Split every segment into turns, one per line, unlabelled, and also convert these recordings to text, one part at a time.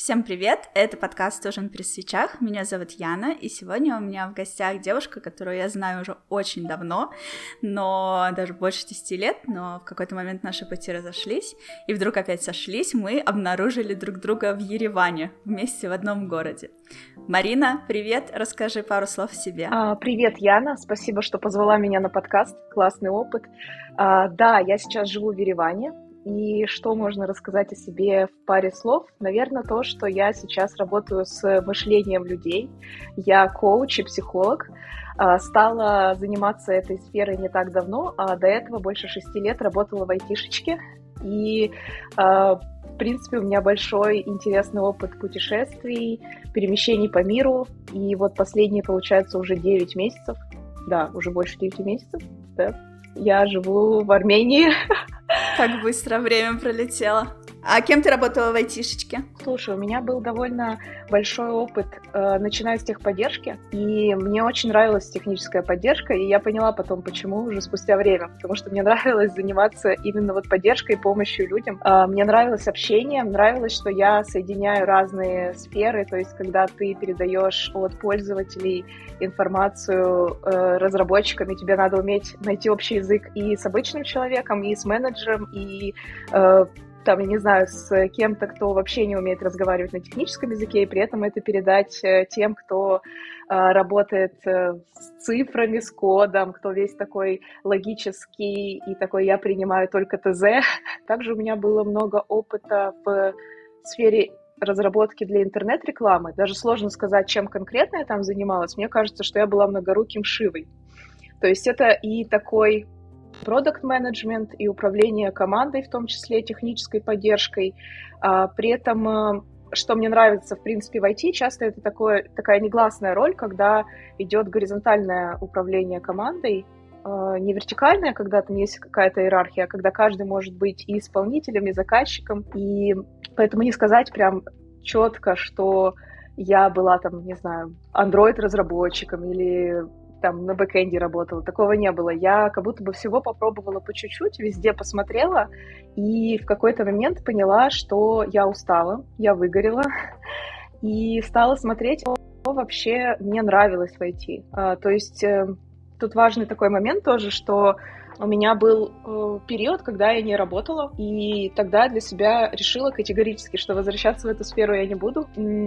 Всем привет! Это подкаст «Ужин при свечах». Меня зовут Яна, и сегодня у меня в гостях девушка, которую я знаю уже очень давно, но даже больше 10 лет, но в какой-то момент наши пути разошлись, и вдруг опять сошлись, мы обнаружили друг друга в Ереване, вместе в одном городе. Марина, привет! Расскажи пару слов о себе.
А, привет, Яна! Спасибо, что позвала меня на подкаст. Классный опыт. А, да, я сейчас живу в Ереване, и что можно рассказать о себе в паре слов? Наверное, то, что я сейчас работаю с мышлением людей. Я коуч и психолог. А, стала заниматься этой сферой не так давно, а до этого больше шести лет работала в айтишечке. И, а, в принципе, у меня большой интересный опыт путешествий, перемещений по миру. И вот последние, получается, уже 9 месяцев. Да, уже больше 9 месяцев, да. Я живу в Армении.
Как быстро время пролетело. А кем ты работала в айтишечке?
Слушай, у меня был довольно большой опыт, э, начиная с техподдержки, и мне очень нравилась техническая поддержка, и я поняла потом, почему уже спустя время, потому что мне нравилось заниматься именно вот поддержкой и помощью людям. Э, мне нравилось общение, нравилось, что я соединяю разные сферы, то есть когда ты передаешь от пользователей информацию э, разработчикам, и тебе надо уметь найти общий язык и с обычным человеком, и с менеджером, и э, там, я не знаю, с кем-то, кто вообще не умеет разговаривать на техническом языке, и при этом это передать э, тем, кто э, работает э, с цифрами, с кодом, кто весь такой логический и такой «я принимаю только ТЗ». Также у меня было много опыта в сфере разработки для интернет-рекламы. Даже сложно сказать, чем конкретно я там занималась. Мне кажется, что я была многоруким шивой. То есть это и такой продукт менеджмент и управление командой, в том числе технической поддержкой. А, при этом, э, что мне нравится, в принципе, в IT, часто это такое, такая негласная роль, когда идет горизонтальное управление командой, э, не вертикальная, когда там есть какая-то иерархия, а когда каждый может быть и исполнителем, и заказчиком. И поэтому не сказать прям четко, что я была там, не знаю, Android-разработчиком или там на бэкэнде работала, такого не было. Я как будто бы всего попробовала по чуть-чуть, везде посмотрела, и в какой-то момент поняла, что я устала, я выгорела, и стала смотреть, что вообще мне нравилось войти. А, то есть э, тут важный такой момент тоже, что у меня был э, период, когда я не работала, и тогда для себя решила категорически, что возвращаться в эту сферу я не буду.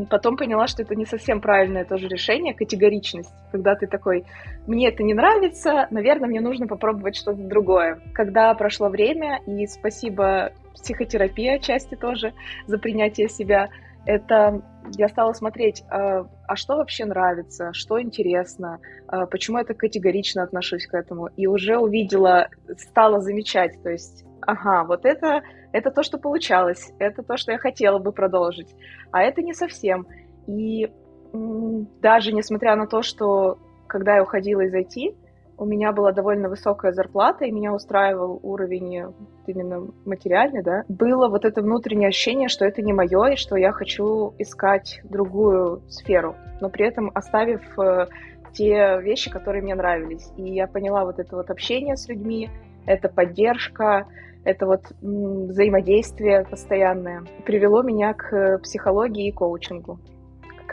Потом поняла, что это не совсем правильное тоже решение, категоричность, когда ты такой, мне это не нравится, наверное, мне нужно попробовать что-то другое. Когда прошло время, и спасибо психотерапии отчасти тоже за принятие себя, это я стала смотреть, а, а что вообще нравится, что интересно, а, почему я так категорично отношусь к этому. И уже увидела, стала замечать, то есть, ага, вот это, это то, что получалось, это то, что я хотела бы продолжить, а это не совсем. И даже несмотря на то, что когда я уходила из IT, у меня была довольно высокая зарплата, и меня устраивал уровень именно материальный, да, было вот это внутреннее ощущение, что это не мое, и что я хочу искать другую сферу, но при этом оставив э, те вещи, которые мне нравились. И я поняла вот это вот общение с людьми, это поддержка, это вот взаимодействие постоянное привело меня к психологии и коучингу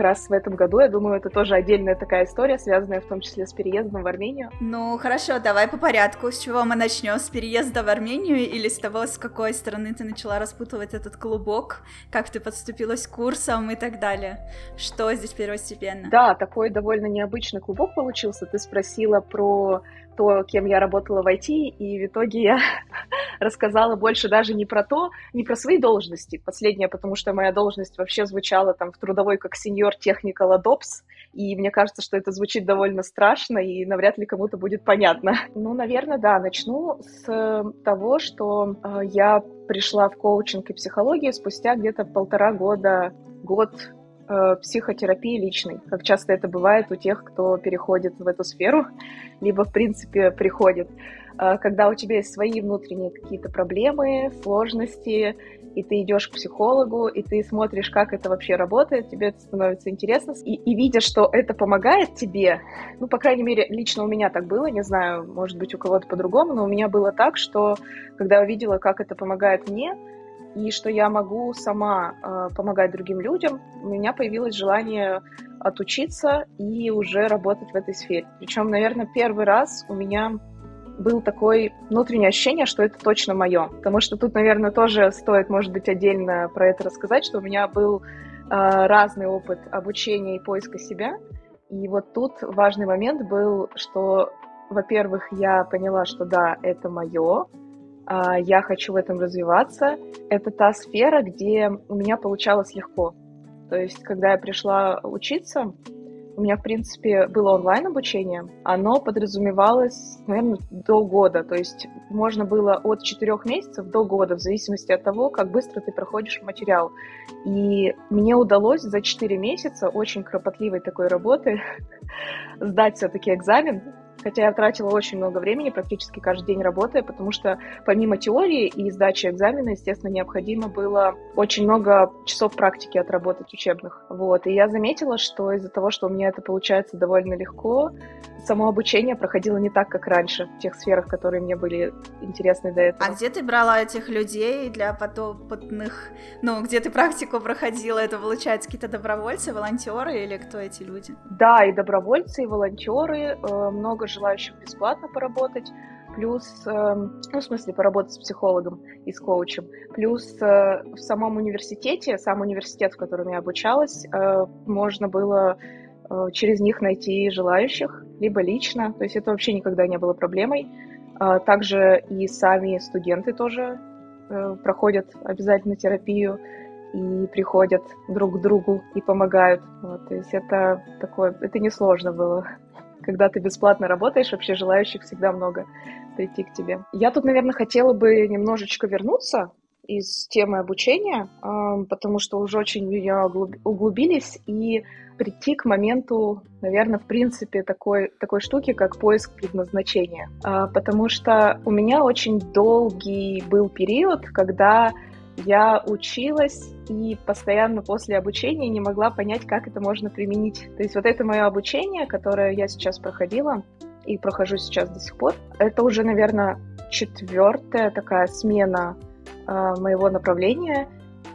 раз в этом году. Я думаю, это тоже отдельная такая история, связанная в том числе с переездом в Армению.
Ну, хорошо, давай по порядку. С чего мы начнем? С переезда в Армению или с того, с какой стороны ты начала распутывать этот клубок, как ты подступилась к курсам и так далее? Что здесь первостепенно?
Да, такой довольно необычный клубок получился. Ты спросила про то, кем я работала в IT, и в итоге я рассказала больше даже не про то, не про свои должности. Последняя, потому что моя должность вообще звучала там в трудовой как сеньор техникал адопс, и мне кажется, что это звучит довольно страшно, и навряд ли кому-то будет понятно. Ну, наверное, да, начну с того, что э, я пришла в коучинг и психологию спустя где-то полтора года, год э, психотерапии личной, как часто это бывает у тех, кто переходит в эту сферу, либо, в принципе, приходит. Э, когда у тебя есть свои внутренние какие-то проблемы, сложности, и ты идешь к психологу, и ты смотришь, как это вообще работает, тебе это становится интересно, и, и видя, что это помогает тебе, ну, по крайней мере, лично у меня так было, не знаю, может быть, у кого-то по-другому, но у меня было так, что когда я увидела, как это помогает мне, и что я могу сама э, помогать другим людям, у меня появилось желание отучиться и уже работать в этой сфере. Причем, наверное, первый раз у меня был такое внутреннее ощущение, что это точно мое. Потому что тут, наверное, тоже стоит, может быть, отдельно про это рассказать, что у меня был э, разный опыт обучения и поиска себя. И вот тут важный момент был, что, во-первых, я поняла, что да, это мое, а, я хочу в этом развиваться. Это та сфера, где у меня получалось легко. То есть, когда я пришла учиться, у меня, в принципе, было онлайн-обучение. Оно подразумевалось, наверное, до года. То есть можно было от четырех месяцев до года, в зависимости от того, как быстро ты проходишь материал. И мне удалось за четыре месяца очень кропотливой такой работы сдать все-таки экзамен Хотя я тратила очень много времени, практически каждый день работая, потому что помимо теории и сдачи экзамена, естественно, необходимо было очень много часов практики отработать учебных. Вот. И я заметила, что из-за того, что у меня это получается довольно легко, само обучение проходило не так, как раньше, в тех сферах, которые мне были интересны до этого.
А где ты брала этих людей для подопытных? Ну, где ты практику проходила? Это, получается, какие-то добровольцы, волонтеры или кто эти люди?
Да, и добровольцы, и волонтеры. Э, много желающих бесплатно поработать, плюс, эм, ну, в смысле, поработать с психологом и с коучем, плюс э, в самом университете, сам университет, в котором я обучалась, э, можно было э, через них найти желающих, либо лично, то есть это вообще никогда не было проблемой. Также и сами студенты тоже проходят обязательно терапию и приходят друг к другу и помогают. Вот, то есть это такое, это несложно было когда ты бесплатно работаешь, вообще желающих всегда много прийти к тебе. Я тут, наверное, хотела бы немножечко вернуться из темы обучения, потому что уже очень в нее углубились, и прийти к моменту, наверное, в принципе, такой, такой штуки, как поиск предназначения. А, потому что у меня очень долгий был период, когда я училась и постоянно после обучения не могла понять, как это можно применить. То есть вот это мое обучение, которое я сейчас проходила и прохожу сейчас до сих пор, это уже, наверное, четвертая такая смена э, моего направления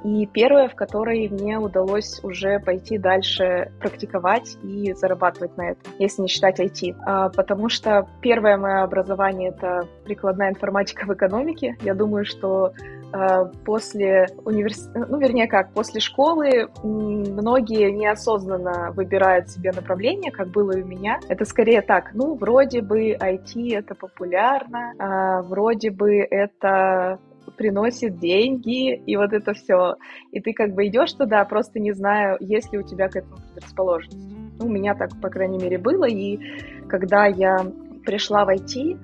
и первая, в которой мне удалось уже пойти дальше практиковать и зарабатывать на этом, если не считать IT. А, потому что первое мое образование — это прикладная информатика в экономике. Я думаю, что после университета, ну, вернее как, после школы многие неосознанно выбирают себе направление, как было и у меня. Это скорее так, ну, вроде бы IT это популярно, а, вроде бы это приносит деньги, и вот это все. И ты как бы идешь туда, просто не знаю, есть ли у тебя к этому предрасположенность. Ну, у меня так, по крайней мере, было, и когда я пришла в IT,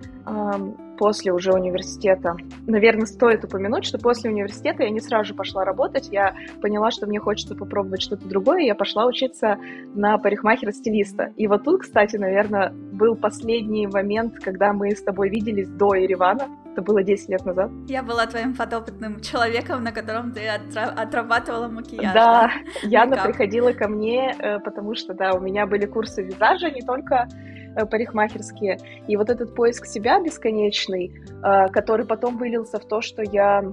после уже университета. Наверное, стоит упомянуть, что после университета я не сразу пошла работать. Я поняла, что мне хочется попробовать что-то другое, и я пошла учиться на парикмахера-стилиста. И вот тут, кстати, наверное, был последний момент, когда мы с тобой виделись до Еревана. Это было 10 лет назад.
Я была твоим подопытным человеком, на котором ты отра- отрабатывала макияж.
Да, Яна приходила ко мне, э, потому что, да, у меня были курсы визажа не только Э, парикмахерские. И вот этот поиск себя бесконечный, э, который потом вылился в то, что я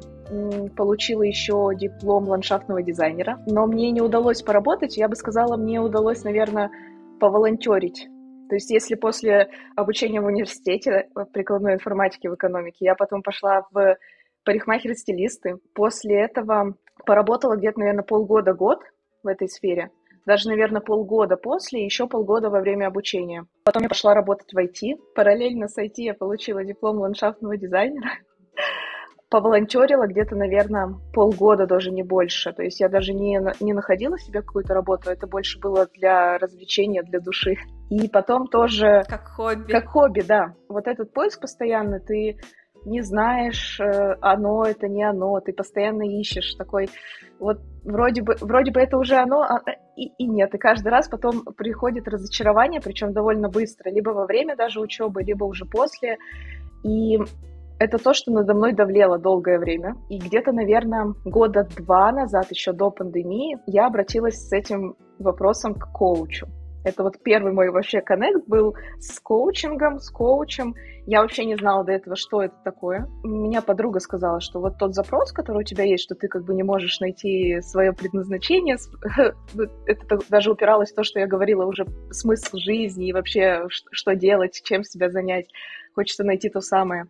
получила еще диплом ландшафтного дизайнера, но мне не удалось поработать, я бы сказала, мне удалось, наверное, поволонтерить. То есть если после обучения в университете в прикладной информатике в экономике я потом пошла в парикмахер-стилисты, после этого поработала где-то, наверное, полгода-год в этой сфере, даже, наверное, полгода после, еще полгода во время обучения. Потом я пошла работать в IT. Параллельно с IT я получила диплом ландшафтного дизайнера. Поволонтерила где-то, наверное, полгода, даже не больше. То есть я даже не, не находила себе какую-то работу, это больше было для развлечения, для души. И потом тоже...
Как хобби.
Как хобби, да. Вот этот поиск постоянно, ты не знаешь, э, оно это не оно, ты постоянно ищешь такой, вот вроде бы, вроде бы это уже оно, а, э, и, и нет, и каждый раз потом приходит разочарование, причем довольно быстро, либо во время даже учебы, либо уже после, и это то, что надо мной давлело долгое время. И где-то, наверное, года два назад, еще до пандемии, я обратилась с этим вопросом к коучу. Это вот первый мой вообще коннект был с коучингом, с коучем. Я вообще не знала до этого, что это такое. Меня подруга сказала, что вот тот запрос, который у тебя есть, что ты как бы не можешь найти свое предназначение, это даже упиралось в то, что я говорила уже смысл жизни и вообще что делать, чем себя занять. Хочется найти то самое.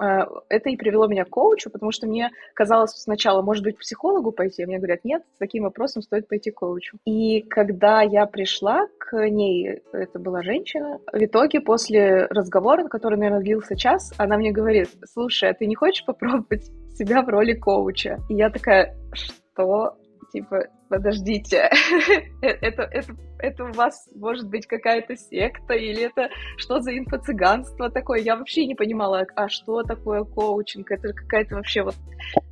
А, это и привело меня к коучу, потому что мне казалось сначала, может быть, к психологу пойти, а мне говорят, нет, с таким вопросом стоит пойти к коучу. И когда я пришла к ней, это была женщина, в итоге после разговора, который, наверное, длился час, она мне говорит, слушай, а ты не хочешь попробовать себя в роли коуча? И я такая, что? Типа, подождите, э, это, это, это у вас может быть какая-то секта или это что за инфо-цыганство такое? Я вообще не понимала, а что такое коучинг? Это какая-то вообще вот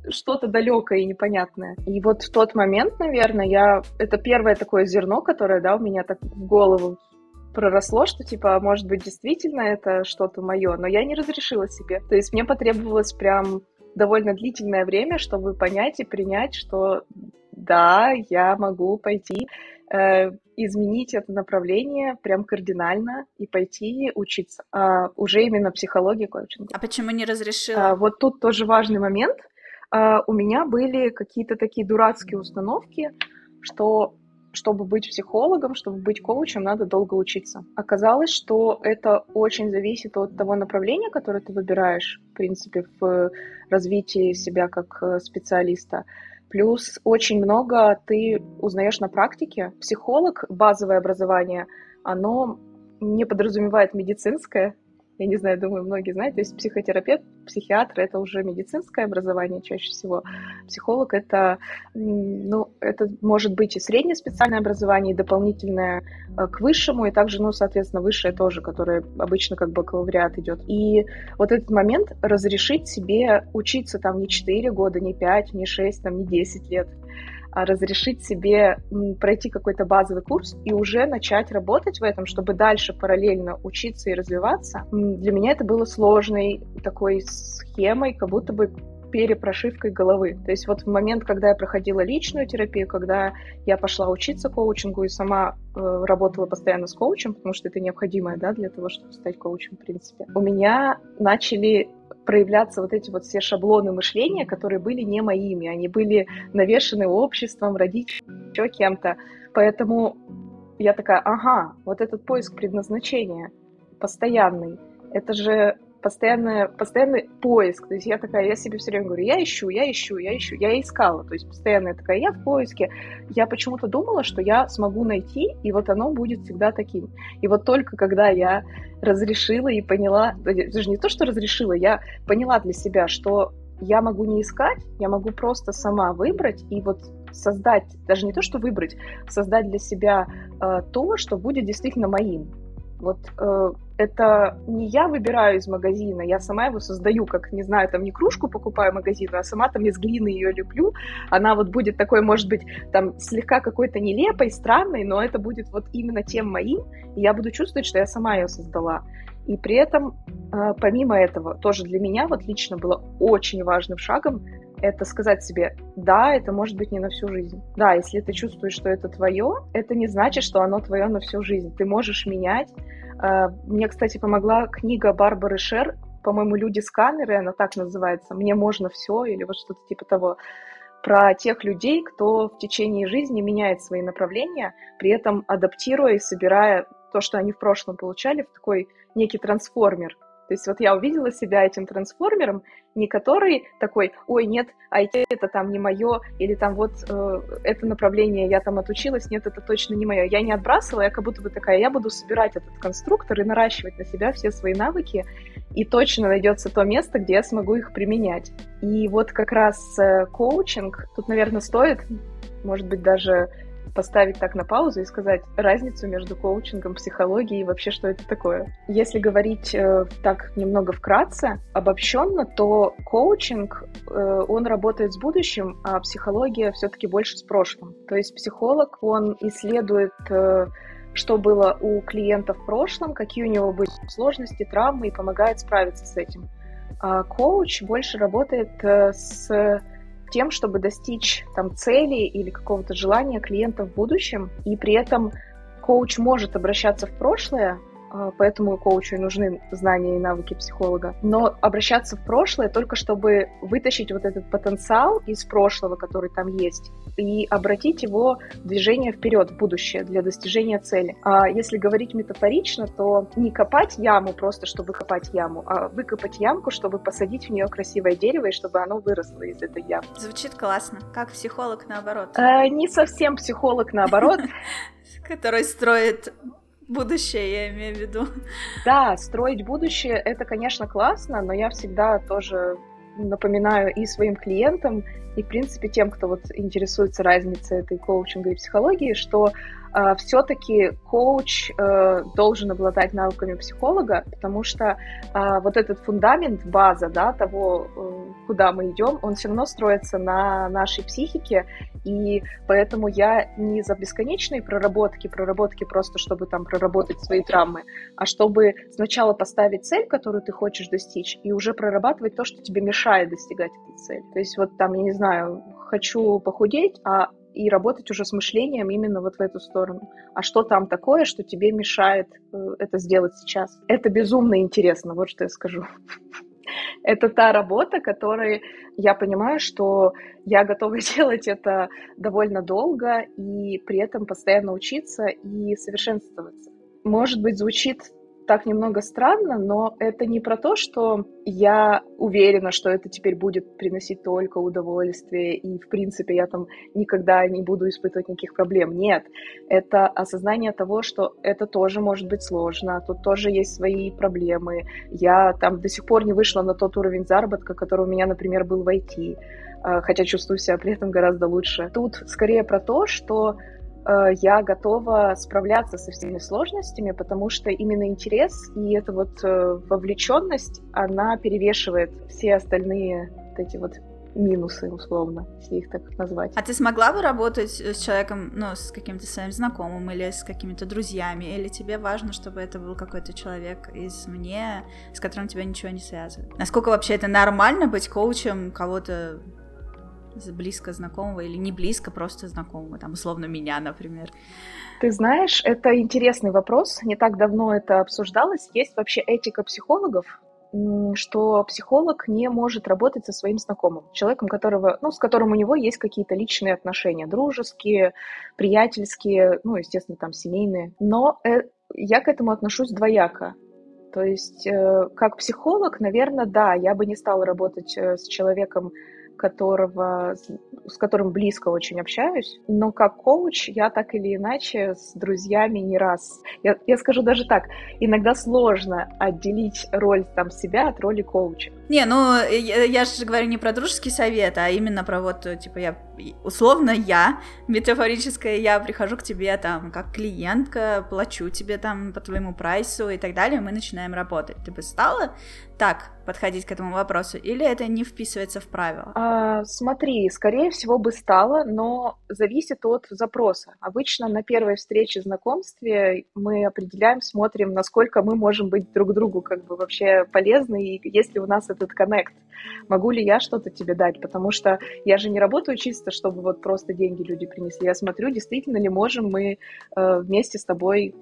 что-то далекое и непонятное. И вот в тот момент, наверное, я... Это первое такое зерно, которое, да, у меня так в голову проросло, что, типа, а может быть, действительно это что-то мое, но я не разрешила себе. То есть мне потребовалось прям довольно длительное время, чтобы понять и принять, что да, я могу пойти э, изменить это направление прям кардинально и пойти учиться. А, уже именно психологии коучинга.
А почему не разрешила?
А, вот тут тоже важный момент. А, у меня были какие-то такие дурацкие установки, что чтобы быть психологом, чтобы быть коучем, надо долго учиться. Оказалось, что это очень зависит от того направления, которое ты выбираешь, в принципе, в развитии себя как э, специалиста. Плюс очень много ты узнаешь на практике. Психолог, базовое образование, оно не подразумевает медицинское, я не знаю, думаю, многие знают, то есть психотерапевт, психиатр — это уже медицинское образование чаще всего. Психолог — это, ну, это может быть и среднее специальное образование, и дополнительное э, к высшему, и также, ну, соответственно, высшее тоже, которое обычно как бакалавриат идет. И вот этот момент разрешить себе учиться там не 4 года, не 5, не 6, там, не 10 лет, разрешить себе пройти какой-то базовый курс и уже начать работать в этом, чтобы дальше параллельно учиться и развиваться, для меня это было сложной такой схемой, как будто бы перепрошивкой головы. То есть вот в момент, когда я проходила личную терапию, когда я пошла учиться коучингу и сама э, работала постоянно с коучем, потому что это необходимое, да, для того, чтобы стать коучем, в принципе, у меня начали проявляться вот эти вот все шаблоны мышления, которые были не моими, они были навешаны обществом, родителями, еще кем-то. Поэтому я такая, ага, вот этот поиск предназначения постоянный, это же постоянный, постоянный поиск. То есть я такая, я себе все время говорю, я ищу, я ищу, я ищу. Я искала, то есть постоянно я такая, я в поиске. Я почему-то думала, что я смогу найти, и вот оно будет всегда таким. И вот только когда я разрешила и поняла, даже не то, что разрешила, я поняла для себя, что я могу не искать, я могу просто сама выбрать и вот создать, даже не то, что выбрать, создать для себя э, то, что будет действительно моим. Вот э, это не я выбираю из магазина, я сама его создаю, как, не знаю, там не кружку покупаю магазину, а сама там из глины ее леплю. Она вот будет такой, может быть, там слегка какой-то нелепой, странной, но это будет вот именно тем моим, и я буду чувствовать, что я сама ее создала. И при этом, э, помимо этого, тоже для меня вот лично было очень важным шагом это сказать себе, да, это может быть не на всю жизнь. Да, если ты чувствуешь, что это твое, это не значит, что оно твое на всю жизнь. Ты можешь менять. А, мне, кстати, помогла книга Барбары Шер, по-моему, «Люди-сканеры», она так называется, «Мне можно все» или вот что-то типа того про тех людей, кто в течение жизни меняет свои направления, при этом адаптируя и собирая то, что они в прошлом получали, в такой некий трансформер. То есть вот я увидела себя этим трансформером, не который такой, ой, нет, IT это там не мое, или там вот э, это направление я там отучилась, нет, это точно не мое. Я не отбрасывала, я как будто бы такая, я буду собирать этот конструктор и наращивать на себя все свои навыки, и точно найдется то место, где я смогу их применять. И вот как раз э, коучинг, тут, наверное, стоит, может быть, даже поставить так на паузу и сказать разницу между коучингом, психологией и вообще, что это такое. Если говорить э, так немного вкратце, обобщенно, то коучинг, э, он работает с будущим, а психология все-таки больше с прошлым. То есть психолог, он исследует э, что было у клиента в прошлом, какие у него были сложности, травмы и помогает справиться с этим. А коуч больше работает э, с тем, чтобы достичь там цели или какого-то желания клиента в будущем, и при этом коуч может обращаться в прошлое, а, поэтому коучу и нужны знания и навыки психолога. Но обращаться в прошлое только чтобы вытащить вот этот потенциал из прошлого, который там есть, и обратить его в движение вперед, в будущее, для достижения цели. А если говорить метафорично, то не копать яму просто, чтобы копать яму, а выкопать ямку, чтобы посадить в нее красивое дерево, и чтобы оно выросло из этой ямы.
Звучит классно. Как психолог наоборот.
А, не совсем психолог наоборот.
Который строит будущее, я имею в виду.
Да, строить будущее это, конечно, классно, но я всегда тоже напоминаю и своим клиентам, и, в принципе, тем, кто вот интересуется разницей этой коучинга и психологии, что все-таки коуч э, должен обладать навыками психолога, потому что э, вот этот фундамент, база, да, того, э, куда мы идем, он все равно строится на нашей психике, и поэтому я не за бесконечные проработки, проработки просто, чтобы там проработать свои травмы, а чтобы сначала поставить цель, которую ты хочешь достичь, и уже прорабатывать то, что тебе мешает достигать этой цели. То есть вот там, я не знаю, хочу похудеть, а и работать уже с мышлением именно вот в эту сторону. А что там такое, что тебе мешает э, это сделать сейчас? Это безумно интересно, вот что я скажу. Это та работа, которой я понимаю, что я готова делать это довольно долго и при этом постоянно учиться и совершенствоваться. Может быть, звучит так немного странно, но это не про то, что я уверена, что это теперь будет приносить только удовольствие, и, в принципе, я там никогда не буду испытывать никаких проблем. Нет, это осознание того, что это тоже может быть сложно, тут тоже есть свои проблемы. Я там до сих пор не вышла на тот уровень заработка, который у меня, например, был в IT, э, хотя чувствую себя при этом гораздо лучше. Тут скорее про то, что я готова справляться со всеми сложностями, потому что именно интерес и эта вот э, вовлеченность, она перевешивает все остальные вот эти вот минусы, условно, если их так назвать.
А ты смогла бы работать с человеком, ну, с каким-то своим знакомым или с какими-то друзьями, или тебе важно, чтобы это был какой-то человек из мне, с которым тебя ничего не связывает? Насколько вообще это нормально быть коучем кого-то близко знакомого или не близко, просто знакомого, там, условно, меня, например?
Ты знаешь, это интересный вопрос. Не так давно это обсуждалось. Есть вообще этика психологов, что психолог не может работать со своим знакомым, человеком, которого, ну, с которым у него есть какие-то личные отношения, дружеские, приятельские, ну, естественно, там, семейные. Но э, я к этому отношусь двояко. То есть, э, как психолог, наверное, да, я бы не стала работать э, с человеком, которого, с которым близко очень общаюсь, но как коуч я так или иначе с друзьями не раз. Я, я скажу даже так, иногда сложно отделить роль там себя от роли коуча.
Не, ну я, я же говорю не про дружеский совет, а именно про вот, типа, я условно я, метафорическая я прихожу к тебе там как клиентка, плачу тебе там по твоему прайсу и так далее, мы начинаем работать. Ты бы стала так подходить к этому вопросу, или это не вписывается в правила?
А, смотри, скорее всего бы стало, но зависит от запроса. Обычно на первой встрече знакомстве мы определяем, смотрим, насколько мы можем быть друг другу как бы вообще полезны, и есть ли у нас этот коннект. Могу ли я что-то тебе дать? Потому что я же не работаю чисто, чтобы вот просто деньги люди принесли. Я смотрю, действительно ли можем мы э, вместе с тобой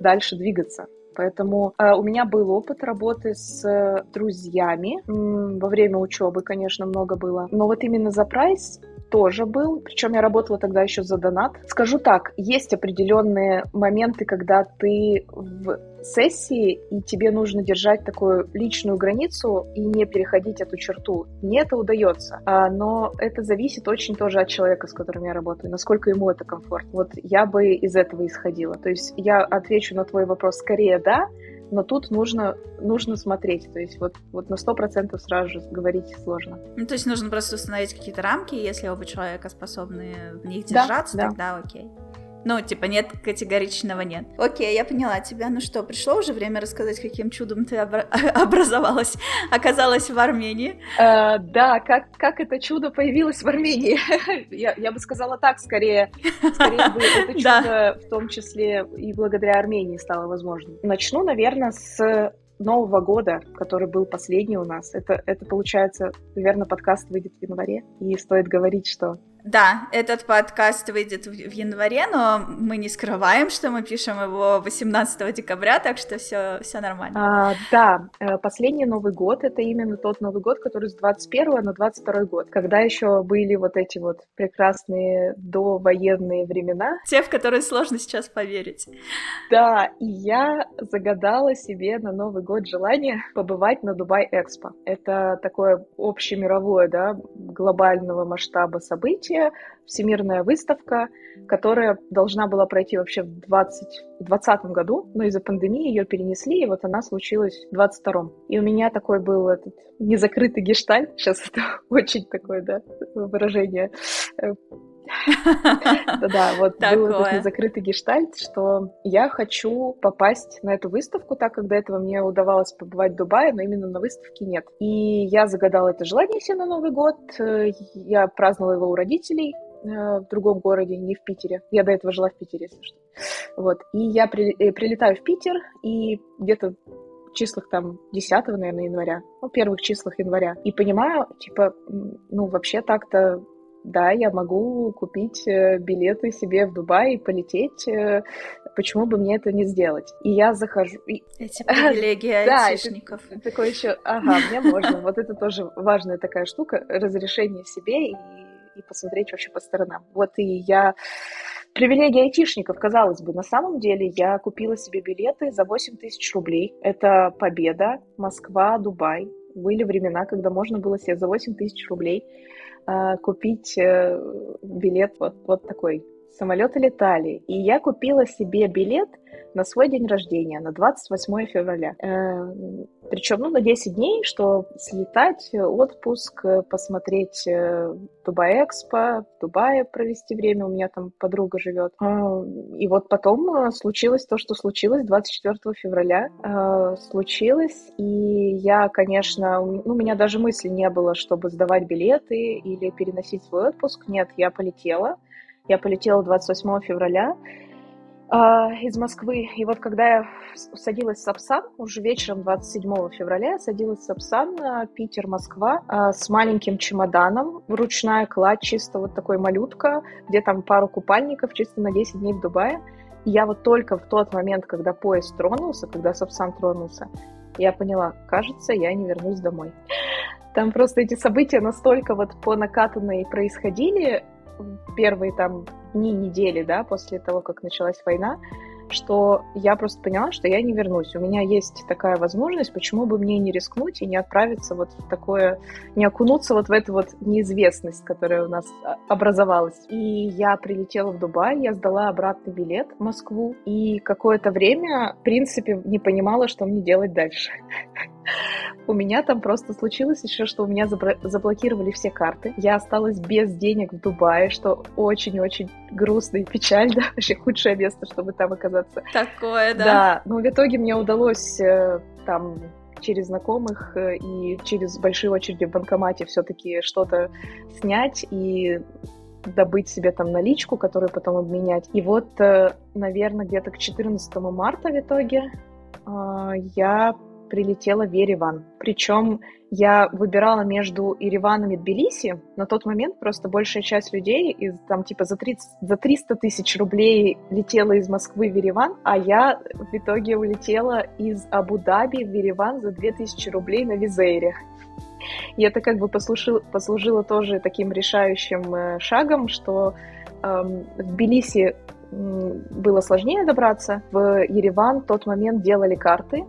дальше двигаться. Поэтому э, у меня был опыт работы с э, друзьями. М, во время учебы, конечно, много было. Но вот именно за прайс тоже был, причем я работала тогда еще за донат. Скажу так, есть определенные моменты, когда ты в сессии, и тебе нужно держать такую личную границу и не переходить эту черту. Мне это удается, а, но это зависит очень тоже от человека, с которым я работаю, насколько ему это комфортно. Вот я бы из этого исходила. То есть я отвечу на твой вопрос скорее да, но тут нужно, нужно смотреть. То есть вот, вот на сто процентов сразу же говорить сложно.
Ну, то есть нужно просто установить какие-то рамки, если оба человека способны в них держаться, да, тогда да. окей. Ну, типа, нет, категоричного нет. Окей, я поняла тебя. Ну что, пришло уже время рассказать, каким чудом ты обра- образовалась, оказалась в Армении?
Uh, да, как, как это чудо появилось в Армении? я, я бы сказала так, скорее, скорее бы это чудо в том числе и благодаря Армении стало возможным. Начну, наверное, с Нового года, который был последний у нас. Это, это получается, наверное, подкаст выйдет в январе. И стоит говорить, что
Да, этот подкаст выйдет в январе, но мы не скрываем, что мы пишем его 18 декабря, так что все, все нормально.
А, да, э, последний Новый год это именно тот Новый год, который с 21 на 22 год, когда еще были вот эти вот прекрасные довоенные времена.
Те, в которые сложно сейчас поверить.
Да, и я загадала себе на Новый год желание побывать на Дубай Экспо. Это такое общемировое, да, глобального масштаба событие, всемирная выставка, которая должна была пройти вообще в 2020 году, но из-за пандемии ее перенесли, и вот она случилась в 22 И у меня такой был этот незакрытый гештальт, сейчас это очень такое, да, выражение да-да, вот был этот незакрытый гештальт, что я хочу попасть на эту выставку, так как до этого мне удавалось побывать в Дубае, но именно на выставке нет. И я загадала это желание себе на Новый год. Я праздновала его у родителей э, в другом городе, не в Питере. Я до этого жила в Питере, если что. Вот. И я при, э, прилетаю в Питер, и где-то в числах там 10, наверное, января, ну, первых числах января, и понимаю, типа, ну, вообще так-то да, я могу купить э, билеты себе в Дубай и полететь. Э, почему бы мне это не сделать? И я захожу...
Эти привилегии айтишников.
Да, такое еще... Ага, мне можно. Вот это тоже важная такая штука. Разрешение себе и, и посмотреть вообще по сторонам. Вот и я... Привилегия айтишников, казалось бы, на самом деле я купила себе билеты за 8 тысяч рублей. Это Победа, Москва, Дубай. Были времена, когда можно было себе за 8 тысяч рублей купить э, билет вот, вот такой. Самолеты летали. И я купила себе билет на свой день рождения, на 28 февраля. Э, причем, ну, на 10 дней, что слетать, отпуск, посмотреть э, Дубай Экспо, в Дубае провести время, у меня там подруга живет. Э, и вот потом случилось то, что случилось 24 февраля. Случилось, и я, конечно, ну, у меня даже мысли не было, чтобы сдавать билеты или переносить свой отпуск. Нет, я полетела. Я полетела 28 февраля, а, из Москвы. И вот когда я садилась в Сапсан, уже вечером 27 февраля я садилась в Сапсан, а, Питер, Москва, а, с маленьким чемоданом, ручная кладь, чисто вот такой малютка, где там пару купальников, чисто на 10 дней в Дубае. И я вот только в тот момент, когда поезд тронулся, когда Сапсан тронулся, я поняла, кажется, я не вернусь домой. Там просто эти события настолько вот по накатанной происходили, первые там дни, недели, да, после того, как началась война, что я просто поняла, что я не вернусь. У меня есть такая возможность, почему бы мне не рискнуть и не отправиться вот в такое, не окунуться вот в эту вот неизвестность, которая у нас а, образовалась. И я прилетела в Дубай, я сдала обратный билет в Москву, и какое-то время, в принципе, не понимала, что мне делать дальше. У меня там просто случилось еще, что у меня заблокировали все карты. Я осталась без денег в Дубае, что очень-очень грустно и печально. Вообще худшее место, чтобы там оказаться.
Такое, да.
Да, но в итоге мне удалось э, там через знакомых э, и через большие очереди в банкомате все-таки что-то снять и добыть себе там наличку, которую потом обменять. И вот, э, наверное, где-то к 14 марта в итоге я прилетела в Ереван. Причем я выбирала между Ереваном и Тбилиси. На тот момент просто большая часть людей из там типа за, 30, за 300 тысяч рублей летела из Москвы в Ереван, а я в итоге улетела из Абу-Даби в Ереван за 2000 рублей на Визейре. И это как бы послужило, послужило тоже таким решающим э, шагом, что эм, в Тбилиси было сложнее добраться. В Ереван в тот момент делали карты,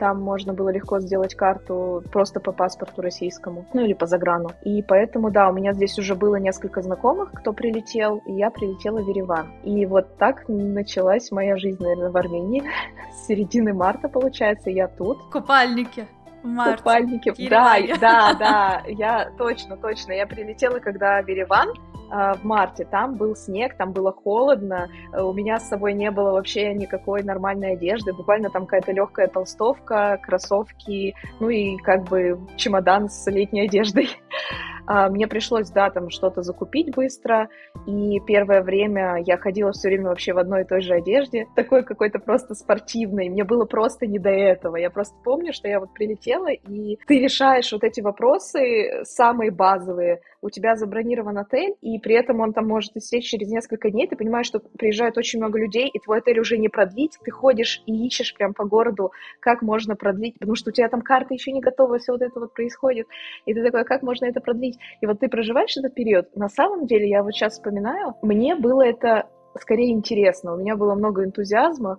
там можно было легко сделать карту просто по паспорту российскому, ну или по заграну. И поэтому, да, у меня здесь уже было несколько знакомых, кто прилетел, и я прилетела в Ереван. И вот так началась моя жизнь, наверное, в Армении. С середины марта, получается, я тут.
Купальники.
Марте. Купальники. Да, да, да, я точно, точно. Я прилетела, когда в Ереван, в марте. Там был снег, там было холодно. Э, у меня с собой не было вообще никакой нормальной одежды. Буквально там какая-то легкая толстовка, кроссовки, ну и как бы чемодан с летней одеждой. А, мне пришлось, да, там что-то закупить быстро, и первое время я ходила все время вообще в одной и той же одежде, такой какой-то просто спортивной, мне было просто не до этого. Я просто помню, что я вот прилетела, и ты решаешь вот эти вопросы самые базовые, у тебя забронирован отель, и при этом он там может истечь через несколько дней, ты понимаешь, что приезжает очень много людей, и твой отель уже не продлить, ты ходишь и ищешь прям по городу, как можно продлить, потому что у тебя там карта еще не готова, все вот это вот происходит, и ты такой, «А как можно это продлить? И вот ты проживаешь этот период, на самом деле, я вот сейчас вспоминаю, мне было это скорее интересно, у меня было много энтузиазма,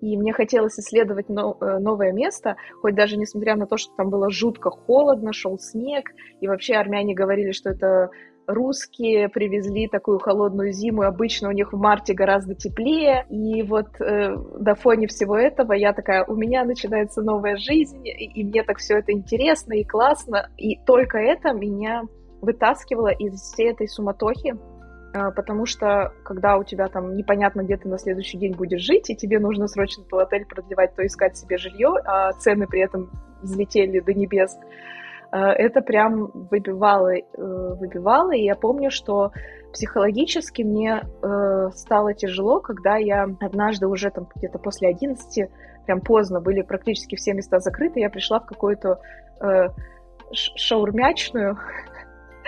и мне хотелось исследовать э, новое место, хоть даже несмотря на то, что там было жутко холодно, шел снег, и вообще армяне говорили, что это русские привезли такую холодную зиму, обычно у них в марте гораздо теплее, и вот э, до фоне всего этого я такая, у меня начинается новая жизнь, и, и мне так все это интересно и классно, и только это меня вытаскивало из всей этой суматохи, потому что когда у тебя там непонятно, где ты на следующий день будешь жить, и тебе нужно срочно то отель продлевать, то искать себе жилье, а цены при этом взлетели до небес, а, это прям выбивало, э, выбивало, и я помню, что психологически мне э, стало тяжело, когда я однажды уже там где-то после 11, прям поздно, были практически все места закрыты, я пришла в какую-то э, шаурмячную,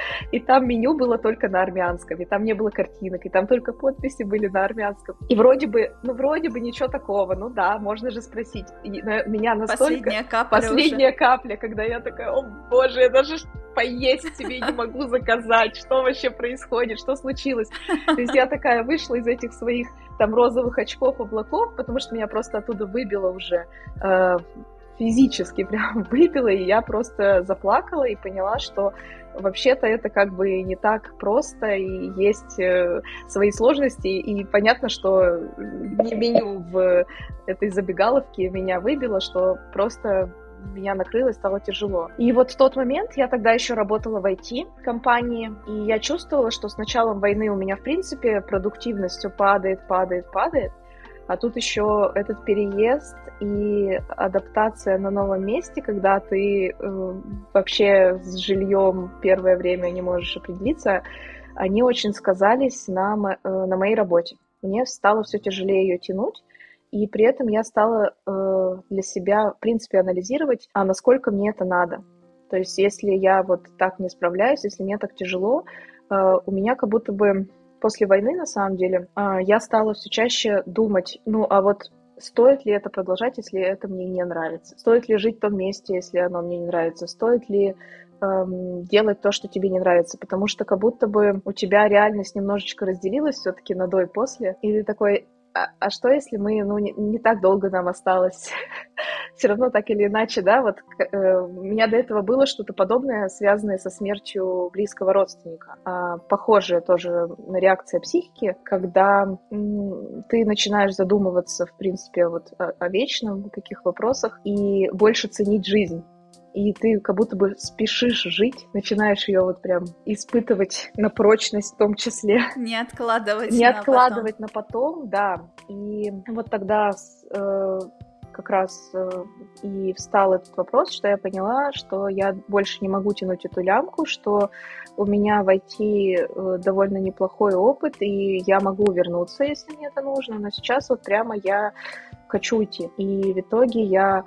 и там меню было только на армянском, и там не было картинок, и там только подписи были на армянском. И вроде бы, ну вроде бы ничего такого, ну да, можно же спросить. И меня настолько...
Последняя капля
Последняя уже. капля, когда я такая, о боже, я даже поесть себе не могу заказать, что вообще происходит, что случилось. То есть я такая вышла из этих своих там розовых очков, облаков, потому что меня просто оттуда выбило уже э, физически прям выбило, и я просто заплакала и поняла, что вообще-то это как бы не так просто, и есть э, свои сложности, и понятно, что не меню в этой забегаловке меня выбило, что просто меня накрыло и стало тяжело. И вот в тот момент я тогда еще работала в IT-компании, и я чувствовала, что с началом войны у меня, в принципе, продуктивность все падает, падает, падает. А тут еще этот переезд и адаптация на новом месте, когда ты э, вообще с жильем первое время не можешь определиться, они очень сказались на, э, на моей работе. Мне стало все тяжелее ее тянуть, и при этом я стала э, для себя, в принципе, анализировать, а насколько мне это надо. То есть, если я вот так не справляюсь, если мне так тяжело, э, у меня как будто бы после войны, на самом деле, а, я стала все чаще думать, ну, а вот стоит ли это продолжать, если это мне не нравится? Стоит ли жить в том месте, если оно мне не нравится? Стоит ли эм, делать то, что тебе не нравится? Потому что как будто бы у тебя реальность немножечко разделилась все-таки на до и после, и ты такой, а, а что если мы, ну, не, не так долго нам осталось? Все равно так или иначе, да, вот э, у меня до этого было что-то подобное, связанное со смертью близкого родственника. А, похожее тоже на реакция психики, когда м, ты начинаешь задумываться, в принципе, вот о, о вечном, о таких вопросах, и больше ценить жизнь и ты как будто бы спешишь жить, начинаешь ее вот прям испытывать на прочность в том числе.
Не откладывать
Не на откладывать потом. на потом, да. И вот тогда э, как раз э, и встал этот вопрос, что я поняла, что я больше не могу тянуть эту лямку, что у меня войти э, довольно неплохой опыт, и я могу вернуться, если мне это нужно, но сейчас вот прямо я хочу уйти. И в итоге я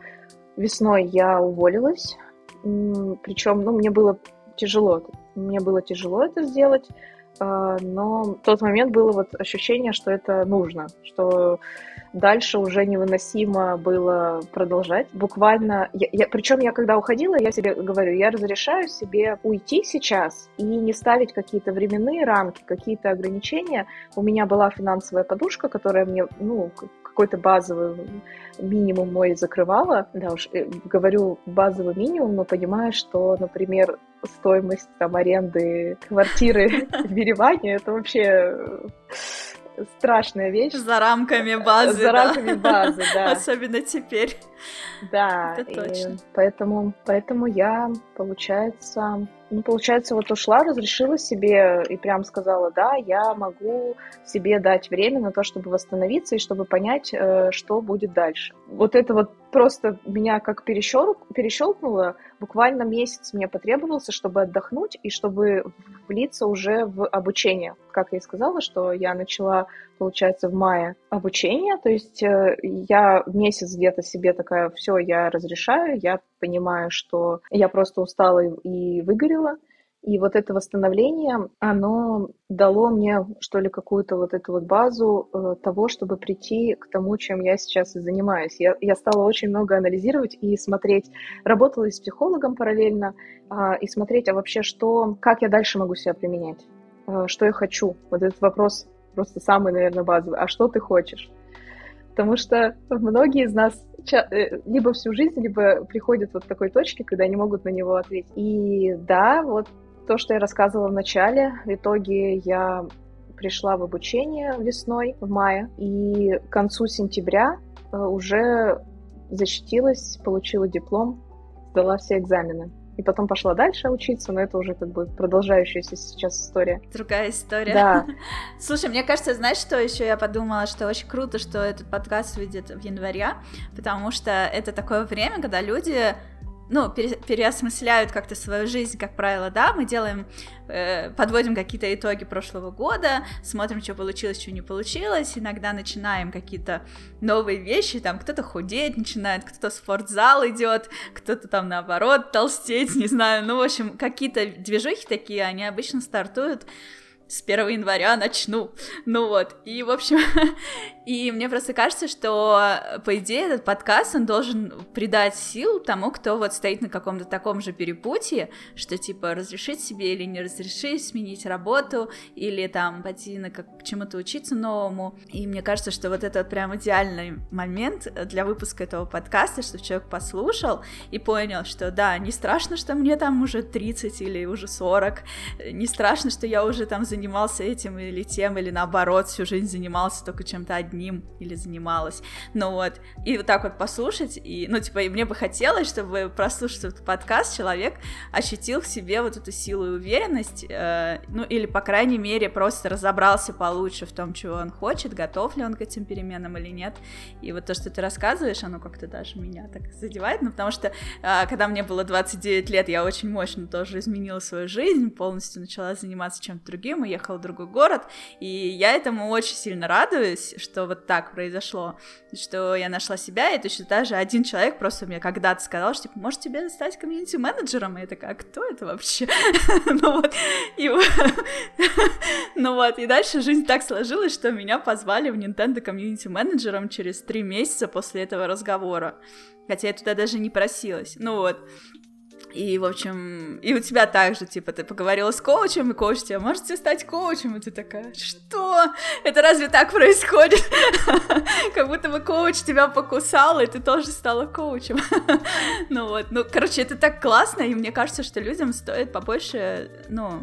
Весной я уволилась, причем, ну, мне было тяжело, мне было тяжело это сделать, а, но в тот момент было вот ощущение, что это нужно, что дальше уже невыносимо было продолжать. Буквально, я, я, причем я когда уходила, я себе говорю, я разрешаю себе уйти сейчас и не ставить какие-то временные рамки, какие-то ограничения. У меня была финансовая подушка, которая мне, ну, какой-то базовый минимум мой закрывала. Да уж, э, говорю базовый минимум, но понимаю, что, например, стоимость там аренды квартиры в Ереване это вообще э, страшная вещь.
За рамками базы.
За да. рамками базы, да.
Особенно теперь.
Да, это точно. поэтому, поэтому я, получается, ну, получается, вот ушла, разрешила себе и прям сказала, да, я могу себе дать время на то, чтобы восстановиться и чтобы понять, э, что будет дальше. Вот это вот просто меня как перещел, перещелкнуло. Буквально месяц мне потребовался, чтобы отдохнуть и чтобы влиться уже в обучение. Как я и сказала, что я начала, получается, в мае обучение. То есть э, я месяц где-то себе такая, все, я разрешаю, я понимаю, что я просто устала и выгорела. И вот это восстановление, оно дало мне, что ли, какую-то вот эту вот базу э, того, чтобы прийти к тому, чем я сейчас и занимаюсь. Я, я стала очень много анализировать и смотреть. Работала и с психологом параллельно, э, и смотреть, а вообще что, как я дальше могу себя применять, э, что я хочу. Вот этот вопрос просто самый, наверное, базовый. А что ты хочешь? Потому что многие из нас э, либо всю жизнь, либо приходят вот к такой точке, когда не могут на него ответить. И да, вот то, что я рассказывала в начале, в итоге я пришла в обучение весной, в мае, и к концу сентября э, уже защитилась, получила диплом, сдала все экзамены. И потом пошла дальше учиться, но это уже как бы продолжающаяся сейчас история.
Другая история.
Да.
Слушай, мне кажется, знаешь, что еще я подумала, что очень круто, что этот подкаст выйдет в январе, потому что это такое время, когда люди ну, пере, переосмысляют как-то свою жизнь, как правило, да, мы делаем, э, подводим какие-то итоги прошлого года, смотрим, что получилось, что не получилось, иногда начинаем какие-то новые вещи, там кто-то худеть начинает, кто-то в спортзал идет, кто-то там наоборот толстеть, не знаю, ну, в общем, какие-то движухи такие, они обычно стартуют с 1 января начну. Ну вот, и, в общем, и мне просто кажется, что, по идее, этот подкаст, он должен придать сил тому, кто вот стоит на каком-то таком же перепутье, что, типа, разрешить себе или не разрешить, сменить работу, или там пойти на как, чему-то учиться новому. И мне кажется, что вот это вот прям идеальный момент для выпуска этого подкаста, чтобы человек послушал и понял, что да, не страшно, что мне там уже 30 или уже 40, не страшно, что я уже там занимаюсь занимался этим или тем, или наоборот, всю жизнь занимался только чем-то одним или занималась. Ну вот, и вот так вот послушать, и, ну, типа, и мне бы хотелось, чтобы прослушать этот подкаст, человек ощутил в себе вот эту силу и уверенность, э, ну, или, по крайней мере, просто разобрался получше в том, чего он хочет, готов ли он к этим переменам или нет. И вот то, что ты рассказываешь, оно как-то даже меня так задевает, ну, потому что, э, когда мне было 29 лет, я очень мощно тоже изменила свою жизнь, полностью начала заниматься чем-то другим, и уехала в другой город, и я этому очень сильно радуюсь, что вот так произошло, что я нашла себя, и точно так же один человек просто мне когда-то сказал, что, типа, может тебе стать комьюнити-менеджером, и я такая, а кто это вообще? ну ну вот, и дальше жизнь так сложилась, что меня позвали в Nintendo комьюнити-менеджером через три месяца после этого разговора, хотя я туда даже не просилась, ну вот, и, в общем, и у тебя также, типа, ты поговорила с коучем, и коуч тебе, можете стать коучем? И ты такая, что? Это разве так происходит? Как будто бы коуч тебя покусал, и ты тоже стала коучем. Ну вот, ну, короче, это так классно, и мне кажется, что людям стоит побольше, ну,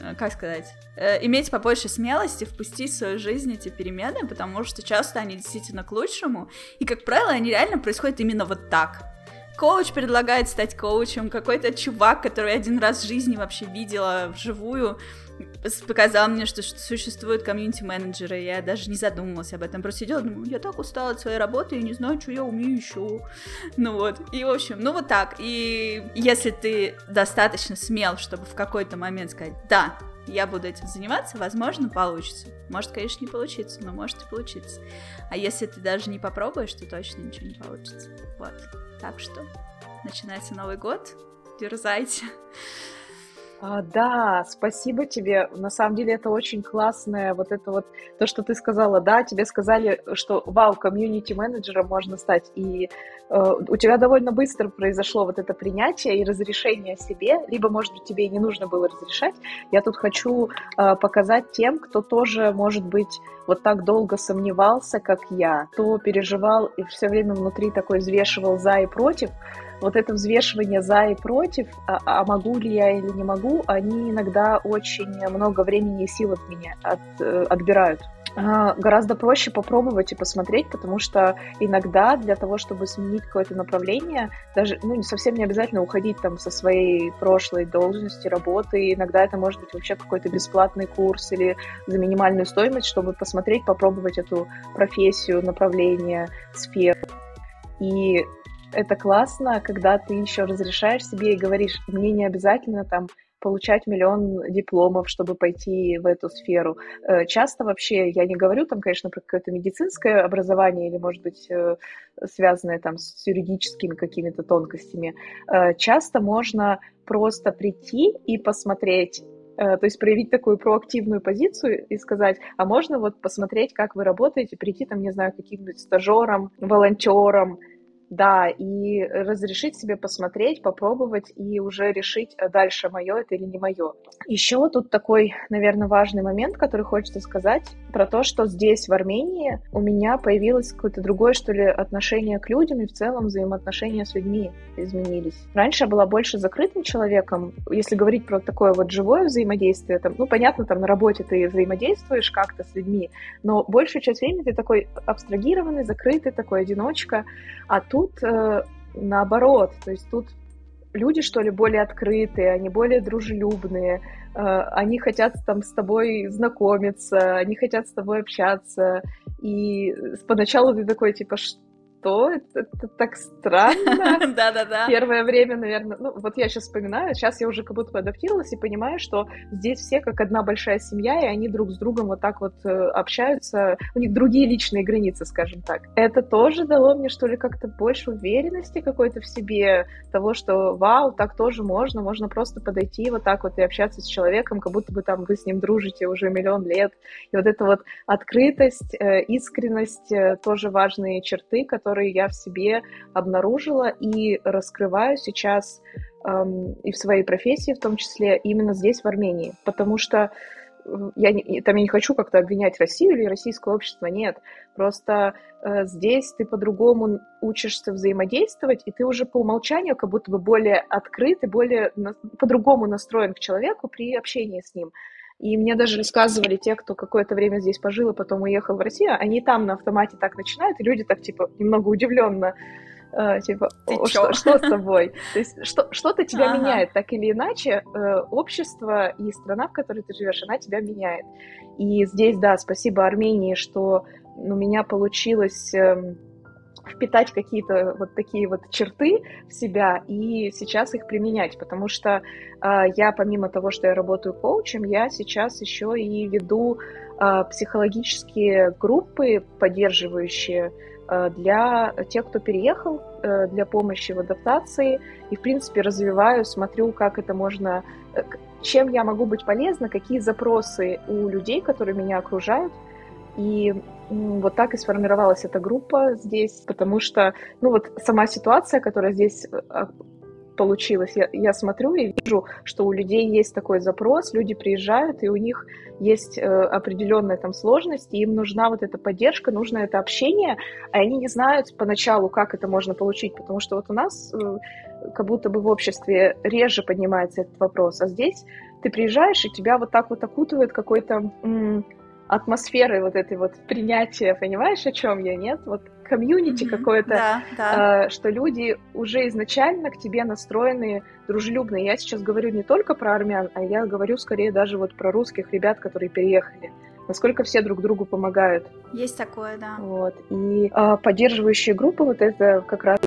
э, как сказать, э, иметь побольше смелости впустить в свою жизнь эти перемены, потому что часто они действительно к лучшему, и, как правило, они реально происходят именно вот так коуч предлагает стать коучем, какой-то чувак, который один раз в жизни вообще видела вживую, показал мне, что, существуют комьюнити-менеджеры, я даже не задумывалась об этом, просто сидела, думаю, я так устала от своей работы и не знаю, что я умею еще. Ну вот, и в общем, ну вот так, и если ты достаточно смел, чтобы в какой-то момент сказать, да, я буду этим заниматься, возможно, получится. Может, конечно, не получится, но может и получиться. А если ты даже не попробуешь, то точно ничего не получится. Вот. Так что начинается Новый год, дерзайте.
А, да, спасибо тебе. На самом деле это очень классное, вот это вот то, что ты сказала, да, тебе сказали, что вау, комьюнити-менеджером можно стать, и э, у тебя довольно быстро произошло вот это принятие и разрешение себе, либо, может быть, тебе и не нужно было разрешать. Я тут хочу э, показать тем, кто тоже, может быть, вот так долго сомневался, как я, кто переживал и все время внутри такой взвешивал за и против, вот это взвешивание за и против, а, а могу ли я или не могу, они иногда очень много времени и сил от меня от, э, отбирают. А, гораздо проще попробовать и посмотреть, потому что иногда для того, чтобы сменить какое-то направление, даже ну, совсем не обязательно уходить там со своей прошлой должности, работы, иногда это может быть вообще какой-то бесплатный курс или за минимальную стоимость, чтобы посмотреть, попробовать эту профессию, направление, сферу. И это классно, когда ты еще разрешаешь себе и говоришь, мне не обязательно там получать миллион дипломов, чтобы пойти в эту сферу. Э, часто вообще, я не говорю там, конечно, про какое-то медицинское образование или, может быть, э, связанное там с юридическими какими-то тонкостями. Э, часто можно просто прийти и посмотреть то есть проявить такую проактивную позицию и сказать, а можно вот посмотреть, как вы работаете, прийти там, не знаю, каким-нибудь стажером, волонтером, да, и разрешить себе посмотреть, попробовать и уже решить а дальше, мое это или не мое. Еще тут такой, наверное, важный момент, который хочется сказать про то, что здесь, в Армении, у меня появилось какое-то другое, что ли, отношение к людям и в целом взаимоотношения с людьми изменились. Раньше я была больше закрытым человеком. Если говорить про такое вот живое взаимодействие, там, ну, понятно, там на работе ты взаимодействуешь как-то с людьми, но большую часть времени ты такой абстрагированный, закрытый, такой одиночка, а тут тут э, наоборот, то есть тут люди, что ли, более открытые, они более дружелюбные, э, они хотят там с тобой знакомиться, они хотят с тобой общаться, и поначалу ты такой, типа, что? Это, это так странно.
Да-да-да.
Первое время, наверное, ну вот я сейчас вспоминаю, сейчас я уже как будто бы адаптировалась и понимаю, что здесь все как одна большая семья, и они друг с другом вот так вот э, общаются, у них другие личные границы, скажем так. Это тоже дало мне, что ли, как-то больше уверенности какой-то в себе, того, что вау, так тоже можно, можно просто подойти вот так вот и общаться с человеком, как будто бы там вы с ним дружите уже миллион лет. И вот эта вот открытость, э, искренность, э, тоже важные черты, которые которые я в себе обнаружила и раскрываю сейчас эм, и в своей профессии, в том числе именно здесь, в Армении. Потому что э, я не, там я не хочу как-то обвинять Россию или российское общество, нет. Просто э, здесь ты по-другому учишься взаимодействовать, и ты уже по умолчанию как будто бы более открыт и более на, по-другому настроен к человеку при общении с ним. И мне даже рассказывали те, кто какое-то время здесь пожил и потом уехал в Россию, они там на автомате так начинают, и люди так, типа, немного удивленно Uh, типа, что, что с тобой? То есть что, что-то тебя ага. меняет, так или иначе, э, общество и страна, в которой ты живешь, она тебя меняет. И здесь, да, спасибо Армении, что у меня получилось э, впитать какие-то вот такие вот черты в себя и сейчас их применять, потому что э, я помимо того, что я работаю коучем, я сейчас еще и веду э, психологические группы, поддерживающие э, для тех, кто переехал, э, для помощи в адаптации, и в принципе развиваю, смотрю, как это можно, э, чем я могу быть полезна, какие запросы у людей, которые меня окружают, и вот так и сформировалась эта группа здесь, потому что, ну вот сама ситуация, которая здесь а, получилась, я, я смотрю и вижу, что у людей есть такой запрос, люди приезжают, и у них есть э, определенные там сложности, им нужна вот эта поддержка, нужно это общение, а они не знают поначалу, как это можно получить, потому что вот у нас э, как будто бы в обществе реже поднимается этот вопрос, а здесь ты приезжаешь, и тебя вот так вот окутывает какой-то... М- атмосферы вот этой вот принятия, понимаешь, о чем я, нет? Вот комьюнити mm-hmm. какое-то, да, да. Э, что люди уже изначально к тебе настроены дружелюбно. Я сейчас говорю не только про армян, а я говорю скорее даже вот про русских ребят, которые переехали. Насколько все друг другу помогают.
Есть такое, да.
Вот. И э, поддерживающие группы, вот это как раз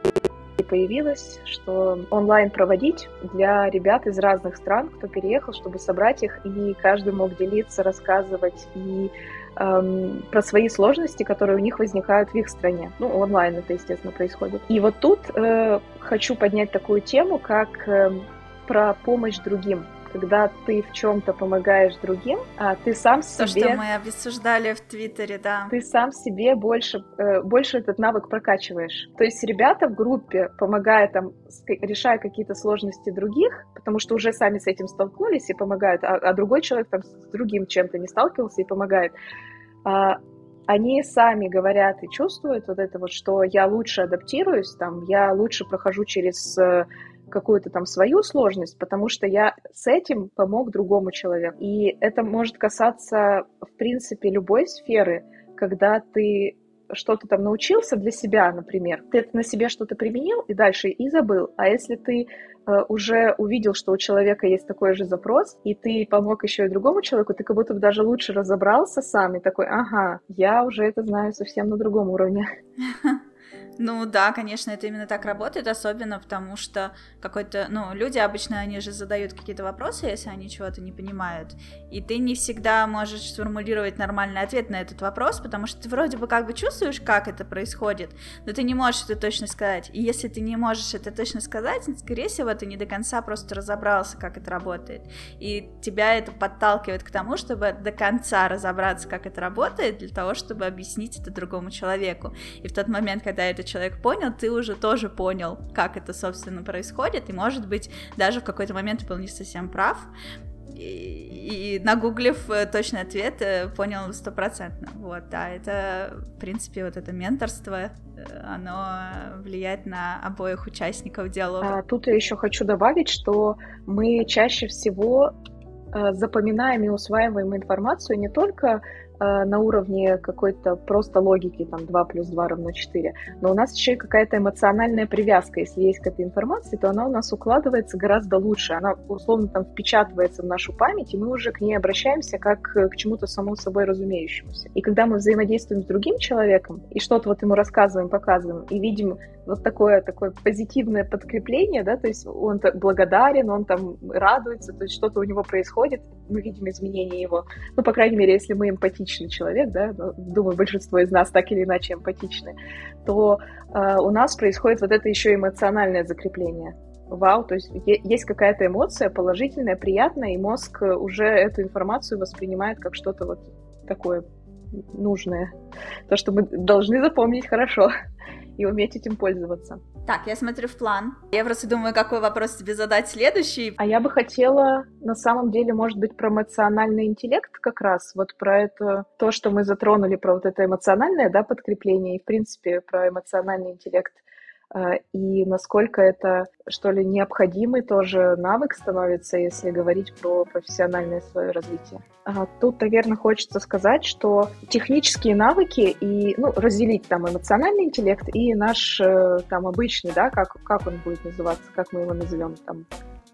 появилась, что онлайн проводить для ребят из разных стран, кто переехал, чтобы собрать их, и каждый мог делиться, рассказывать и эм, про свои сложности, которые у них возникают в их стране. Ну, онлайн это, естественно, происходит. И вот тут э, хочу поднять такую тему, как э, про помощь другим когда ты в чем-то помогаешь другим, а ты сам
себе... То, что мы обсуждали в Твиттере, да.
Ты сам себе больше, э, больше этот навык прокачиваешь. То есть ребята в группе, помогая там, решая какие-то сложности других, потому что уже сами с этим столкнулись и помогают, а, а другой человек там с другим чем-то не сталкивался и помогает, а, они сами говорят и чувствуют вот это вот, что я лучше адаптируюсь, там, я лучше прохожу через э, какую-то там свою сложность, потому что я с этим помог другому человеку. И это может касаться, в принципе, любой сферы, когда ты что-то там научился для себя, например, ты это на себе что-то применил и дальше и забыл. А если ты э, уже увидел, что у человека есть такой же запрос, и ты помог еще и другому человеку, ты как будто бы даже лучше разобрался сам и такой, ага, я уже это знаю совсем на другом уровне.
Ну да, конечно, это именно так работает, особенно потому что какой-то, ну, люди обычно, они же задают какие-то вопросы, если они чего-то не понимают, и ты не всегда можешь сформулировать нормальный ответ на этот вопрос, потому что ты вроде бы как бы чувствуешь, как это происходит, но ты не можешь это точно сказать, и если ты не можешь это точно сказать, скорее всего, ты не до конца просто разобрался, как это работает, и тебя это подталкивает к тому, чтобы до конца разобраться, как это работает, для того, чтобы объяснить это другому человеку, и в тот момент, когда это человек понял, ты уже тоже понял, как это, собственно, происходит, и, может быть, даже в какой-то момент ты был не совсем прав, и, и нагуглив э, точный ответ, э, понял стопроцентно. Вот, да, это, в принципе, вот это менторство, э, оно влияет на обоих участников диалога.
А, тут я еще хочу добавить, что мы чаще всего запоминаем и усваиваем информацию не только на уровне какой-то просто логики, там 2 плюс 2 равно 4, но у нас еще и какая-то эмоциональная привязка. Если есть какая-то информация, то она у нас укладывается гораздо лучше. Она условно там впечатывается в нашу память, и мы уже к ней обращаемся как к чему-то само собой разумеющемуся. И когда мы взаимодействуем с другим человеком, и что-то вот ему рассказываем, показываем, и видим вот такое, такое позитивное подкрепление, да, то есть он благодарен, он там радуется, то есть что-то у него происходит, мы видим изменения его. Ну, по крайней мере, если мы эмпатичный человек, да, думаю, большинство из нас так или иначе эмпатичны, то э, у нас происходит вот это еще эмоциональное закрепление. Вау, то есть есть какая-то эмоция положительная, приятная, и мозг уже эту информацию воспринимает как что-то вот такое нужное. То, что мы должны запомнить хорошо и уметь этим пользоваться.
Так, я смотрю в план. Я просто думаю, какой вопрос тебе задать следующий.
А я бы хотела, на самом деле, может быть, про эмоциональный интеллект как раз, вот про это, то, что мы затронули, про вот это эмоциональное, да, подкрепление, и, в принципе, про эмоциональный интеллект – и насколько это, что ли, необходимый тоже навык становится, если говорить про профессиональное свое развитие. А тут, наверное, хочется сказать, что технические навыки и, ну, разделить там эмоциональный интеллект и наш э, там обычный, да, как, как он будет называться, как мы его назовем, там,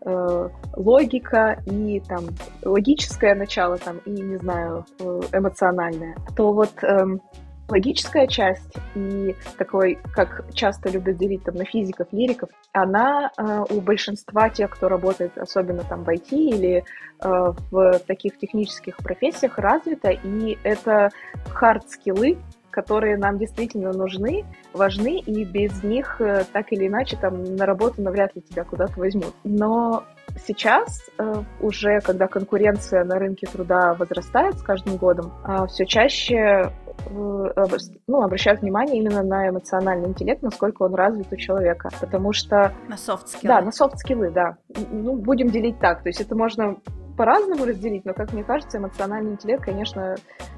э, логика и там логическое начало там и не знаю эмоциональное то вот эм, логическая часть и такой, как часто любят делить там на физиков, лириков, она э, у большинства тех, кто работает, особенно там в IT или э, в таких технических профессиях, развита, и это хард-скиллы, которые нам действительно нужны, важны, и без них э, так или иначе там на работу навряд ли тебя куда-то возьмут. Но сейчас э, уже, когда конкуренция на рынке труда возрастает с каждым годом, э, все чаще ну, обращают внимание именно на эмоциональный интеллект, насколько он развит у человека, потому что...
На soft skill ы.
Да, на soft skill ы, да. Ну, будем делить так, то есть это можно по-разному разделить, но, как мне кажется, эмоциональный интеллект, конечно,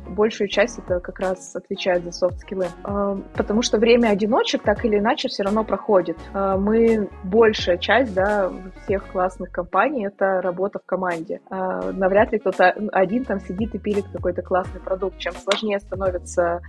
большую часть это как раз отвечает за soft skill ы. А, потому что время одиночек так или иначе все равно проходит. А, мы, большая часть, да, всех классных компаний, это работа в команде. А, навряд ли кто-то один там сидит и пилит какой-то классный продукт. Чем сложнее становятся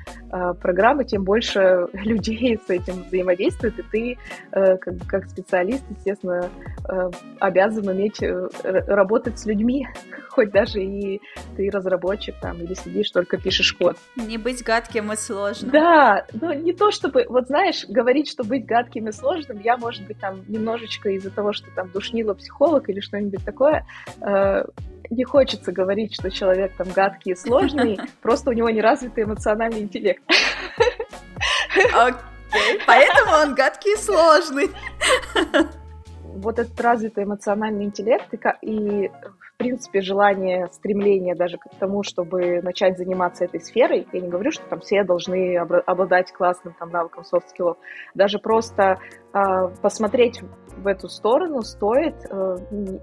программы, тем больше людей с этим взаимодействует, и ты, э, как, как специалист, естественно, э, обязан уметь э, работать с людьми, хоть даже и ты разработчик там или сидишь, только пишешь код.
Не быть гадким и сложным.
Да, но не то чтобы, вот знаешь, говорить, что быть гадким и сложным, я, может быть, там немножечко из-за того, что там душнила психолог или что-нибудь такое, э, не хочется говорить, что человек там гадкий и сложный, просто у него неразвитый эмоциональный интеллект.
Окей, поэтому он гадкий и сложный
вот этот развитый эмоциональный интеллект и, и принципе, желание, стремление даже к тому, чтобы начать заниматься этой сферой. Я не говорю, что там все должны обладать классным там навыком soft skill ов. Даже просто э, посмотреть в эту сторону стоит. Э,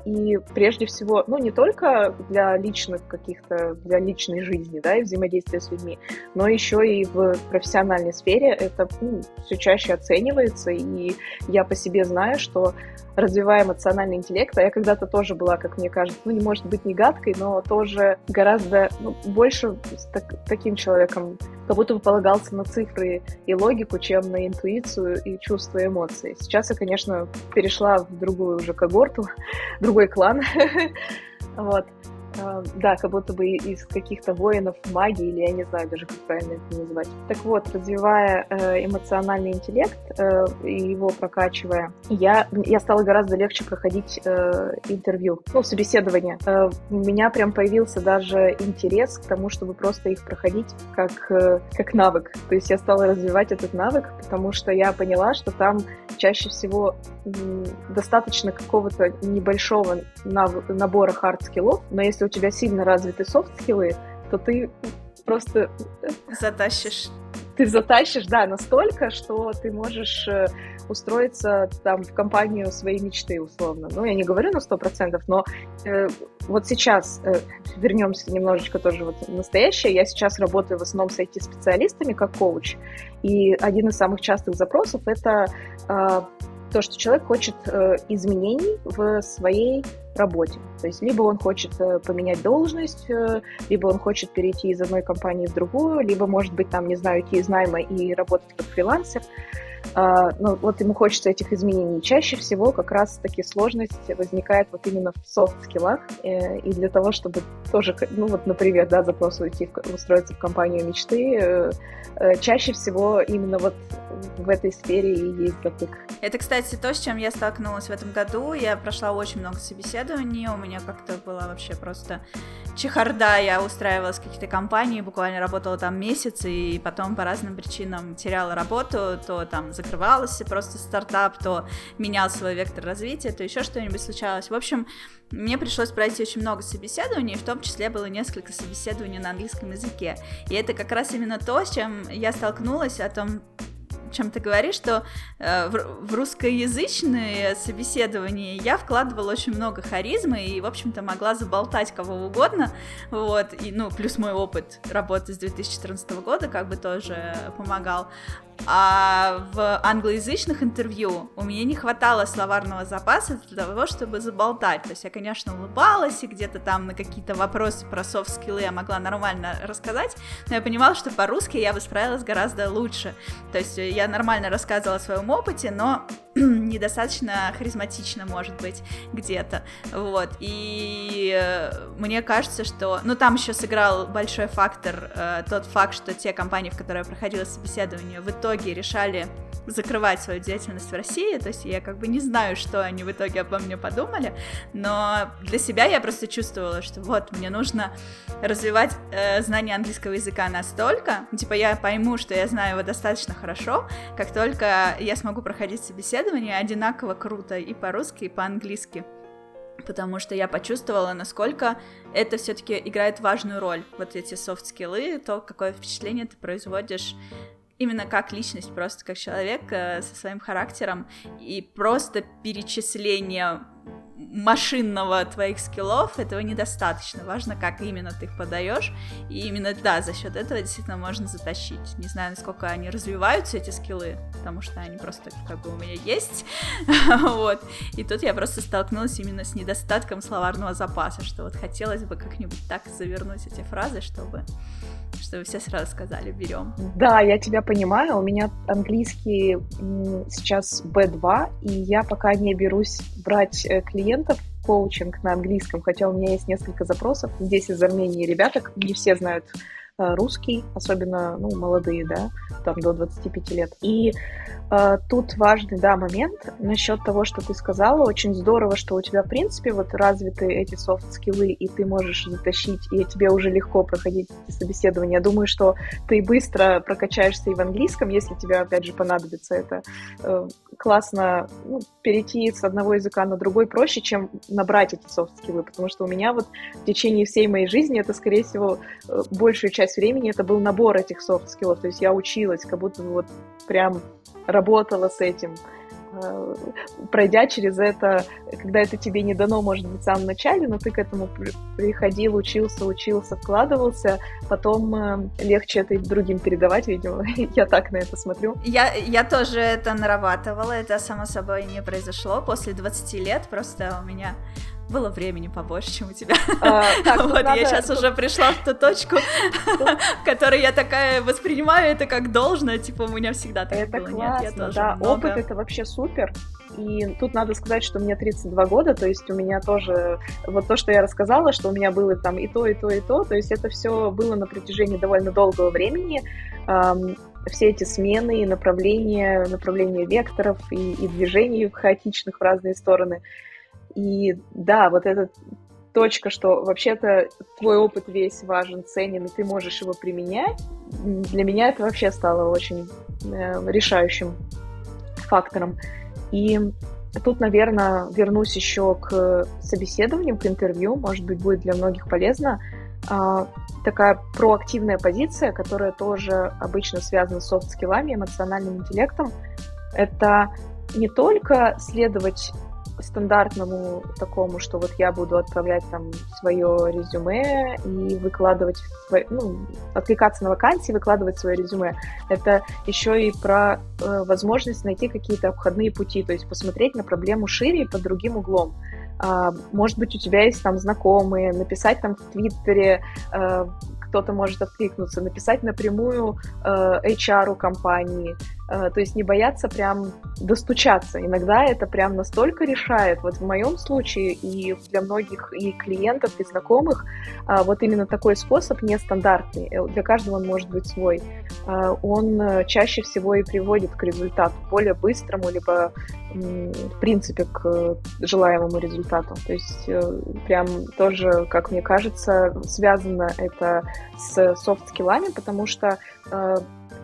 и прежде всего, ну, не только для личных каких-то, для личной жизни, да, и взаимодействия с людьми, но еще и в профессиональной сфере это ну, все чаще оценивается. И я по себе знаю, что развивая эмоциональный интеллект, а я когда-то тоже была, как мне кажется, ну, не может быть не гадкой, но тоже гораздо ну, больше с так, таким человеком, как будто бы полагался на цифры и логику, чем на интуицию и чувства и эмоции. Сейчас я, конечно, перешла в другую уже когорту, другой клан, вот. А, да, как будто бы из каких-то воинов магии, или я не знаю даже, как правильно это назвать. Так вот, развивая э, эмоциональный интеллект э, и его прокачивая, я, я стала гораздо легче проходить э, интервью, ну, собеседование. У меня прям появился даже интерес к тому, чтобы просто их проходить как, как навык. То есть я стала развивать этот навык, потому что я поняла, что там чаще всего достаточно какого-то небольшого набора hard skill ов, но если у тебя сильно развиты soft skill ы, то ты просто...
Затащишь.
Ты затащишь, да, настолько, что ты можешь э, устроиться там в компанию своей мечты, условно. Ну, я не говорю на сто процентов, но э, вот сейчас э, вернемся немножечко тоже вот в настоящее. Я сейчас работаю в основном с IT-специалистами как коуч, и один из самых частых запросов это э, то, что человек хочет э, изменений в своей работе. То есть либо он хочет э, поменять должность, э, либо он хочет перейти из одной компании в другую, либо, может быть, там, не знаю, идти из найма и работать как фрилансер. А, ну, вот ему хочется этих изменений. Чаще всего как раз-таки сложность возникает вот именно в софт-скиллах, э, и для того, чтобы тоже, ну вот, например, да, запрос уйти, устроиться в компанию мечты, э, э, чаще всего именно вот в этой сфере и есть затык.
Это, кстати, то, с чем я столкнулась в этом году. Я прошла очень много собеседований, у меня как-то была вообще просто чехарда. Я устраивалась в какие-то компании, буквально работала там месяц, и потом по разным причинам теряла работу, то там закрывался просто стартап, то менял свой вектор развития, то еще что-нибудь случалось. В общем, мне пришлось пройти очень много собеседований, в том числе было несколько собеседований на английском языке. И это как раз именно то, с чем я столкнулась, о том, чем ты говоришь, что э, в, в русскоязычные собеседования я вкладывала очень много харизмы и, в общем-то, могла заболтать кого угодно, вот, и, ну, плюс мой опыт работы с 2014 года как бы тоже помогал. А в англоязычных интервью у меня не хватало словарного запаса для того, чтобы заболтать. То есть я, конечно, улыбалась, и где-то там на какие-то вопросы про софт-скиллы я могла нормально рассказать, но я понимала, что по-русски я бы справилась гораздо лучше. То есть я нормально рассказывала о своем опыте, но недостаточно харизматично, может быть, где-то. Вот. И э, мне кажется, что... Ну, там еще сыграл большой фактор э, тот факт, что те компании, в которые я проходила собеседование, в итоге решали закрывать свою деятельность в России, то есть я как бы не знаю, что они в итоге обо мне подумали, но для себя я просто чувствовала, что вот, мне нужно развивать э, знание английского языка настолько, типа я пойму, что я знаю его достаточно хорошо, как только я смогу проходить собеседование одинаково круто и по-русски, и по-английски. Потому что я почувствовала, насколько это все-таки играет важную роль, вот эти софт-скиллы, то, какое впечатление ты производишь именно как личность, просто как человек э, со своим характером, и просто перечисление машинного твоих скиллов этого недостаточно. Важно, как именно ты их подаешь. И именно, да, за счет этого действительно можно затащить. Не знаю, насколько они развиваются, эти скиллы, потому что они просто как бы у меня есть. вот. И тут я просто столкнулась именно с недостатком словарного запаса, что вот хотелось бы как-нибудь так завернуть эти фразы, чтобы чтобы все сразу сказали, берем.
Да, я тебя понимаю. У меня английский сейчас B2, и я пока не берусь брать э, клиентов коучинг на английском, хотя у меня есть несколько запросов. Здесь из Армении ребята, не все знают Э, русский, особенно ну, молодые, да, там до 25 лет. И тут важный, да, момент насчет того, что ты сказала. Очень здорово, что у тебя, в принципе, вот развиты эти софт-скиллы, и ты можешь затащить, и тебе уже легко проходить эти собеседования. Я думаю, что ты быстро прокачаешься и в английском, если тебе, опять же, понадобится это. Э, классно ну, перейти с одного языка на другой проще, чем набрать эти soft skill ы, потому что у меня вот в течение всей моей жизни это, скорее всего, э, большую часть времени это был набор этих soft skill ов, то есть я училась, как будто вот прям работала с этим. э, пройдя через это, когда это тебе не дано, может быть, в самом начале, но ты к этому приходил, учился, учился, вкладывался, потом э, легче это другим передавать, видимо. я так на это смотрю.
Я, я тоже это нарабатывала, это само собой не произошло после 20 лет, просто у меня было времени побольше, чем у тебя. А, так, вот надо... я сейчас уже пришла в ту точку, в которой я такая воспринимаю это как должное, типа у меня всегда так
это
было.
Классно, Нет, я тоже да, много... опыт это вообще супер. И тут надо сказать, что мне 32 года, то есть у меня тоже, вот то, что я рассказала, что у меня было там и то, и то, и то, то есть это все было на протяжении довольно долгого времени. Все эти смены, направления, направления векторов и, и движений хаотичных в разные стороны. И да, вот эта точка, что вообще-то твой опыт весь важен, ценен, и ты можешь его применять, для меня это вообще стало очень э, решающим фактором. И тут, наверное, вернусь еще к собеседованиям, к интервью, может быть, будет для многих полезно. А, такая проактивная позиция, которая тоже обычно связана с софт-скиллами, эмоциональным интеллектом, это не только следовать стандартному такому, что вот я буду отправлять там свое резюме и выкладывать, ну, откликаться на вакансии, выкладывать свое резюме. Это еще и про э, возможность найти какие-то обходные пути, то есть посмотреть на проблему шире и под другим углом. Uh, может быть, у тебя есть там знакомые, написать там в Твиттере, uh, кто-то может откликнуться, написать напрямую uh, HR компании, Э, то есть не бояться прям достучаться. Иногда это прям настолько решает. Вот в моем случае и для многих и клиентов, и знакомых а, вот именно такой способ нестандартный. Э, для каждого он может быть свой. Он э, чаще всего и приводит к результату, более быстрому, либо в принципе к желаемому результату. То есть прям тоже, как мне кажется, связано это с софт-скиллами, потому что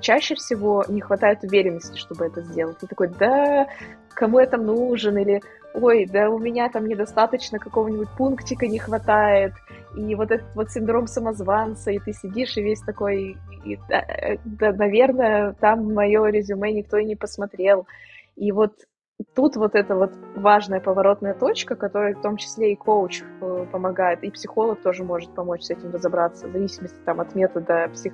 чаще всего не хватает уверенности, чтобы это сделать. Ты такой, да, кому это нужен, или ой, да у меня там недостаточно какого-нибудь пунктика не хватает, и вот этот вот синдром самозванца, и ты сидишь и весь такой, и, да, э, да, наверное, там мое резюме никто и не посмотрел. И вот тут вот эта вот важная поворотная точка, которая в том числе и коуч э, помогает, и психолог тоже может помочь с этим разобраться, в зависимости там от метода псих...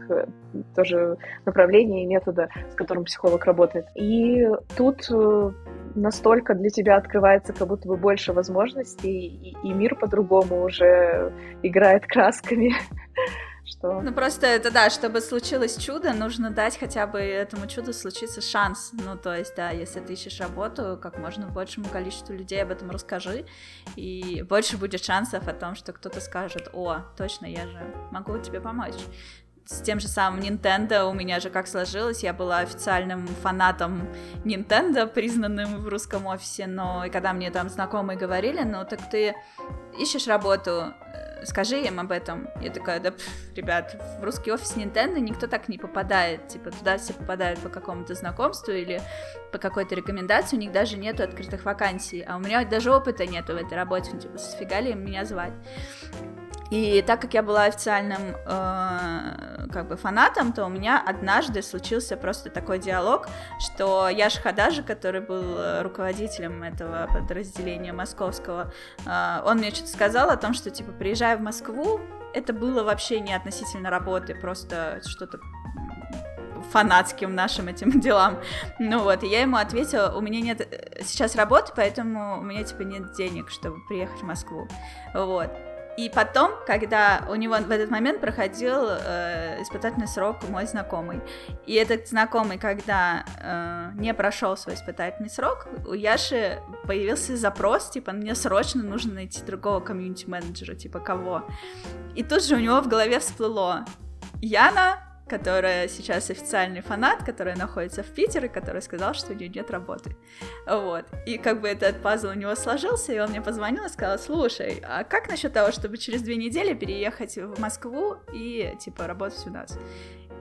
тоже направления и метода, с которым психолог работает. И тут э, настолько для тебя открывается как будто бы больше возможностей, и, и мир по-другому уже играет красками. что...
Ну, просто это, да, чтобы случилось чудо, нужно дать хотя бы этому чуду случиться шанс. Ну, то есть, да, если ты ищешь работу, как можно большему количеству людей об этом расскажи, и больше будет шансов о том, что кто-то скажет, о, точно, я же могу тебе помочь с тем же самым Nintendo у меня же как сложилось, я была официальным фанатом Nintendo, признанным в русском офисе, но и когда мне там знакомые говорили, ну так ты ищешь работу, скажи им об этом. Я такая, да, пф, ребят, в русский офис Nintendo никто так не попадает, типа, туда все попадают по какому-то знакомству или по какой-то рекомендации, у них даже нету открытых вакансий, а у меня даже опыта нету в этой работе, ну, типа, сфига ли меня звать. И так как я была официальным э, как бы фанатом, то у меня однажды случился просто такой диалог, что Яш Хадажи, который был руководителем этого подразделения московского, э, он мне что-то сказал о том, что типа приезжая в Москву, это было вообще не относительно работы, просто что-то фанатским нашим этим делам. Ну вот, и я ему ответила, у меня нет э, сейчас работы, поэтому у меня типа нет денег, чтобы приехать в Москву. Вот. И потом, когда у него в этот момент проходил э, испытательный срок мой знакомый, и этот знакомый, когда э, не прошел свой испытательный срок, у Яши появился запрос, типа, мне срочно нужно найти другого комьюнити-менеджера, типа, кого? И тут же у него в голове всплыло, Яна, которая сейчас официальный фанат, которая находится в Питере, который сказал, что у нее нет работы. Вот. И как бы этот пазл у него сложился, и он мне позвонил и сказал, слушай, а как насчет того, чтобы через две недели переехать в Москву и, типа, работать у нас?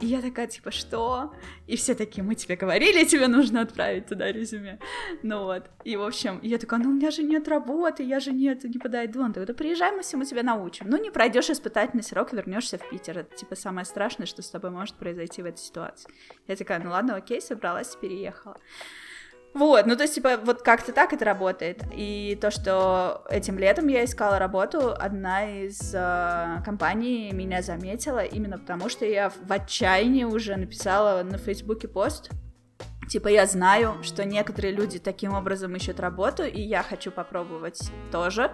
И я такая, типа, что? И все такие, мы тебе говорили, тебе нужно отправить туда резюме. Ну вот. И, в общем, я такая, ну у меня же нет работы, я же нет, не подойду. Он такой, да приезжай, мы всему тебя научим. Ну, не пройдешь испытательный срок, вернешься в Питер. Это, типа, самое страшное, что с тобой может произойти в этой ситуации. Я такая, ну ладно, окей, собралась, переехала. Вот, ну то есть, типа, вот как-то так это работает. И то, что этим летом я искала работу, одна из э, компаний меня заметила именно потому, что я в отчаянии уже написала на Фейсбуке пост, Типа, я знаю, что некоторые люди таким образом ищут работу, и я хочу попробовать тоже.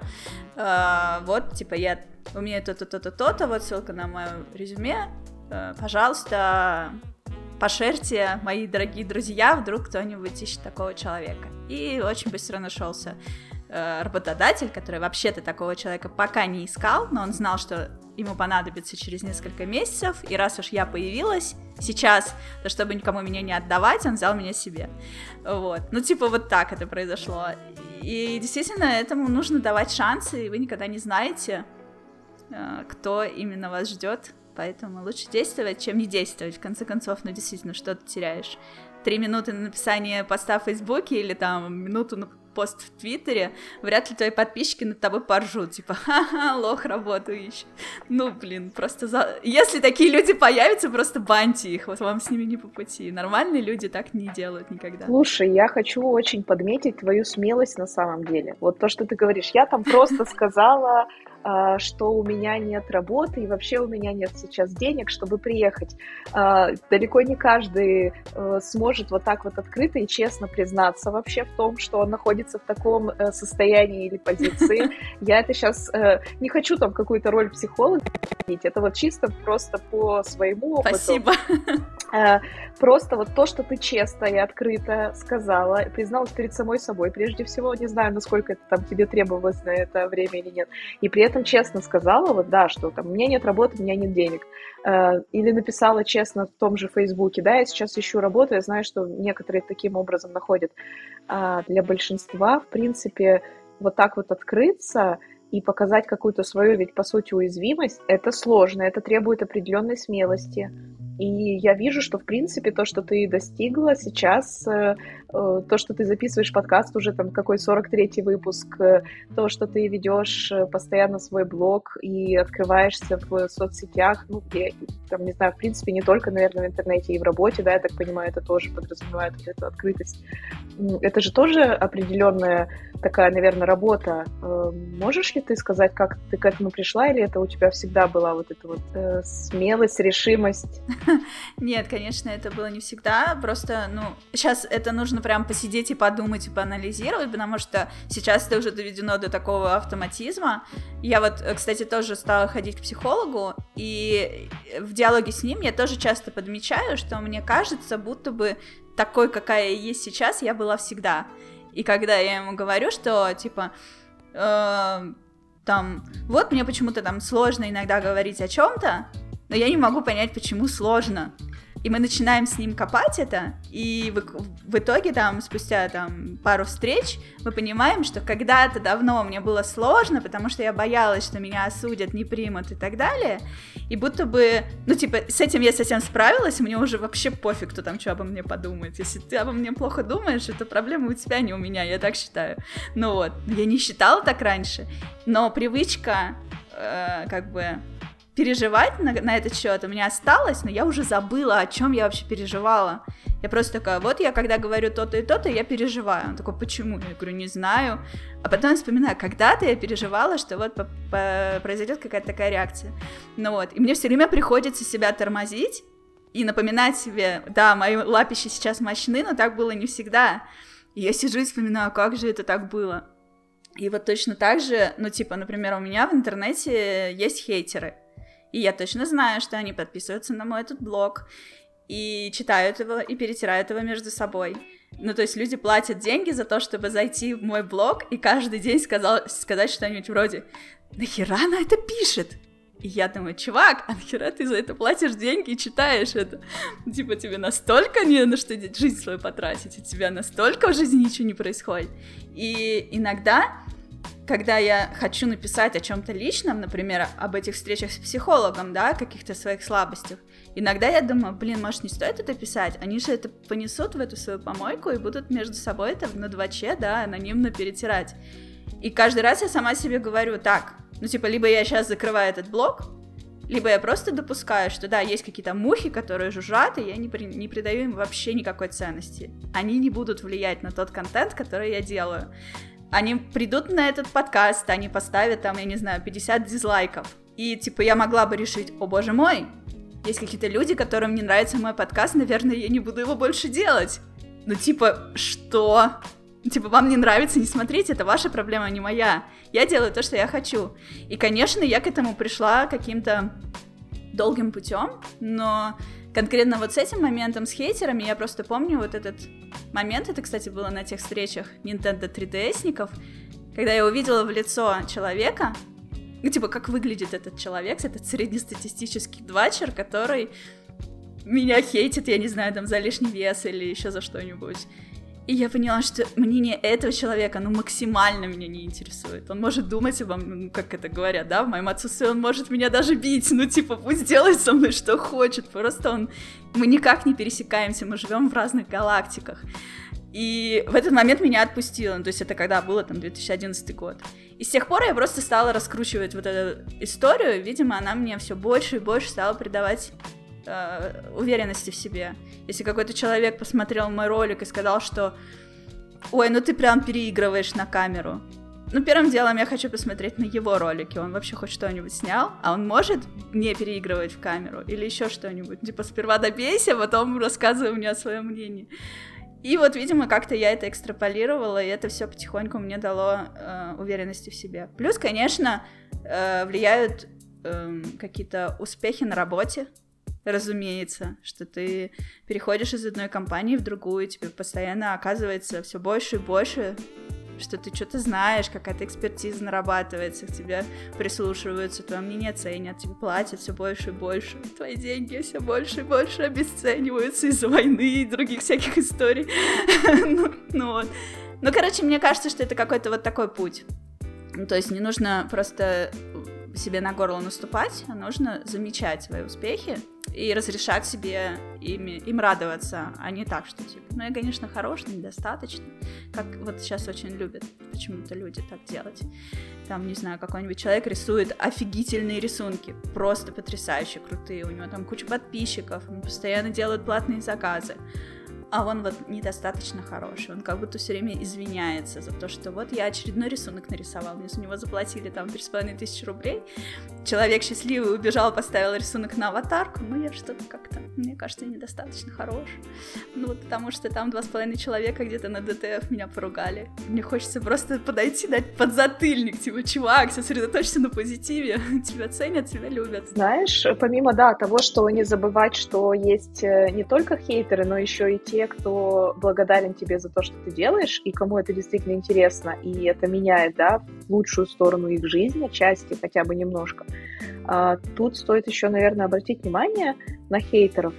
Э, вот, типа, я умею то-то, то-то, то-то, вот ссылка на мое резюме. Э, пожалуйста, пошерьте, мои дорогие друзья, вдруг кто-нибудь ищет такого человека. И очень быстро нашелся э, работодатель, который вообще-то такого человека пока не искал, но он знал, что ему понадобится через несколько месяцев, и раз уж я появилась сейчас, то чтобы никому меня не отдавать, он взял меня себе. Вот. Ну, типа, вот так это произошло. И действительно, этому нужно давать шансы, и вы никогда не знаете, э, кто именно вас ждет Поэтому лучше действовать, чем не действовать. В конце концов, ну действительно, что ты теряешь? Три минуты на написание поста в Фейсбуке или там минуту на пост в Твиттере, вряд ли твои подписчики над тобой поржут, типа, ха-ха, лох работу ищет. Ну, блин, просто за... Если такие люди появятся, просто баньте их, вот вам с ними не по пути. Нормальные люди так не делают никогда.
Слушай, я хочу очень подметить твою смелость на самом деле. Вот то, что ты говоришь, я там просто сказала что у меня нет работы и вообще у меня нет сейчас денег, чтобы приехать. А, далеко не каждый э, сможет вот так вот открыто и честно признаться вообще в том, что он находится в таком э, состоянии или позиции. Я это сейчас э, не хочу там какую-то роль психолога это вот чисто просто по своему опыту.
Спасибо.
Просто вот то, что ты честно и открыто сказала, призналась перед самой собой, прежде всего, не знаю, насколько это там тебе требовалось на это время или нет, и при этом этом честно сказала, вот да, что там, у меня нет работы, у меня нет денег. Э, или написала честно в том же Фейсбуке, да, я сейчас ищу работу, я знаю, что некоторые таким образом находят. А для большинства, в принципе, вот так вот открыться и показать какую-то свою, ведь по сути уязвимость, это сложно, это требует определенной смелости. И я вижу, что, в принципе, то, что ты достигла сейчас, э, то, что ты записываешь подкаст уже там какой 43-й выпуск, э, то, что ты ведешь постоянно свой блог и открываешься в соцсетях, ну, где, там, не знаю, в принципе, не только, наверное, в интернете и в работе, да, я так понимаю, это тоже подразумевает вот эту открытость. Это же тоже определенная такая, наверное, работа. Можешь ли ты сказать, как ты к этому пришла, или это у тебя всегда была вот эта вот смелость, решимость?
Нет, конечно, это было не всегда, просто, ну, сейчас это нужно прям посидеть и подумать и поанализировать, потому что сейчас это уже доведено до такого автоматизма. Я вот, кстати, тоже стала ходить к психологу, и в диалоге с ним я тоже часто подмечаю, что мне кажется, будто бы такой, какая я есть сейчас, я была всегда. И когда я ему говорю, что, типа, э, там, вот мне почему-то там сложно иногда говорить о чем-то, но я не могу понять, почему сложно. И мы начинаем с ним копать это, и в, в итоге там спустя там пару встреч мы понимаем, что когда-то давно мне было сложно, потому что я боялась, что меня осудят, не примут и так далее. И будто бы, ну типа, с этим я совсем справилась, мне уже вообще пофиг, кто там что обо мне подумает. Если ты обо мне плохо думаешь, это проблема у тебя, а не у меня, я так считаю. Ну вот, я не считала так раньше, но привычка э, как бы переживать на, на этот счет у меня осталось, но я уже забыла, о чем я вообще переживала. Я просто такая, вот я когда говорю то-то и то-то, я переживаю. Он такой, почему? Я говорю, не знаю. А потом вспоминаю, когда-то я переживала, что вот произойдет какая-то такая реакция. Ну вот, и мне все время приходится себя тормозить и напоминать себе, да, мои лапищи сейчас мощны, но так было не всегда. И я сижу и вспоминаю, как же это так было. И вот точно так же, ну, типа, например, у меня в интернете есть хейтеры. И я точно знаю, что они подписываются на мой этот блог и читают его и перетирают его между собой. Ну, то есть люди платят деньги за то, чтобы зайти в мой блог и каждый день сказал, сказать что-нибудь вроде «Нахера она это пишет?» И я думаю, чувак, а нахера ты за это платишь деньги и читаешь это? Типа тебе настолько не на что жизнь свою потратить, у тебя настолько в жизни ничего не происходит. И иногда когда я хочу написать о чем-то личном, например, об этих встречах с психологом, да, каких-то своих слабостях, иногда я думаю, блин, может, не стоит это писать? Они же это понесут в эту свою помойку и будут между собой это на дваче, да, анонимно перетирать. И каждый раз я сама себе говорю, так, ну, типа, либо я сейчас закрываю этот блог, Либо я просто допускаю, что да, есть какие-то мухи, которые жужжат, и я не, при, не придаю им вообще никакой ценности. Они не будут влиять на тот контент, который я делаю. Они придут на этот подкаст, они поставят там, я не знаю, 50 дизлайков. И типа я могла бы решить, о боже мой, есть какие-то люди, которым не нравится мой подкаст, наверное, я не буду его больше делать. Ну типа, что? Типа, вам не нравится, не смотрите, это ваша проблема, а не моя. Я делаю то, что я хочу. И, конечно, я к этому пришла каким-то долгим путем, но конкретно вот с этим моментом, с хейтерами, я просто помню вот этот момент, это, кстати, было на тех встречах Nintendo 3DS-ников, когда я увидела в лицо человека, ну, типа, как выглядит этот человек, этот среднестатистический двачер, который меня хейтит, я не знаю, там, за лишний вес или еще за что-нибудь. И я поняла, что мнение этого человека, ну, максимально меня не интересует. Он может думать обо мне, ну, как это говорят, да, в моем отсутствии он может меня даже бить, ну, типа, пусть делает со мной что хочет, просто он... Мы никак не пересекаемся, мы живем в разных галактиках. И в этот момент меня отпустило, то есть это когда было, там, 2011 год. И с тех пор я просто стала раскручивать вот эту историю, видимо, она мне все больше и больше стала придавать э, уверенности в себе. Если какой-то человек посмотрел мой ролик и сказал, что ой, ну ты прям переигрываешь на камеру. Ну, первым делом я хочу посмотреть на его ролики. Он вообще хоть что-нибудь снял, а он может не переигрывать в камеру или еще что-нибудь. Типа сперва добейся, потом рассказывай мне о своем мнении. И вот, видимо, как-то я это экстраполировала, и это все потихоньку мне дало э, уверенности в себе. Плюс, конечно, э, влияют э, какие-то успехи на работе разумеется, что ты переходишь из одной компании в другую, тебе постоянно оказывается все больше и больше, что ты что-то знаешь, какая-то экспертиза нарабатывается, к тебе прислушиваются, твое мнение ценят, тебе платят все больше и больше, твои деньги все больше и больше обесцениваются из-за войны и других всяких историй. ну, ну вот. Ну, короче, мне кажется, что это какой-то вот такой путь. Ну, то есть не нужно просто себе на горло наступать, а нужно замечать свои успехи и разрешать себе ими, им радоваться, а не так, что типа, ну я, конечно, хорош, но недостаточно, как вот сейчас очень любят почему-то люди так делать. Там, не знаю, какой-нибудь человек рисует офигительные рисунки, просто потрясающе крутые, у него там куча подписчиков, он постоянно делает платные заказы, а он вот недостаточно хороший, он как будто все время извиняется за то, что вот я очередной рисунок нарисовал, мне с него заплатили там 3,5 тысячи рублей, человек счастливый убежал, поставил рисунок на аватарку, ну я что-то как-то, мне кажется, недостаточно хорош, ну вот потому что там 2,5 человека где-то на ДТФ меня поругали, мне хочется просто подойти, дать подзатыльник, типа, чувак, сосредоточься на позитиве, тебя ценят, тебя любят.
Знаешь, помимо, да, того, что не забывать, что есть э, не только хейтеры, но еще и те, кто благодарен тебе за то, что ты делаешь, и кому это действительно интересно, и это меняет, да, в лучшую сторону их жизни, части хотя бы немножко. А, тут стоит еще, наверное, обратить внимание на хейтеров,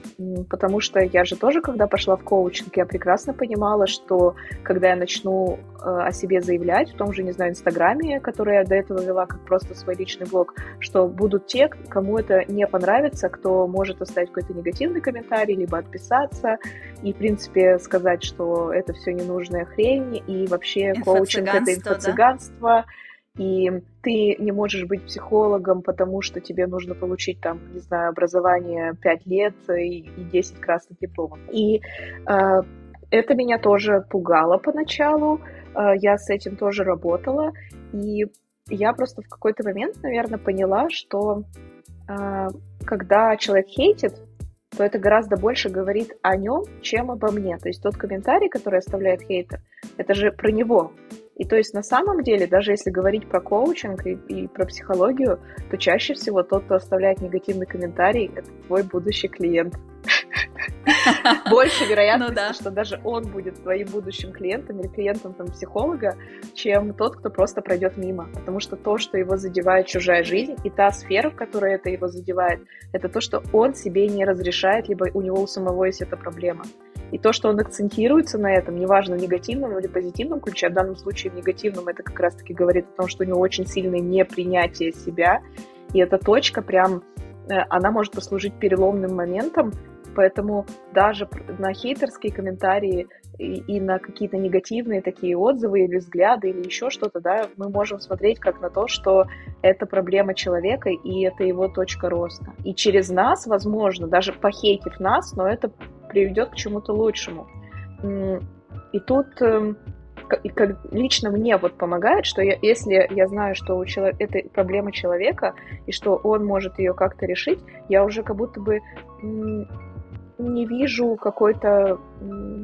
потому что я же тоже, когда пошла в коучинг, я прекрасно понимала, что когда я начну э, о себе заявлять в том же, не знаю, Инстаграме, который я до этого вела как просто свой личный блог, что будут те, кому это не понравится, кто может оставить какой-то негативный комментарий, либо отписаться, и, в принципе, сказать, что это все ненужная хрень, и вообще коучинг — это инфо-цыганство, да? И ты не можешь быть психологом, потому что тебе нужно получить там, не знаю, образование 5 лет и, и 10 красных дипломов. И э, это меня тоже пугало поначалу, э, я с этим тоже работала, и я просто в какой-то момент, наверное, поняла, что э, когда человек хейтит, то это гораздо больше говорит о нем, чем обо мне. То есть тот комментарий, который оставляет хейтер, это же про него. И то есть на самом деле, даже если говорить про коучинг и, и про психологию, то чаще всего тот, кто оставляет негативный комментарий, это твой будущий клиент. Больше вероятности, ну, что даже он будет твоим будущим клиентом или клиентом там, психолога, чем тот, кто просто пройдет мимо. Потому что то, что его задевает чужая жизнь, и та сфера, в которой это его задевает, это то, что он себе не разрешает, либо у него у самого есть эта проблема. И то, что он акцентируется на этом, неважно, в негативном или позитивном ключе, а в данном случае в негативном это как раз-таки говорит о том, что у него очень сильное непринятие себя, и эта точка прям, э, она может послужить переломным моментом Поэтому даже на хейтерские комментарии и, и на какие-то негативные такие отзывы или взгляды или еще что-то, да, мы можем смотреть как на то, что это проблема человека и это его точка роста. И через нас, возможно, даже похейтив нас, но это приведет к чему-то лучшему. И тут эм, и как лично мне вот помогает, что я, если я знаю, что у человека это проблема человека и что он может ее как-то решить, я уже как будто бы не вижу какой-то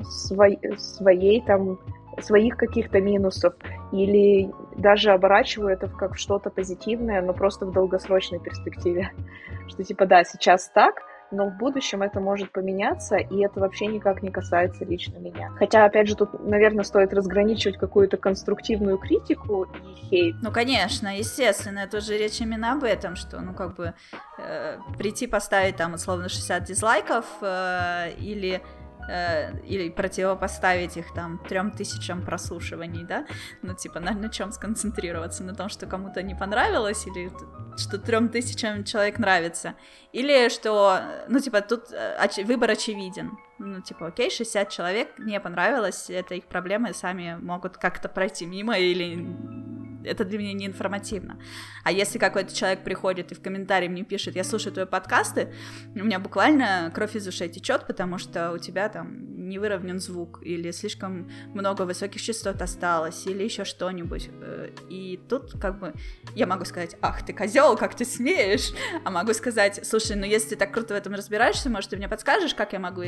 свой, своей там своих каких-то минусов или даже оборачиваю это в как что-то позитивное, но просто в долгосрочной перспективе. Что типа да, сейчас так, но в будущем это может поменяться, и это вообще никак не касается лично меня. Хотя, опять же, тут, наверное, стоит разграничивать какую-то конструктивную критику и хейт.
Ну, конечно, естественно, это же речь именно об этом, что, ну, как бы, э, прийти поставить там, условно, 60 дизлайков э, или э, или противопоставить их там трем тысячам прослушиваний, да, ну, типа, на, на чем сконцентрироваться, на том, что кому-то не понравилось, или что трем тысячам человек нравится, или что, ну, типа, тут э, оч- выбор очевиден, ну, типа, окей, 60 человек не понравилось, это их проблемы, сами могут как-то пройти мимо или это для меня не информативно. А если какой-то человек приходит и в комментарии мне пишет, я слушаю твои подкасты, у меня буквально кровь из ушей течет, потому что у тебя там не выровнен звук, или слишком много высоких частот осталось, или еще что-нибудь. Э, и тут как бы я могу сказать, ах, ты козел, как ты смеешь, а могу сказать, слушай, ну если ты так круто в этом разбираешься, может, ты мне подскажешь, как я могу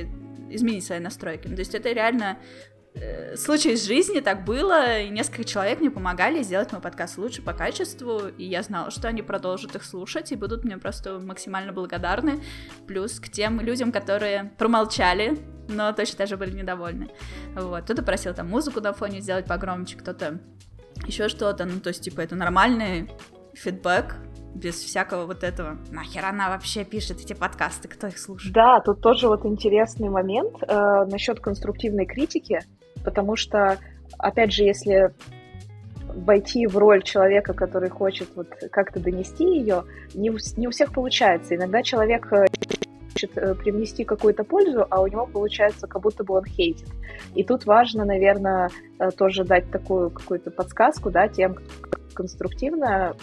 изменить свои настройки. Ну, то есть это реально случай из жизни так было, и несколько человек мне помогали сделать мой подкаст лучше по качеству, и я знала, что они продолжат их слушать и будут мне просто максимально благодарны. Плюс к тем людям, которые промолчали, но точно даже были недовольны. Вот. Кто-то просил там музыку на фоне сделать погромче, кто-то еще что-то. Ну, то есть, типа, это нормальный фидбэк, без всякого вот этого. Нахер она вообще пишет эти подкасты, кто их слушает?
Да, тут тоже вот интересный момент э, насчет конструктивной критики потому что, опять же, если войти в роль человека, который хочет вот как-то донести ее, не у, не у всех получается. Иногда человек э, хочет э, привнести какую-то пользу, а у него получается, как будто бы он хейтит. И тут важно, наверное, э, тоже дать такую какую-то подсказку, да, тем, кто конструктивно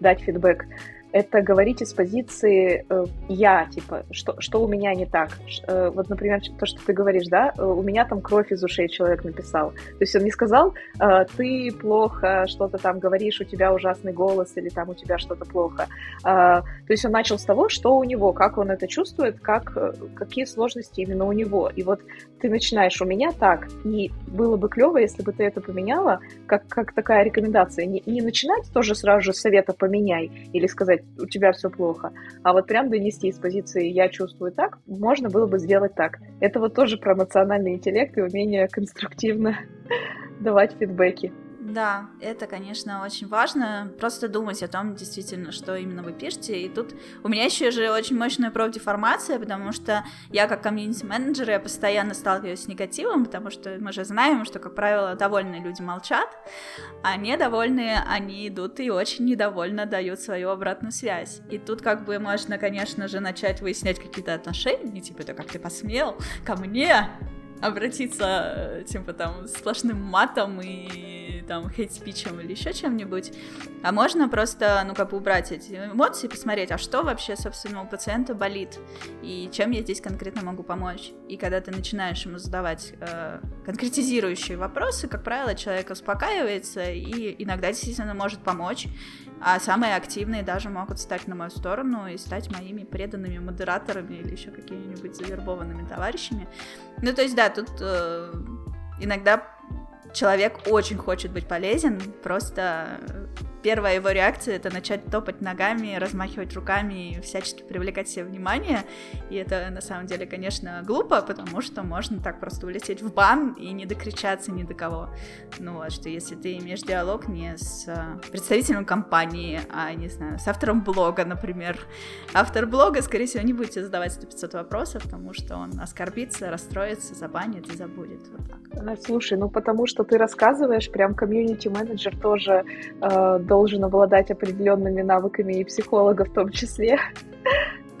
дать фидбэк это говорить из позиции э, я, типа, что, что у меня не так. Э, вот, например, то, что ты говоришь, да, э, у меня там кровь из ушей человек написал. То есть он не сказал, э, ты плохо что-то там говоришь, у тебя ужасный голос или там у тебя что-то плохо. Э, то есть он начал с того, что у него, как он это чувствует, как, э, какие сложности именно у него. И вот ты начинаешь у меня так, и было бы клево, если бы ты это поменяла, как, как такая рекомендация. Не, не начинать тоже сразу же совета поменяй или сказать, у тебя все плохо. А вот прям донести из позиции «я чувствую так», можно было бы сделать так. Это вот тоже про эмоциональный интеллект и умение конструктивно давать фидбэки.
Да, это, конечно, очень важно. Просто думать о том, действительно, что именно вы пишете. И тут у меня еще же очень мощная профдеформация, потому что я как комьюнити-менеджер, я постоянно сталкиваюсь с негативом, потому что мы же знаем, что, как правило, довольные люди молчат, а недовольные, они идут и очень недовольно дают свою обратную связь. И тут как бы можно, конечно же, начать выяснять какие-то отношения, типа, это как ты посмел ко мне обратиться, типа, там, сплошным матом и там хейт-спичем или еще чем-нибудь, а можно просто, ну, как бы убрать эти эмоции, посмотреть, а что вообще, собственно, у пациента болит, и чем я здесь конкретно могу помочь. И когда ты начинаешь ему задавать э, конкретизирующие вопросы, как правило, человек успокаивается и иногда действительно может помочь, а самые активные даже могут стать на мою сторону и стать моими преданными модераторами или еще какими-нибудь завербованными товарищами. Ну, то есть, да, тут э, иногда человек очень хочет быть полезен, просто первая его реакция это начать топать ногами, размахивать руками и всячески привлекать себе внимание. И это на самом деле, конечно, глупо, потому что можно так просто улететь в бан и не докричаться ни до кого. Ну вот, что если ты имеешь диалог не с а, представителем компании, а, не знаю, с автором блога, например. Автор блога, скорее всего, не будет задавать 100-500 вопросов, потому что он оскорбится, расстроится, забанит и забудет. Вот так.
Слушай, ну потому что ты рассказываешь, прям комьюнити-менеджер тоже э, должен обладать определенными навыками и психолога в том числе.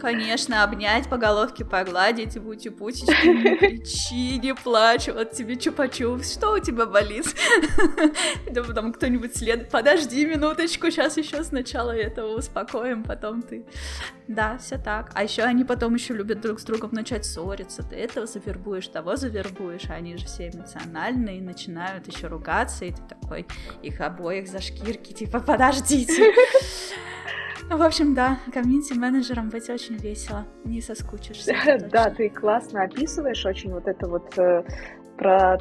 Конечно, обнять по головке, погладить, бути-путечки, не кричи, не плачь, вот тебе чупа-чупс, что у тебя болит? Да потом кто-нибудь след, подожди минуточку, сейчас еще сначала этого успокоим, потом ты. Да, все так. А еще они потом еще любят друг с другом начать ссориться, ты этого завербуешь, того завербуешь, а они же все эмоциональные, начинают еще ругаться, и ты такой их обоих за шкирки, типа, подождите. В общем, да, комьюнити-менеджером быть очень весело, не соскучишься.
Да, ты классно описываешь очень вот это вот э, про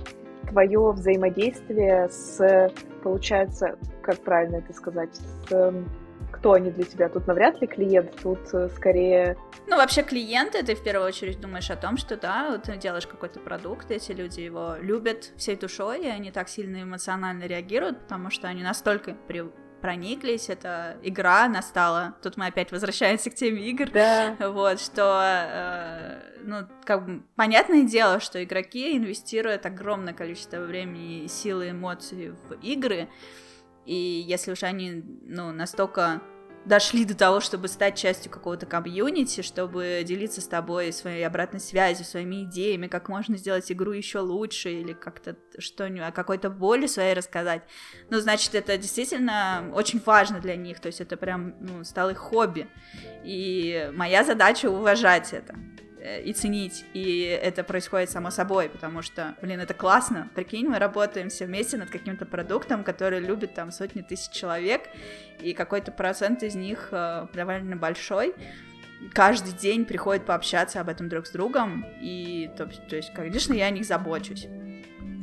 твое взаимодействие с, получается, как правильно это сказать, с эм, кто они для тебя? Тут навряд ли клиент, тут э, скорее...
Ну, вообще клиенты, ты в первую очередь думаешь о том, что, да, вот ты делаешь какой-то продукт, эти люди его любят всей душой, и они так сильно эмоционально реагируют, потому что они настолько при прониклись, эта игра настала. Тут мы опять возвращаемся к теме игр.
Да.
Вот, что, э, ну, как бы, понятное дело, что игроки инвестируют огромное количество времени, силы, эмоций в игры, и если уж они, ну, настолько дошли до того, чтобы стать частью какого-то комьюнити, чтобы делиться с тобой своей обратной связью, своими идеями, как можно сделать игру еще лучше или как-то что-нибудь, о какой-то боли своей рассказать. Ну, значит, это действительно очень важно для них, то есть это прям, ну, стало их хобби. И моя задача уважать это. Э, и ценить, и это происходит само собой, потому что, блин, это классно, прикинь, мы работаем все вместе над каким-то продуктом, который любит там сотни тысяч человек, и какой-то процент из них э, довольно большой, каждый день приходит пообщаться об этом друг с другом, и, то, то есть, конечно, я о них забочусь.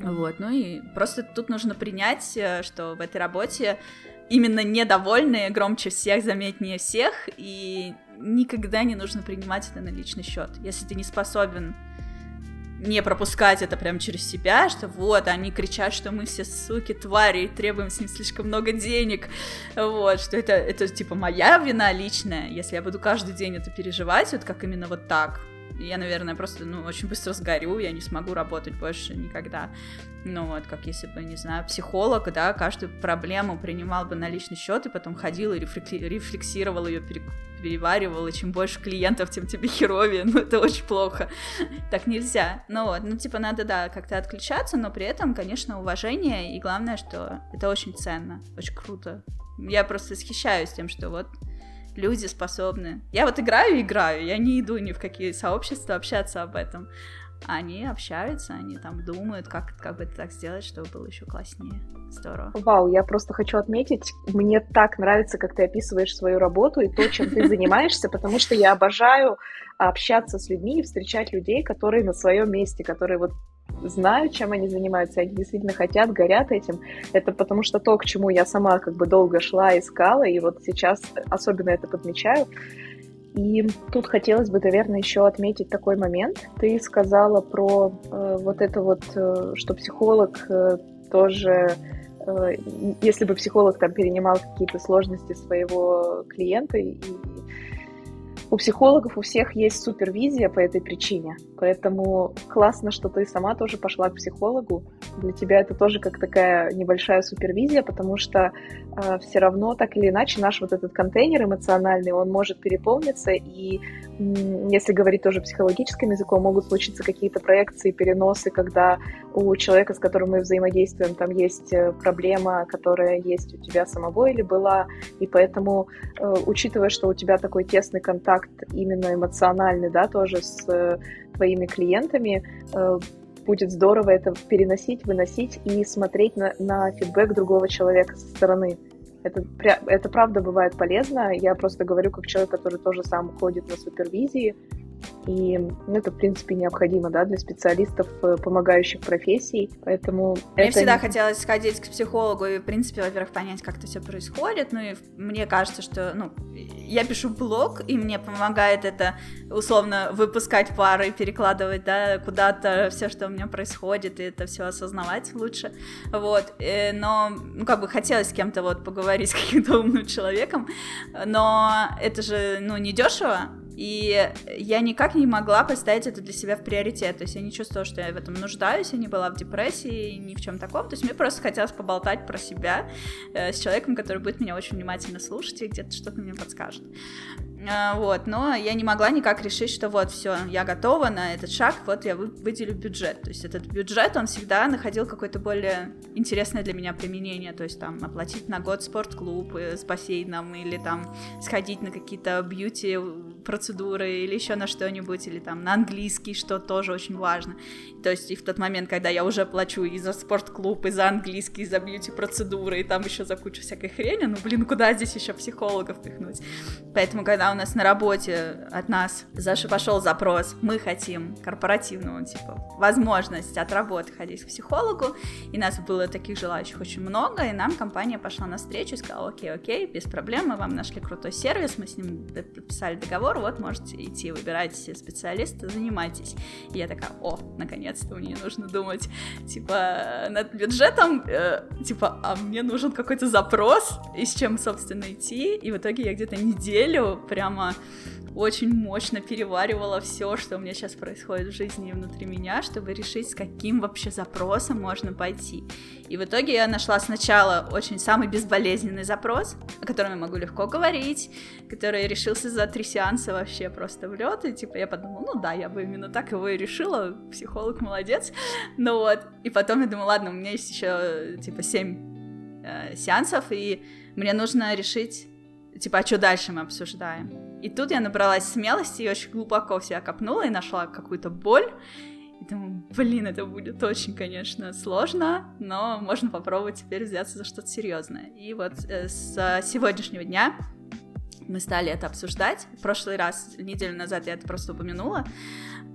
Вот, ну и просто тут нужно принять, э, что в этой работе именно недовольные громче всех, заметнее всех, и никогда не нужно принимать это на личный счет. Если ты не способен не пропускать это прям через себя, что вот, они кричат, что мы все суки, твари, и требуем с ним слишком много денег, вот, что это, это типа моя вина личная, если я буду каждый день это переживать, вот как именно вот так, я, наверное, просто, ну, очень быстро сгорю, я не смогу работать больше никогда. Ну, вот, как если бы, не знаю, психолог, да, каждую проблему принимал бы на личный счет и потом ходил и рефлексировал ее, переваривал, и чем больше клиентов, тем тебе херовее, ну, это очень плохо. Так нельзя. Ну, вот, ну, типа, надо, да, как-то отключаться, но при этом, конечно, уважение, и главное, что это очень ценно, очень круто. Я просто восхищаюсь тем, что вот люди способны. Я вот играю играю, я не иду ни в какие сообщества общаться об этом. Они общаются, они там думают, как, как бы это так сделать, чтобы было еще класснее. Здорово.
Вау, я просто хочу отметить, мне так нравится, как ты описываешь свою работу и то, чем ты занимаешься, потому что я обожаю общаться с людьми и встречать людей, которые на своем месте, которые вот знают, чем они занимаются, они действительно хотят, горят этим. Это потому что то, к чему я сама как бы долго шла, искала, и вот сейчас особенно это подмечаю. И тут хотелось бы, наверное, еще отметить такой момент. Ты сказала про э, вот это вот, э, что психолог э, тоже, э, если бы психолог там перенимал какие-то сложности своего клиента и у психологов у всех есть супервизия по этой причине, поэтому классно, что ты сама тоже пошла к психологу. Для тебя это тоже как такая небольшая супервизия, потому что э, все равно так или иначе наш вот этот контейнер эмоциональный, он может переполниться, и если говорить тоже психологическим языком, могут случиться какие-то проекции, переносы, когда у человека, с которым мы взаимодействуем, там есть э, проблема, которая есть у тебя самого или была, и поэтому, э, учитывая, что у тебя такой тесный контакт контакт именно эмоциональный, да, тоже с э, твоими клиентами, э, будет здорово это переносить, выносить и смотреть на, на фидбэк другого человека со стороны. Это, это правда бывает полезно. Я просто говорю как человек, который тоже сам ходит на супервизии, и ну, это, в принципе, необходимо да, для специалистов э, помогающих профессий. Поэтому
мне
это...
всегда хотелось сходить к психологу и, в принципе, во-первых, понять, как это все происходит. Ну и мне кажется, что ну, я пишу блог, и мне помогает это условно выпускать пары, перекладывать да, куда-то все, что у меня происходит, и это все осознавать лучше. Вот. Э, но, ну, как бы хотелось с кем-то вот поговорить, с каким-то умным человеком, но это же, ну, не дешево, и я никак не могла поставить это для себя в приоритет. То есть я не чувствовала, что я в этом нуждаюсь, я не была в депрессии, ни в чем таком. То есть мне просто хотелось поболтать про себя э, с человеком, который будет меня очень внимательно слушать и где-то что-то мне подскажет. А, вот, но я не могла никак решить, что вот, все, я готова на этот шаг, вот я выделю бюджет. То есть этот бюджет, он всегда находил какое-то более интересное для меня применение, то есть там оплатить на год спортклуб с бассейном или там сходить на какие-то бьюти процедуры или еще на что-нибудь, или там на английский, что тоже очень важно. То есть и в тот момент, когда я уже плачу и за спортклуб, и за английский, и за бьюти процедуры, и там еще за кучу всякой хрени, ну блин, куда здесь еще психологов пихнуть? Поэтому, когда у нас на работе от нас Заша пошел запрос, мы хотим корпоративную, типа, возможность от работы ходить к психологу, и нас было таких желающих очень много, и нам компания пошла на встречу сказала, окей, окей, без проблем, мы вам нашли крутой сервис, мы с ним подписали договор, вот можете идти, выбирайте специалиста, занимайтесь. И я такая, о, наконец-то мне не нужно думать, типа, над бюджетом, э, типа, а мне нужен какой-то запрос, и с чем, собственно, идти. И в итоге я где-то неделю прямо очень мощно переваривала все, что у меня сейчас происходит в жизни и внутри меня, чтобы решить, с каким вообще запросом можно пойти. И в итоге я нашла сначала очень самый безболезненный запрос, о котором я могу легко говорить, который решился за три сеанса вообще просто в лед, и типа я подумала, ну да, я бы именно так его и решила, психолог молодец, ну вот, и потом я думала, ладно, у меня есть еще типа семь э, сеансов, и мне нужно решить, типа, а что дальше мы обсуждаем. И тут я набралась смелости и очень глубоко в себя копнула и нашла какую-то боль, и думаю, блин, это будет очень, конечно, сложно, но можно попробовать теперь взяться за что-то серьезное. И вот э, с сегодняшнего дня мы стали это обсуждать. В прошлый раз, неделю назад я это просто упомянула,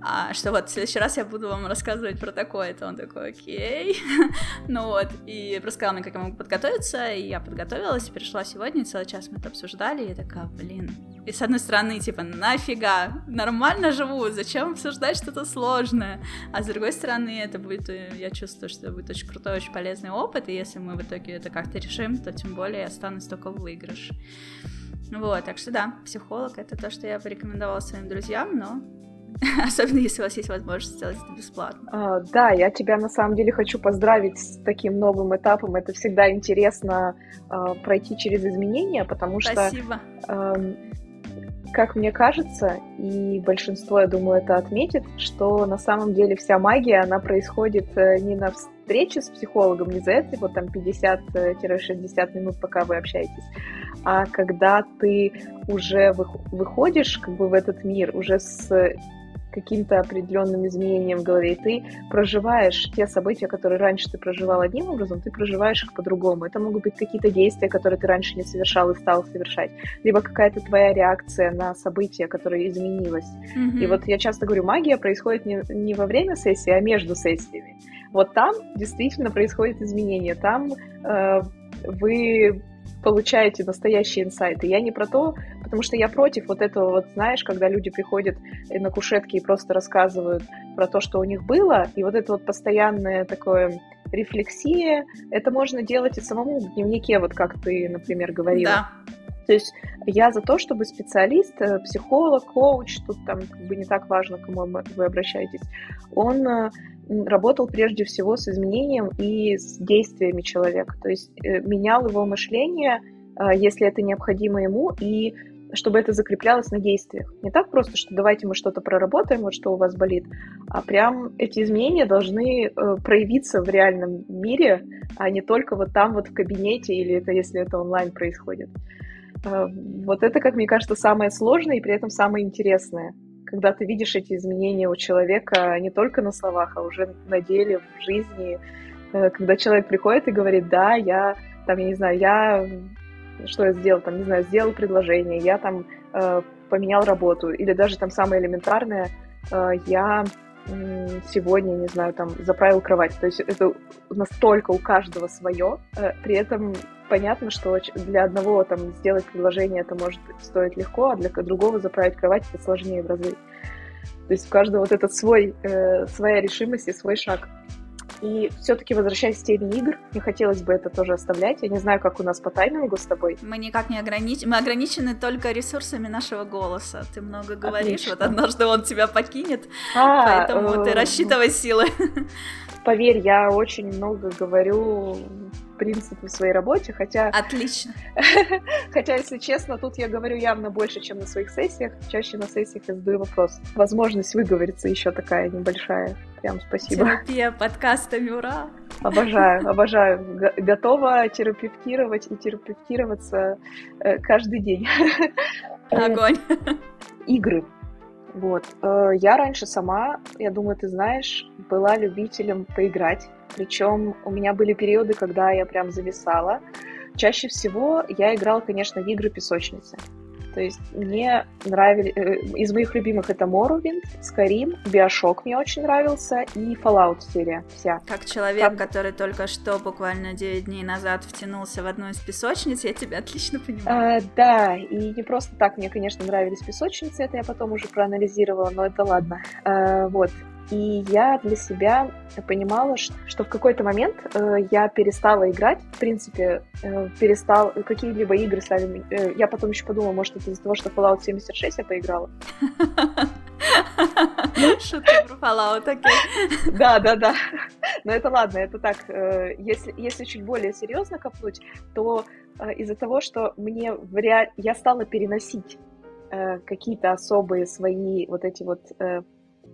а, что вот в следующий раз я буду вам рассказывать про такое. Это он такой, окей. ну вот, и рассказал мне, как я могу подготовиться, и я подготовилась, пришла сегодня, целый час мы это обсуждали, и я такая, блин. И с одной стороны, типа, нафига, нормально живу, зачем обсуждать что-то сложное? А с другой стороны, это будет, э, я чувствую, что это будет очень крутой, очень полезный опыт, и если мы в итоге это как-то решим, то тем более я останусь только в выигрыше. Вот, так что да, психолог это то, что я порекомендовала своим друзьям, но особенно если у вас есть возможность сделать это бесплатно.
А, да, я тебя на самом деле хочу поздравить с таким новым этапом. Это всегда интересно а, пройти через изменения, потому
Спасибо.
что, а, как мне кажется, и большинство, я думаю, это отметит, что на самом деле вся магия, она происходит э, не на встрече с психологом, не за эти вот там 50-60 минут, пока вы общаетесь, а когда ты уже выходишь как бы в этот мир уже с каким-то определенным изменением в голове, и ты проживаешь те события, которые раньше ты проживал одним образом, ты проживаешь их по-другому. Это могут быть какие-то действия, которые ты раньше не совершал и стал совершать, либо какая-то твоя реакция на события, которая изменилась. Mm-hmm. И вот я часто говорю, магия происходит не, не во время сессии, а между сессиями. Вот там действительно происходит изменение, там э, вы получаете настоящие инсайты. Я не про то, потому что я против вот этого вот, знаешь, когда люди приходят на кушетке и просто рассказывают про то, что у них было, и вот это вот постоянное такое рефлексия, это можно делать и самому в дневнике, вот как ты, например, говорила.
Да.
То есть я за то, чтобы специалист, э, психолог, коуч, тут там как бы не так важно, к кому вы обращаетесь, он э, работал прежде всего с изменением и с действиями человека. То есть э, менял его мышление, если это необходимо ему, и чтобы это закреплялось на действиях. Не так просто, что давайте мы что-то проработаем, вот что у вас болит, а прям эти изменения должны проявиться в реальном мире, а не только вот там вот в кабинете или это если это онлайн происходит. Э, вот это, как мне кажется, самое сложное и при этом самое интересное. Когда ты видишь эти изменения у человека не только на словах, а уже на деле, в жизни. Э, когда человек приходит и говорит, да, я, там, я не знаю, я, что я сделал, там, не знаю, сделал предложение, я там э, поменял работу, или даже там самое элементарное, я сегодня, не знаю, там, заправил кровать. То есть это настолько у каждого свое, при этом понятно, что для одного там сделать предложение это может стоить легко, а для другого заправить кровать это сложнее в разы. То есть у каждого вот этот свой, э, своя решимость и свой шаг. И все-таки возвращаясь к теме игр, не хотелось бы это тоже оставлять. Я не знаю, как у нас по таймингу с тобой.
Мы никак не ограничены. Мы ограничены только ресурсами нашего голоса. Ты много говоришь, Отлично. вот однажды он тебя покинет, а, поэтому э... ты рассчитывай силы.
поверь, я очень много говорю в принципе в своей работе, хотя...
Отлично.
Хотя, если честно, тут я говорю явно больше, чем на своих сессиях. Чаще на сессиях я задаю вопрос. Возможность выговориться еще такая небольшая. Прям спасибо.
Терапия подкастами, ура!
Обожаю, обожаю. Готова терапевтировать и терапевтироваться э, каждый день.
Огонь.
Игры. Вот. Э, я раньше сама, я думаю, ты знаешь, была любителем поиграть. Причем у меня были периоды, когда я прям зависала. Чаще всего я играла, конечно, в игры песочницы. То есть мне нравились... Э, из моих любимых это Morrowind, Skyrim, Bioshock мне очень нравился и Fallout серия вся.
Как человек, как... который только что, буквально 9 дней назад, втянулся в одну из песочниц, я тебя отлично понимаю.
А, да, и не просто так мне, конечно, нравились песочницы, это я потом уже проанализировала, но это ладно. А, вот. И я для себя понимала, что в какой-то момент э, я перестала играть, в принципе, э, перестал какие-либо игры стали... Э, я потом еще подумала, может, это из-за того, что Fallout 76 я поиграла.
Шутка про Fallout, окей.
Да, да, да. Но это ладно, это так. Э, если, если чуть более серьезно копнуть, то из-за того, что мне в ре... я стала переносить какие-то особые свои вот эти вот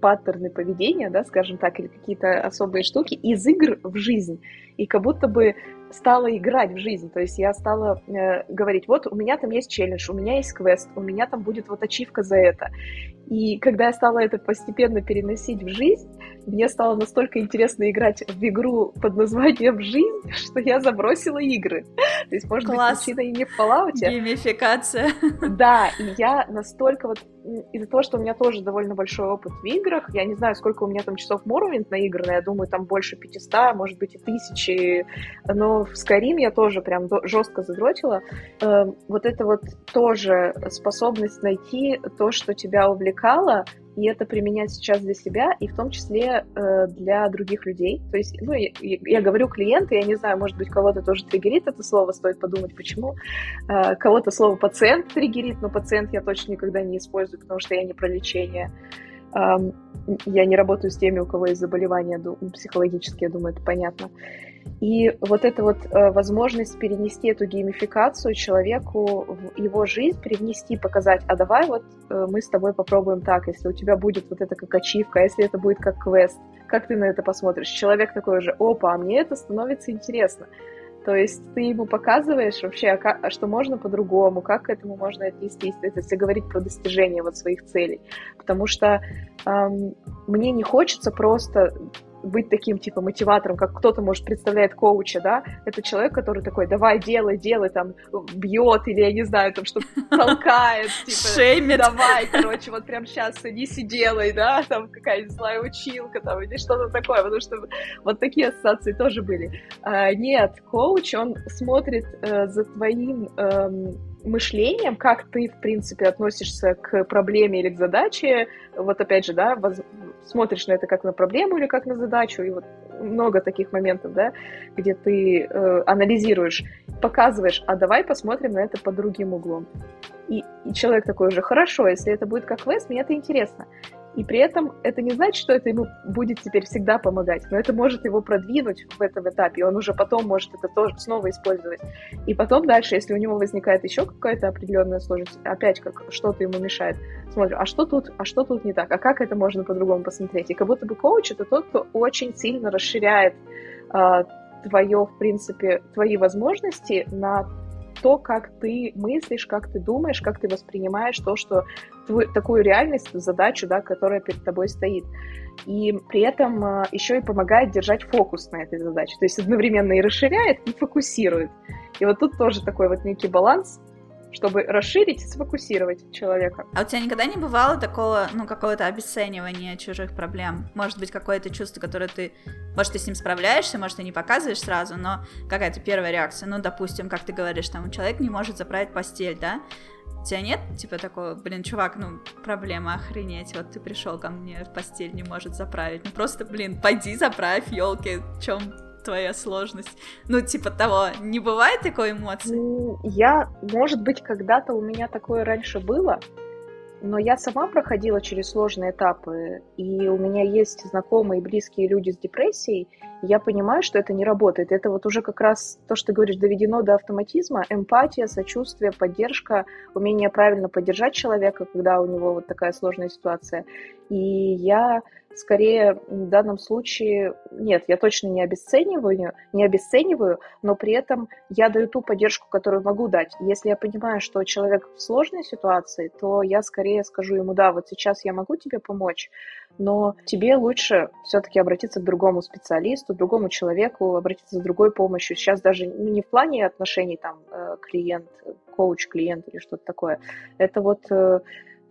паттерны поведения, да, скажем так, или какие-то особые штуки из игр в жизнь. И как будто бы стала играть в жизнь. То есть я стала э, говорить, вот у меня там есть челлендж, у меня есть квест, у меня там будет вот ачивка за это. И когда я стала это постепенно переносить в жизнь, мне стало настолько интересно играть в игру под названием «Жизнь», что я забросила игры. То есть, может Класс. быть, причина и не в Fallout.
Геймификация.
Да, и я настолько вот из-за того, что у меня тоже довольно большой опыт в играх, я не знаю, сколько у меня там часов Morrowind наиграно, я думаю, там больше 500, может быть, и тысячи, но в Skyrim я тоже прям жестко задротила. Эм, вот это вот тоже способность найти то, что тебя увлекало, и это применять сейчас для себя, и в том числе э, для других людей. То есть, ну, я, я говорю клиенты, я не знаю, может быть, кого-то тоже триггерит это слово, стоит подумать, почему. Э, кого-то слово пациент триггерит, но пациент я точно никогда не использую, потому что я не про лечение. Э, я не работаю с теми, у кого есть заболевания психологические, я думаю, это понятно. И вот эта вот э, возможность перенести эту геймификацию человеку в его жизнь, привнести, показать, а давай вот э, мы с тобой попробуем так, если у тебя будет вот это как ачивка, а если это будет как квест, как ты на это посмотришь? Человек такой же, опа, а мне это становится интересно. То есть ты ему показываешь вообще, а а что можно по-другому, как к этому можно отнестись, все говорить про достижение вот своих целей. Потому что эм, мне не хочется просто быть таким, типа, мотиватором, как кто-то, может, представляет коуча, да, это человек, который такой, давай, делай, делай, там, бьет, или, я не знаю, там, что толкает, типа,
Шеймит.
давай, короче, вот прям сейчас садись и делай, да, там, какая-нибудь злая училка, там, или что-то такое, потому что вот такие ассоциации тоже были. А, нет, коуч, он смотрит э, за твоим э, мышлением, как ты, в принципе, относишься к проблеме или к задаче, вот опять же, да, воз... смотришь на это как на проблему или как на задачу, и вот много таких моментов, да, где ты э, анализируешь, показываешь, а давай посмотрим на это под другим углом. И, и человек такой уже, хорошо, если это будет как квест, мне это интересно. И при этом это не значит, что это ему будет теперь всегда помогать, но это может его продвинуть в этом этапе, и он уже потом может это тоже снова использовать. И потом дальше, если у него возникает еще какая-то определенная сложность, опять как что-то ему мешает, смотрю, а что тут, а что тут не так, а как это можно по-другому посмотреть? И как будто бы коуч это тот, кто очень сильно расширяет э, твое, в принципе, твои возможности на то, как ты мыслишь, как ты думаешь, как ты воспринимаешь то, что твою, такую реальность, задачу, да, которая перед тобой стоит. И при этом э, еще и помогает держать фокус на этой задаче. То есть одновременно и расширяет, и фокусирует. И вот тут тоже такой вот некий баланс, чтобы расширить сфокусировать человека.
А у тебя никогда не бывало такого, ну, какого-то обесценивания чужих проблем? Может быть, какое-то чувство, которое ты... Может, ты с ним справляешься, может, ты не показываешь сразу, но какая-то первая реакция. Ну, допустим, как ты говоришь, там, человек не может заправить постель, да? У тебя нет, типа, такого, блин, чувак, ну, проблема, охренеть, вот ты пришел ко мне в постель, не может заправить. Ну, просто, блин, пойди заправь, елки, в чем твоя сложность? Ну, типа того, не бывает такой эмоции?
Я, может быть, когда-то у меня такое раньше было, но я сама проходила через сложные этапы, и у меня есть знакомые и близкие люди с депрессией, и я понимаю, что это не работает. Это вот уже как раз то, что ты говоришь, доведено до автоматизма, эмпатия, сочувствие, поддержка, умение правильно поддержать человека, когда у него вот такая сложная ситуация. И я скорее в данном случае, нет, я точно не обесцениваю, не обесцениваю, но при этом я даю ту поддержку, которую могу дать. Если я понимаю, что человек в сложной ситуации, то я скорее скажу ему, да, вот сейчас я могу тебе помочь, но тебе лучше все-таки обратиться к другому специалисту, другому человеку, обратиться за другой помощью. Сейчас даже не в плане отношений там э, клиент, коуч, клиент или что-то такое. Это вот э,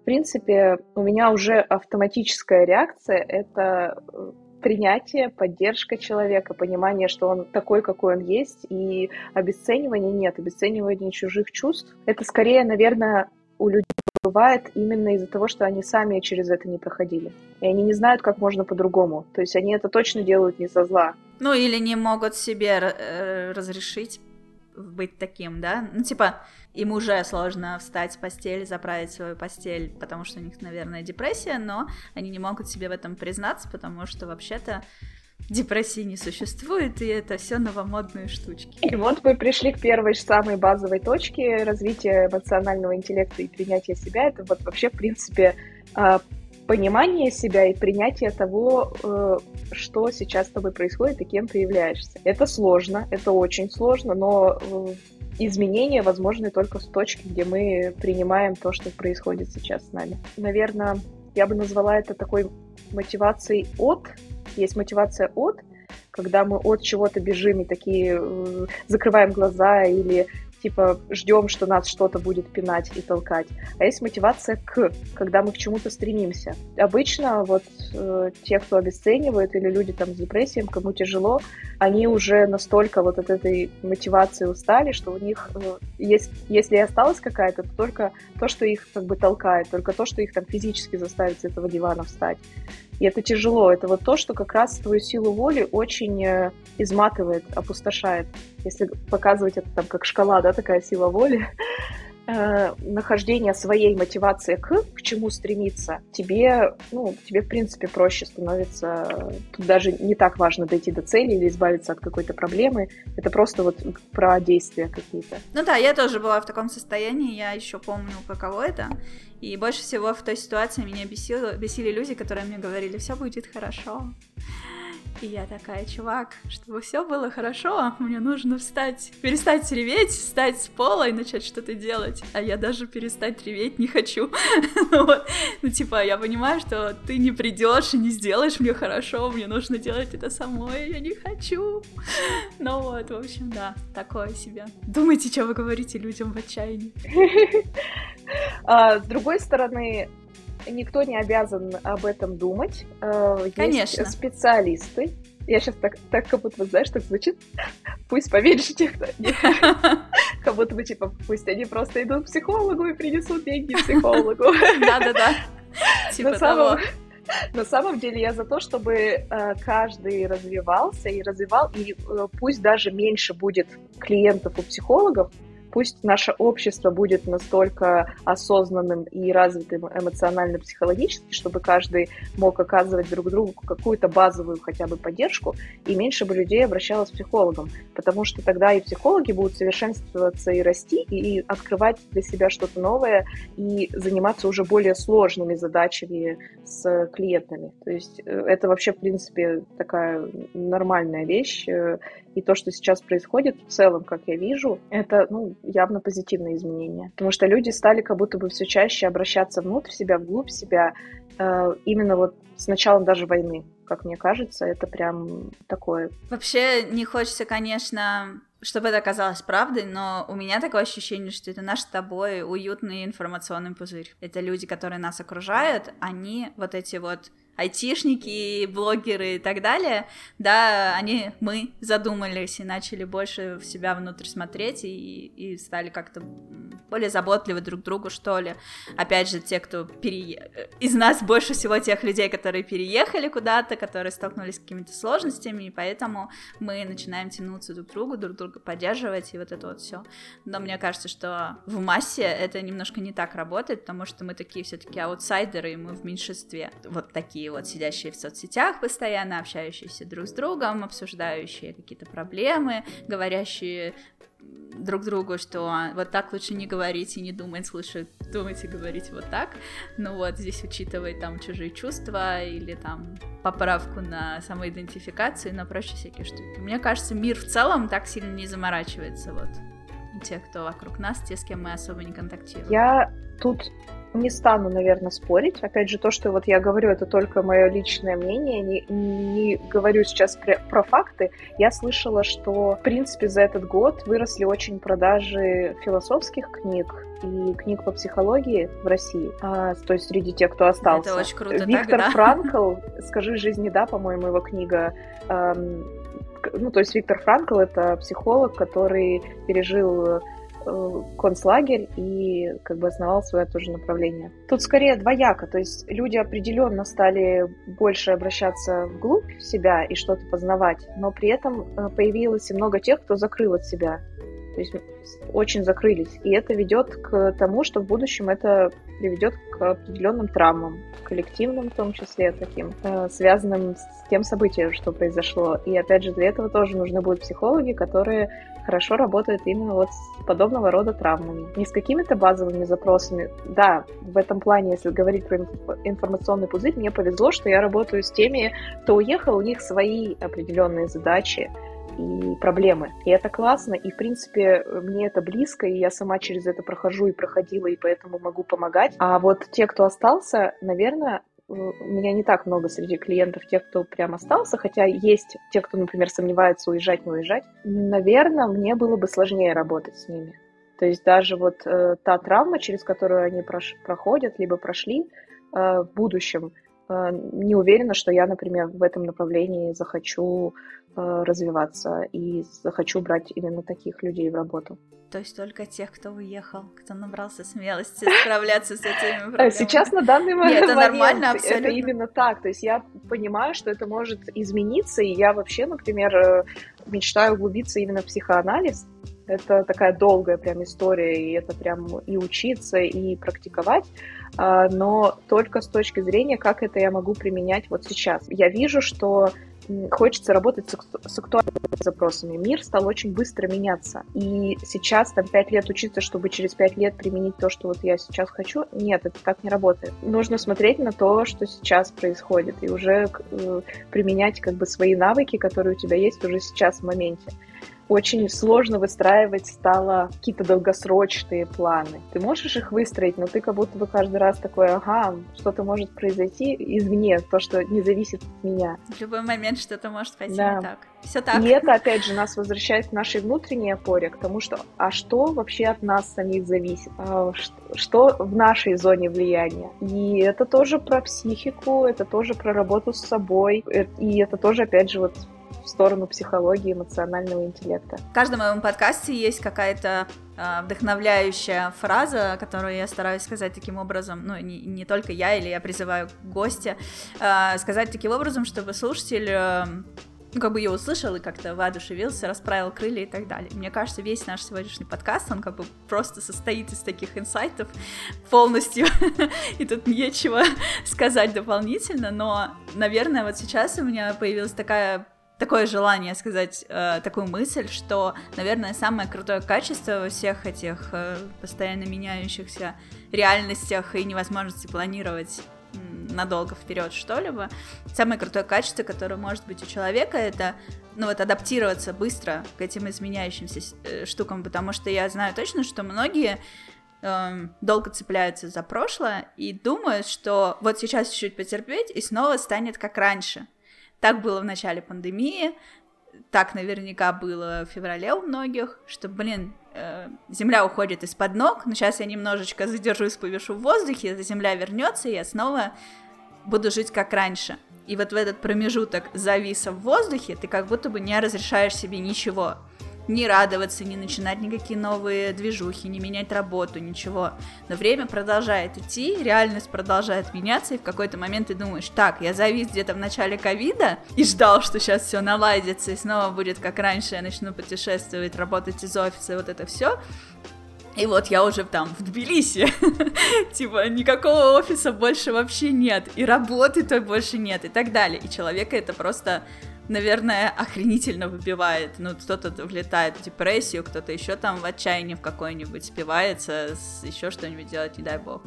принципе, у меня уже автоматическая реакция — это э, принятие, поддержка человека, понимание, что он такой, какой он есть, и обесценивания нет, обесценивания чужих чувств. Это скорее, наверное, у людей бывает именно из-за того, что они сами через это не проходили. И они не знают, как можно по-другому. То есть они это точно делают не со зла.
Ну или не могут себе э, разрешить быть таким, да? Ну, типа, им уже сложно встать с постели, заправить свою постель, потому что у них, наверное, депрессия, но они не могут себе в этом признаться, потому что вообще-то депрессии не существует, и это все новомодные штучки.
И вот мы пришли к первой самой базовой точке развития эмоционального интеллекта и принятия себя. Это вот вообще, в принципе, а, понимание себя и принятие того, э, что сейчас с тобой происходит и кем ты являешься. Это сложно, это очень сложно, но э, изменения возможны только с точки, где мы принимаем то, что происходит сейчас с нами. Наверное, я бы назвала это такой мотивацией от. Есть мотивация от, когда мы от чего-то бежим и такие э, закрываем глаза или типа ждем, что нас что-то будет пинать и толкать, а есть мотивация к, когда мы к чему-то стремимся. Обычно вот э, те, кто обесценивает, или люди там с депрессией, кому тяжело, они уже настолько вот от этой мотивации устали, что у них, э, есть, если и осталась какая-то, то только то, что их как бы толкает, только то, что их там физически заставит с этого дивана встать. И это тяжело. Это вот то, что как раз твою силу воли очень э, изматывает, опустошает. Если показывать это там как шкала, да, такая сила воли, э, нахождение своей мотивации к, к чему стремиться, тебе, ну, тебе, в принципе, проще становится. Тут даже не так важно дойти до цели или избавиться от какой-то проблемы. Это просто вот про действия какие-то.
Ну да, я тоже была в таком состоянии, я еще помню, каково это. И больше всего в той ситуации меня бесило, бесили люди, которые мне говорили, все будет хорошо. И я такая, чувак, чтобы все было хорошо, мне нужно встать, перестать реветь, встать с пола и начать что-то делать. А я даже перестать реветь не хочу. ну, ну, типа, я понимаю, что ты не придешь и не сделаешь мне хорошо, мне нужно делать это самой, я не хочу. ну вот, в общем, да, такое себе. Думайте, что вы говорите людям в отчаянии.
А, с другой стороны, никто не обязан об этом думать. Э, есть
Конечно.
специалисты. Я сейчас так, так как будто, знаешь, так звучит. Пусть поменьше тех, кто... Как будто бы, типа, пусть они просто идут к психологу и принесут деньги психологу.
Да-да-да. Типа того.
На самом деле я за то, чтобы э, каждый развивался и развивал, и э, пусть даже меньше будет клиентов у психологов, пусть наше общество будет настолько осознанным и развитым эмоционально-психологически, чтобы каждый мог оказывать друг другу какую-то базовую хотя бы поддержку, и меньше бы людей обращалось к психологам, потому что тогда и психологи будут совершенствоваться и расти, и открывать для себя что-то новое, и заниматься уже более сложными задачами с клиентами. То есть э, это вообще, в принципе, такая нормальная вещь, э, и то, что сейчас происходит в целом, как я вижу, это ну, явно позитивные изменения. Потому что люди стали как будто бы все чаще обращаться внутрь себя, вглубь себя, э, именно вот с началом даже войны, как мне кажется, это прям такое.
Вообще не хочется, конечно, чтобы это оказалось правдой, но у меня такое ощущение, что это наш с тобой уютный информационный пузырь. Это люди, которые нас окружают, они вот эти вот айтишники, блогеры и так далее, да, они, мы задумались и начали больше в себя внутрь смотреть и, и стали как-то более заботливы друг другу, что ли. Опять же, те, кто пере... из нас больше всего тех людей, которые переехали куда-то, которые столкнулись с какими-то сложностями, и поэтому мы начинаем тянуться друг к другу, друг друга поддерживать, и вот это вот все. Но мне кажется, что в массе это немножко не так работает, потому что мы такие все-таки аутсайдеры, и мы в меньшинстве. Вот такие вот сидящие в соцсетях постоянно, общающиеся друг с другом, обсуждающие какие-то проблемы, говорящие друг другу, что вот так лучше не говорить и не думать, лучше думать и говорить вот так. Ну вот, здесь учитывать там чужие чувства или там поправку на самоидентификацию и на прочие всякие штуки. Мне кажется, мир в целом так сильно не заморачивается, вот. Те, кто вокруг нас, те, с кем мы особо не контактируем.
Я тут не стану, наверное, спорить. Опять же, то, что вот я говорю, это только мое личное мнение. Не, не говорю сейчас про, про факты. Я слышала, что, в принципе, за этот год выросли очень продажи философских книг и книг по психологии в России. А, то есть среди тех, кто остался.
Это очень круто.
Виктор
так, да?
Франкл, «Скажи жизни да», по-моему, его книга эм, ну, то есть Виктор Франкл — это психолог, который пережил концлагерь и как бы основал свое тоже направление. Тут скорее двояко, то есть люди определенно стали больше обращаться вглубь себя и что-то познавать, но при этом э, появилось и много тех, кто закрыл от себя. То есть очень закрылись. И это ведет к тому, что в будущем это приведет к определенным травмам, коллективным в том числе, таким, э, связанным с тем событием, что произошло. И опять же, для этого тоже нужны будут психологи, которые хорошо работают именно вот с подобного рода травмами. Не с какими-то базовыми запросами. Да, в этом плане, если говорить про информационный пузырь, мне повезло, что я работаю с теми, кто уехал, у них свои определенные задачи, и проблемы. И это классно, и, в принципе, мне это близко, и я сама через это прохожу и проходила, и поэтому могу помогать. А вот те, кто остался, наверное, у меня не так много среди клиентов тех, кто прям остался, хотя есть те, кто, например, сомневается, уезжать, не уезжать. Наверное, мне было бы сложнее работать с ними. То есть даже вот э, та травма, через которую они прош- проходят, либо прошли э, в будущем, не уверена, что я, например, в этом направлении захочу Э, развиваться и захочу брать именно таких людей в работу.
То есть только тех, кто уехал, кто набрался смелости справляться с этими проблемами.
Сейчас на данный момент
Нет, это нормально, абсолютно.
Это именно так. То есть я понимаю, что это может измениться, и я вообще, например, э, мечтаю углубиться именно в психоанализ. Это такая долгая прям история, и это прям и учиться, и практиковать, а, но только с точки зрения, как это я могу применять вот сейчас. Я вижу, что хочется работать с, актуальными запросами. Мир стал очень быстро меняться. И сейчас там пять лет учиться, чтобы через пять лет применить то, что вот я сейчас хочу, нет, это так не работает. Нужно смотреть на то, что сейчас происходит, и уже э, применять как бы свои навыки, которые у тебя есть уже сейчас в моменте очень сложно выстраивать стало какие-то долгосрочные планы. Ты можешь их выстроить, но ты как будто бы каждый раз такой, ага, что-то может произойти извне, то, что не зависит от меня.
В любой момент что-то может пойти да. не так. Все так.
И это, опять же, нас возвращает к нашей внутренней опоре, к тому, что а что вообще от нас самих зависит? А, что в нашей зоне влияния? И это тоже про психику, это тоже про работу с собой, э, и это тоже, опять же, вот сторону психологии эмоционального интеллекта.
В каждом моем подкасте есть какая-то э, вдохновляющая фраза, которую я стараюсь сказать таким образом, ну, не, не только я, или я призываю гостя э, сказать таким образом, чтобы слушатель э, ну, как бы ее услышал и как-то воодушевился, расправил крылья и так далее. Мне кажется, весь наш сегодняшний подкаст, он как бы просто состоит из таких инсайтов полностью, и тут нечего сказать дополнительно, но, наверное, вот сейчас у меня появилась такая такое желание сказать э, такую мысль, что, наверное, самое крутое качество во всех этих э, постоянно меняющихся реальностях и невозможности планировать надолго вперед что-либо. Самое крутое качество, которое может быть у человека, это ну вот адаптироваться быстро к этим изменяющимся э, штукам, потому что я знаю точно, что многие э, долго цепляются за прошлое и думают, что вот сейчас чуть-чуть потерпеть и снова станет как раньше. Так было в начале пандемии, так наверняка было в феврале у многих, что, блин, э, земля уходит из-под ног, но сейчас я немножечко задержусь, повешу в воздухе, земля вернется, и я снова буду жить как раньше. И вот в этот промежуток зависа в воздухе ты как будто бы не разрешаешь себе ничего. Не радоваться, не начинать никакие новые движухи, не менять работу, ничего. Но время продолжает идти, реальность продолжает меняться, и в какой-то момент ты думаешь, так, я завис где-то в начале ковида и ждал, что сейчас все наладится, и снова будет как раньше, я начну путешествовать, работать из офиса, вот это все. И вот я уже там в Тбилиси, типа никакого офиса больше вообще нет, и работы той больше нет, и так далее. И человека это просто наверное, охренительно выбивает. Ну, кто-то влетает в депрессию, кто-то еще там в отчаянии в какой-нибудь спивается, еще что-нибудь делать, не дай бог.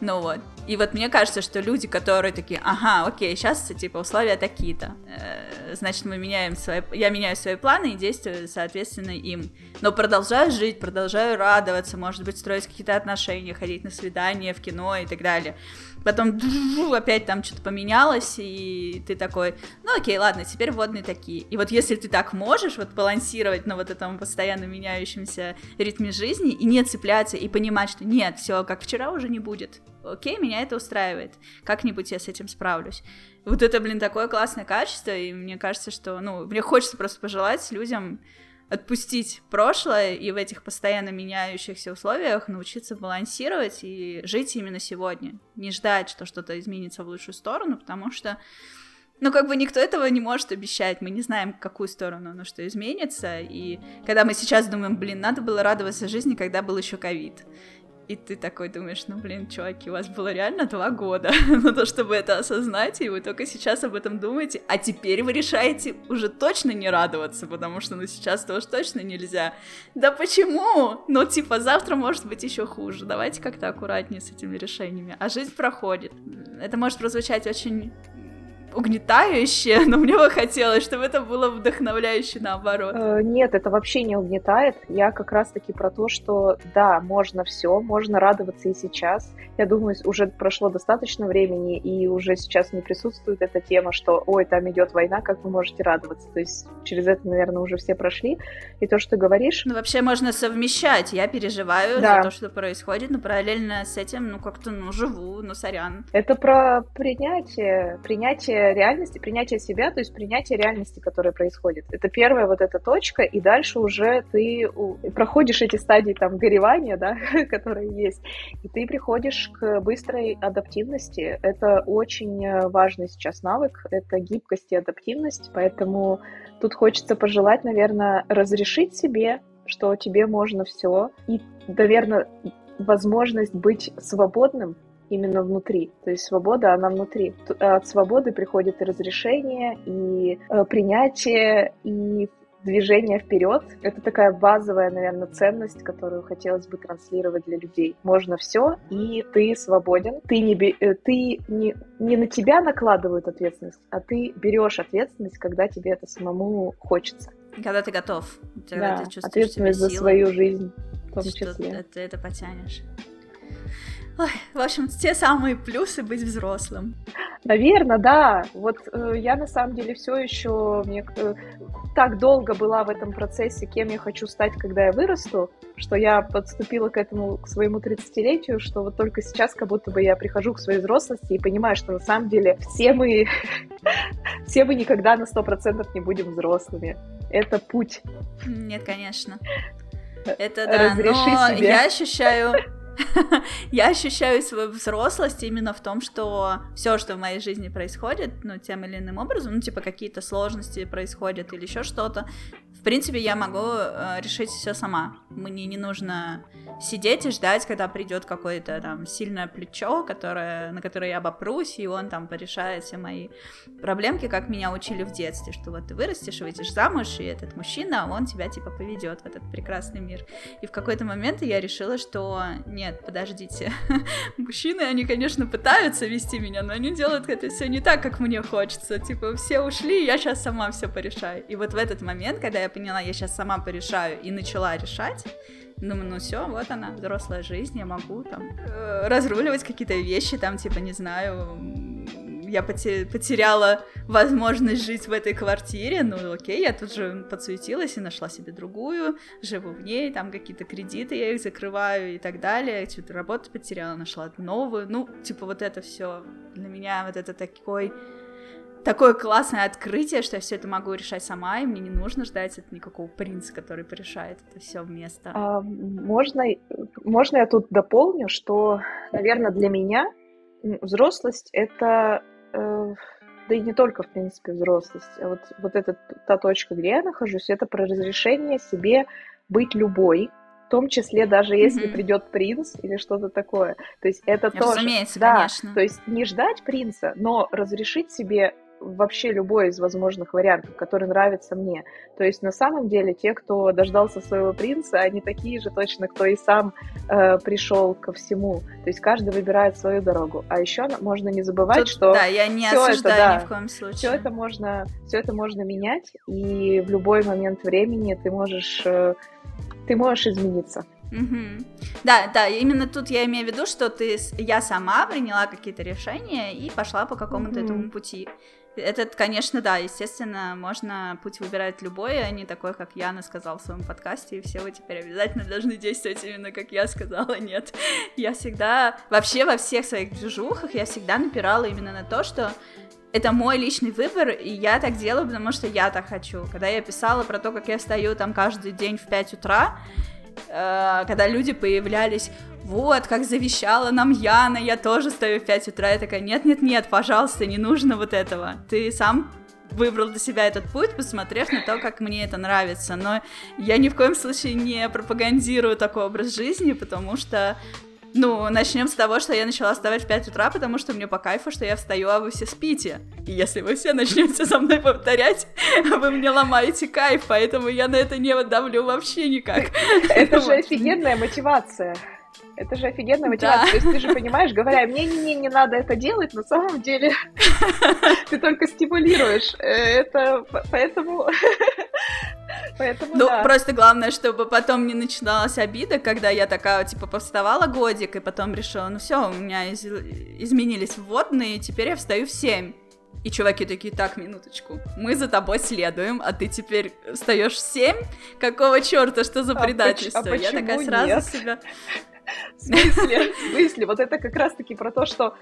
Ну вот. И вот мне кажется, что люди, которые такие, ага, окей, сейчас, типа, условия такие-то, э, значит, мы меняем свои, я меняю свои планы и действую, соответственно, им. Но продолжаю жить, продолжаю радоваться, может быть, строить какие-то отношения, ходить на свидания, в кино и так далее потом опять там что-то поменялось, и ты такой, ну окей, ладно, теперь водные такие. И вот если ты так можешь вот балансировать на вот этом постоянно меняющемся ритме жизни и не цепляться и понимать, что нет, все как вчера уже не будет. Окей, меня это устраивает. Как-нибудь я с этим справлюсь. Вот это, блин, такое классное качество, и мне кажется, что, ну, мне хочется просто пожелать людям отпустить прошлое и в этих постоянно меняющихся условиях научиться балансировать и жить именно сегодня. Не ждать, что что-то изменится в лучшую сторону, потому что, ну, как бы никто этого не может обещать. Мы не знаем, в какую сторону оно что изменится. И когда мы сейчас думаем, блин, надо было радоваться жизни, когда был еще ковид. И ты такой думаешь, ну блин, чуваки, у вас было реально два года на то, чтобы это осознать, и вы только сейчас об этом думаете, а теперь вы решаете уже точно не радоваться, потому что ну сейчас тоже точно нельзя. Да почему? Ну типа завтра может быть еще хуже. Давайте как-то аккуратнее с этими решениями. А жизнь проходит. Это может прозвучать очень угнетающее, но мне бы хотелось, чтобы это было вдохновляюще наоборот.
Э, нет, это вообще не угнетает. Я как раз-таки про то, что да, можно все, можно радоваться и сейчас. Я думаю, уже прошло достаточно времени, и уже сейчас не присутствует эта тема, что ой, там идет война, как вы можете радоваться. То есть через это, наверное, уже все прошли. И то, что ты говоришь...
Ну, вообще можно совмещать. Я переживаю да. за то, что происходит, но параллельно с этим, ну, как-то, ну, живу, ну, сорян.
Это про принятие, принятие реальности, принятие себя, то есть принятие реальности, которая происходит. Это первая вот эта точка, и дальше уже ты проходишь эти стадии там горевания, да, которые есть, и ты приходишь к быстрой адаптивности. Это очень важный сейчас навык, это гибкость и адаптивность, поэтому тут хочется пожелать, наверное, разрешить себе, что тебе можно все, и, наверное, возможность быть свободным именно внутри. То есть свобода, она внутри. От свободы приходит и разрешение, и э, принятие, и движение вперед. Это такая базовая, наверное, ценность, которую хотелось бы транслировать для людей. Можно все, и ты свободен. Ты не, э, ты не, не на тебя накладывают ответственность, а ты берешь ответственность, когда тебе это самому хочется.
Когда ты готов.
Когда да, ты ответственность за свою жизнь в том числе.
Ты это потянешь. Ой, в общем, те самые плюсы быть взрослым.
Наверное, да. Вот э, я на самом деле все еще мне э, так долго была в этом процессе, кем я хочу стать, когда я вырасту, что я подступила к этому, к своему 30-летию, что вот только сейчас как будто бы я прихожу к своей взрослости и понимаю, что на самом деле все мы, все мы никогда на 100% не будем взрослыми. Это путь.
Нет, конечно. Это да, Разреши но себе. я ощущаю я ощущаю свою взрослость именно в том, что все, что в моей жизни происходит, ну, тем или иным образом, ну, типа какие-то сложности происходят или еще что-то, в принципе, я могу э, решить все сама. Мне не нужно сидеть и ждать, когда придет какое-то там сильное плечо, которое, на которое я обопрусь, и он там порешает все мои проблемки, как меня учили в детстве, что вот ты вырастешь, выйдешь замуж, и этот мужчина, он тебя типа поведет в этот прекрасный мир. И в какой-то момент я решила, что нет, подождите, мужчины, они, конечно, пытаются вести меня, но они делают это все не так, как мне хочется. Типа, все ушли, я сейчас сама все порешаю. И вот в этот момент, когда я поняла, я сейчас сама порешаю, и начала решать, Думаю, ну все, вот она, взрослая жизнь, я могу там э, разруливать какие-то вещи, там, типа, не знаю, я потеряла возможность жить в этой квартире, ну окей, я тут же подсуетилась и нашла себе другую, живу в ней, там какие-то кредиты я их закрываю и так далее, что-то работу потеряла, нашла новую, ну, типа вот это все для меня вот это такой такое классное открытие, что я все это могу решать сама, и мне не нужно ждать от никакого принца, который порешает это все вместо.
А, можно, можно я тут дополню, что, наверное, для меня взрослость это да и не только, в принципе, взрослость. А вот, вот эта та точка, где я нахожусь, это про разрешение себе быть любой, в том числе даже если mm-hmm. придет принц или что-то такое. То есть это тоже...
Разумеется, да, конечно.
То есть не ждать принца, но разрешить себе вообще любой из возможных вариантов, который нравится мне. То есть на самом деле те, кто дождался своего принца, они такие же точно, кто и сам э, пришел ко всему. То есть каждый выбирает свою дорогу. А еще можно не забывать,
Тут,
что
да, я не
все
осуждаю
это, да,
ни в коем случае.
Все это можно, все это можно менять, и в любой момент времени ты можешь, э, ты можешь измениться.
Угу. Да, да, именно тут я имею в виду, что ты, я сама приняла какие-то решения и пошла по какому-то mm этому пути. Этот, конечно, да, естественно, можно путь выбирать любой, а не такой, как Яна сказала в своем подкасте, и все вы теперь обязательно должны действовать именно как я сказала. Нет, я всегда, вообще во всех своих движухах я всегда напирала именно на то, что это мой личный выбор, и я так делаю, потому что я так хочу. Когда я писала про то, как я встаю там каждый день в 5 утра, э, когда люди появлялись, вот, как завещала нам Яна, я тоже стою в 5 утра, я такая, нет-нет-нет, пожалуйста, не нужно вот этого, ты сам выбрал для себя этот путь, посмотрев на то, как мне это нравится. Но я ни в коем случае не пропагандирую такой образ жизни, потому что ну, начнем с того, что я начала вставать в 5 утра, потому что мне по кайфу, что я встаю, а вы все спите. И если вы все начнете со мной повторять, вы мне ломаете кайф, поэтому я на это не давлю вообще никак.
Это же офигенная мотивация. Это же офигенная мотивация. Да. То есть ты же понимаешь, говоря, мне не, не, не надо это делать, на самом деле ты только стимулируешь. Э, это поэтому...
Поэтому, ну, да. просто главное, чтобы потом не начиналась обида, когда я такая, типа, повставала годик, и потом решила, ну все, у меня из- изменились вводные, теперь я встаю в 7. И чуваки такие, так, минуточку, мы за тобой следуем, а ты теперь встаешь в 7? Какого черта, что за предательство? А,
а
я такая сразу нет? себя...
В смысле? В смысле? Вот это как раз-таки про то, что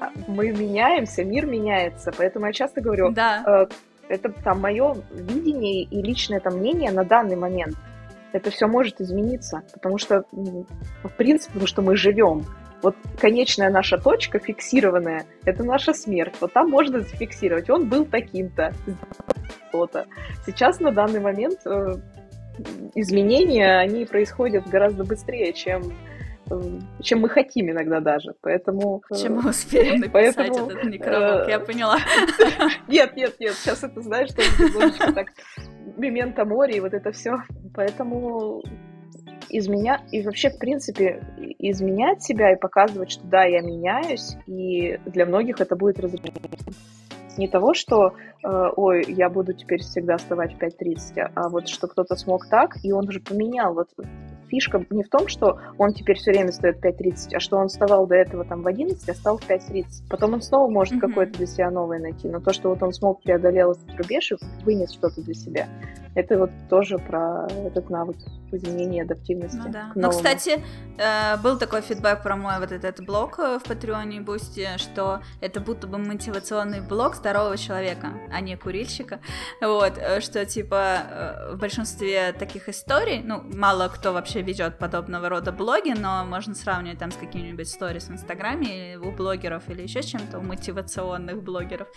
а, мы меняемся, мир меняется, поэтому я часто говорю,
да.
э, это там мое видение и личное там мнение на данный момент. Это все может измениться, потому что, в принципе, потому что мы живем. Вот конечная наша точка, фиксированная, это наша смерть. Вот там можно зафиксировать. Он был таким-то, то Сейчас на данный момент э, изменения, они происходят гораздо быстрее, чем чем мы хотим иногда даже, поэтому...
Э, чем мы успеем написать поэтому, этот некролог, я э, поняла.
Нет, нет, нет, сейчас это, знаешь, что немножечко так мемента мори и вот это все, поэтому изменять, и вообще, в принципе, изменять себя и показывать, что да, я меняюсь, и для многих это будет разрешение. Не того, что, э, ой, я буду теперь всегда вставать в 5.30, а вот что кто-то смог так, и он уже поменял. Вот фишка не в том, что он теперь все время стоит 5.30, а что он вставал до этого там в 11, а стал в 5.30. Потом он снова может mm-hmm. какое-то для себя новое найти. Но то, что вот он смог преодолел этот рубеж и вынес что-то для себя, это вот тоже про этот навык изменения адаптивности. Ну,
да. ну кстати, э, был такой фидбэк про мой вот этот блог э, в Патреоне и Бусти, что это будто бы мотивационный блог здорового человека, а не курильщика. Вот, э, что типа в большинстве таких историй, ну, мало кто вообще ведет подобного рода блоги, но можно сравнивать там с какими-нибудь сторис в Инстаграме у блогеров или еще чем-то, у мотивационных блогеров.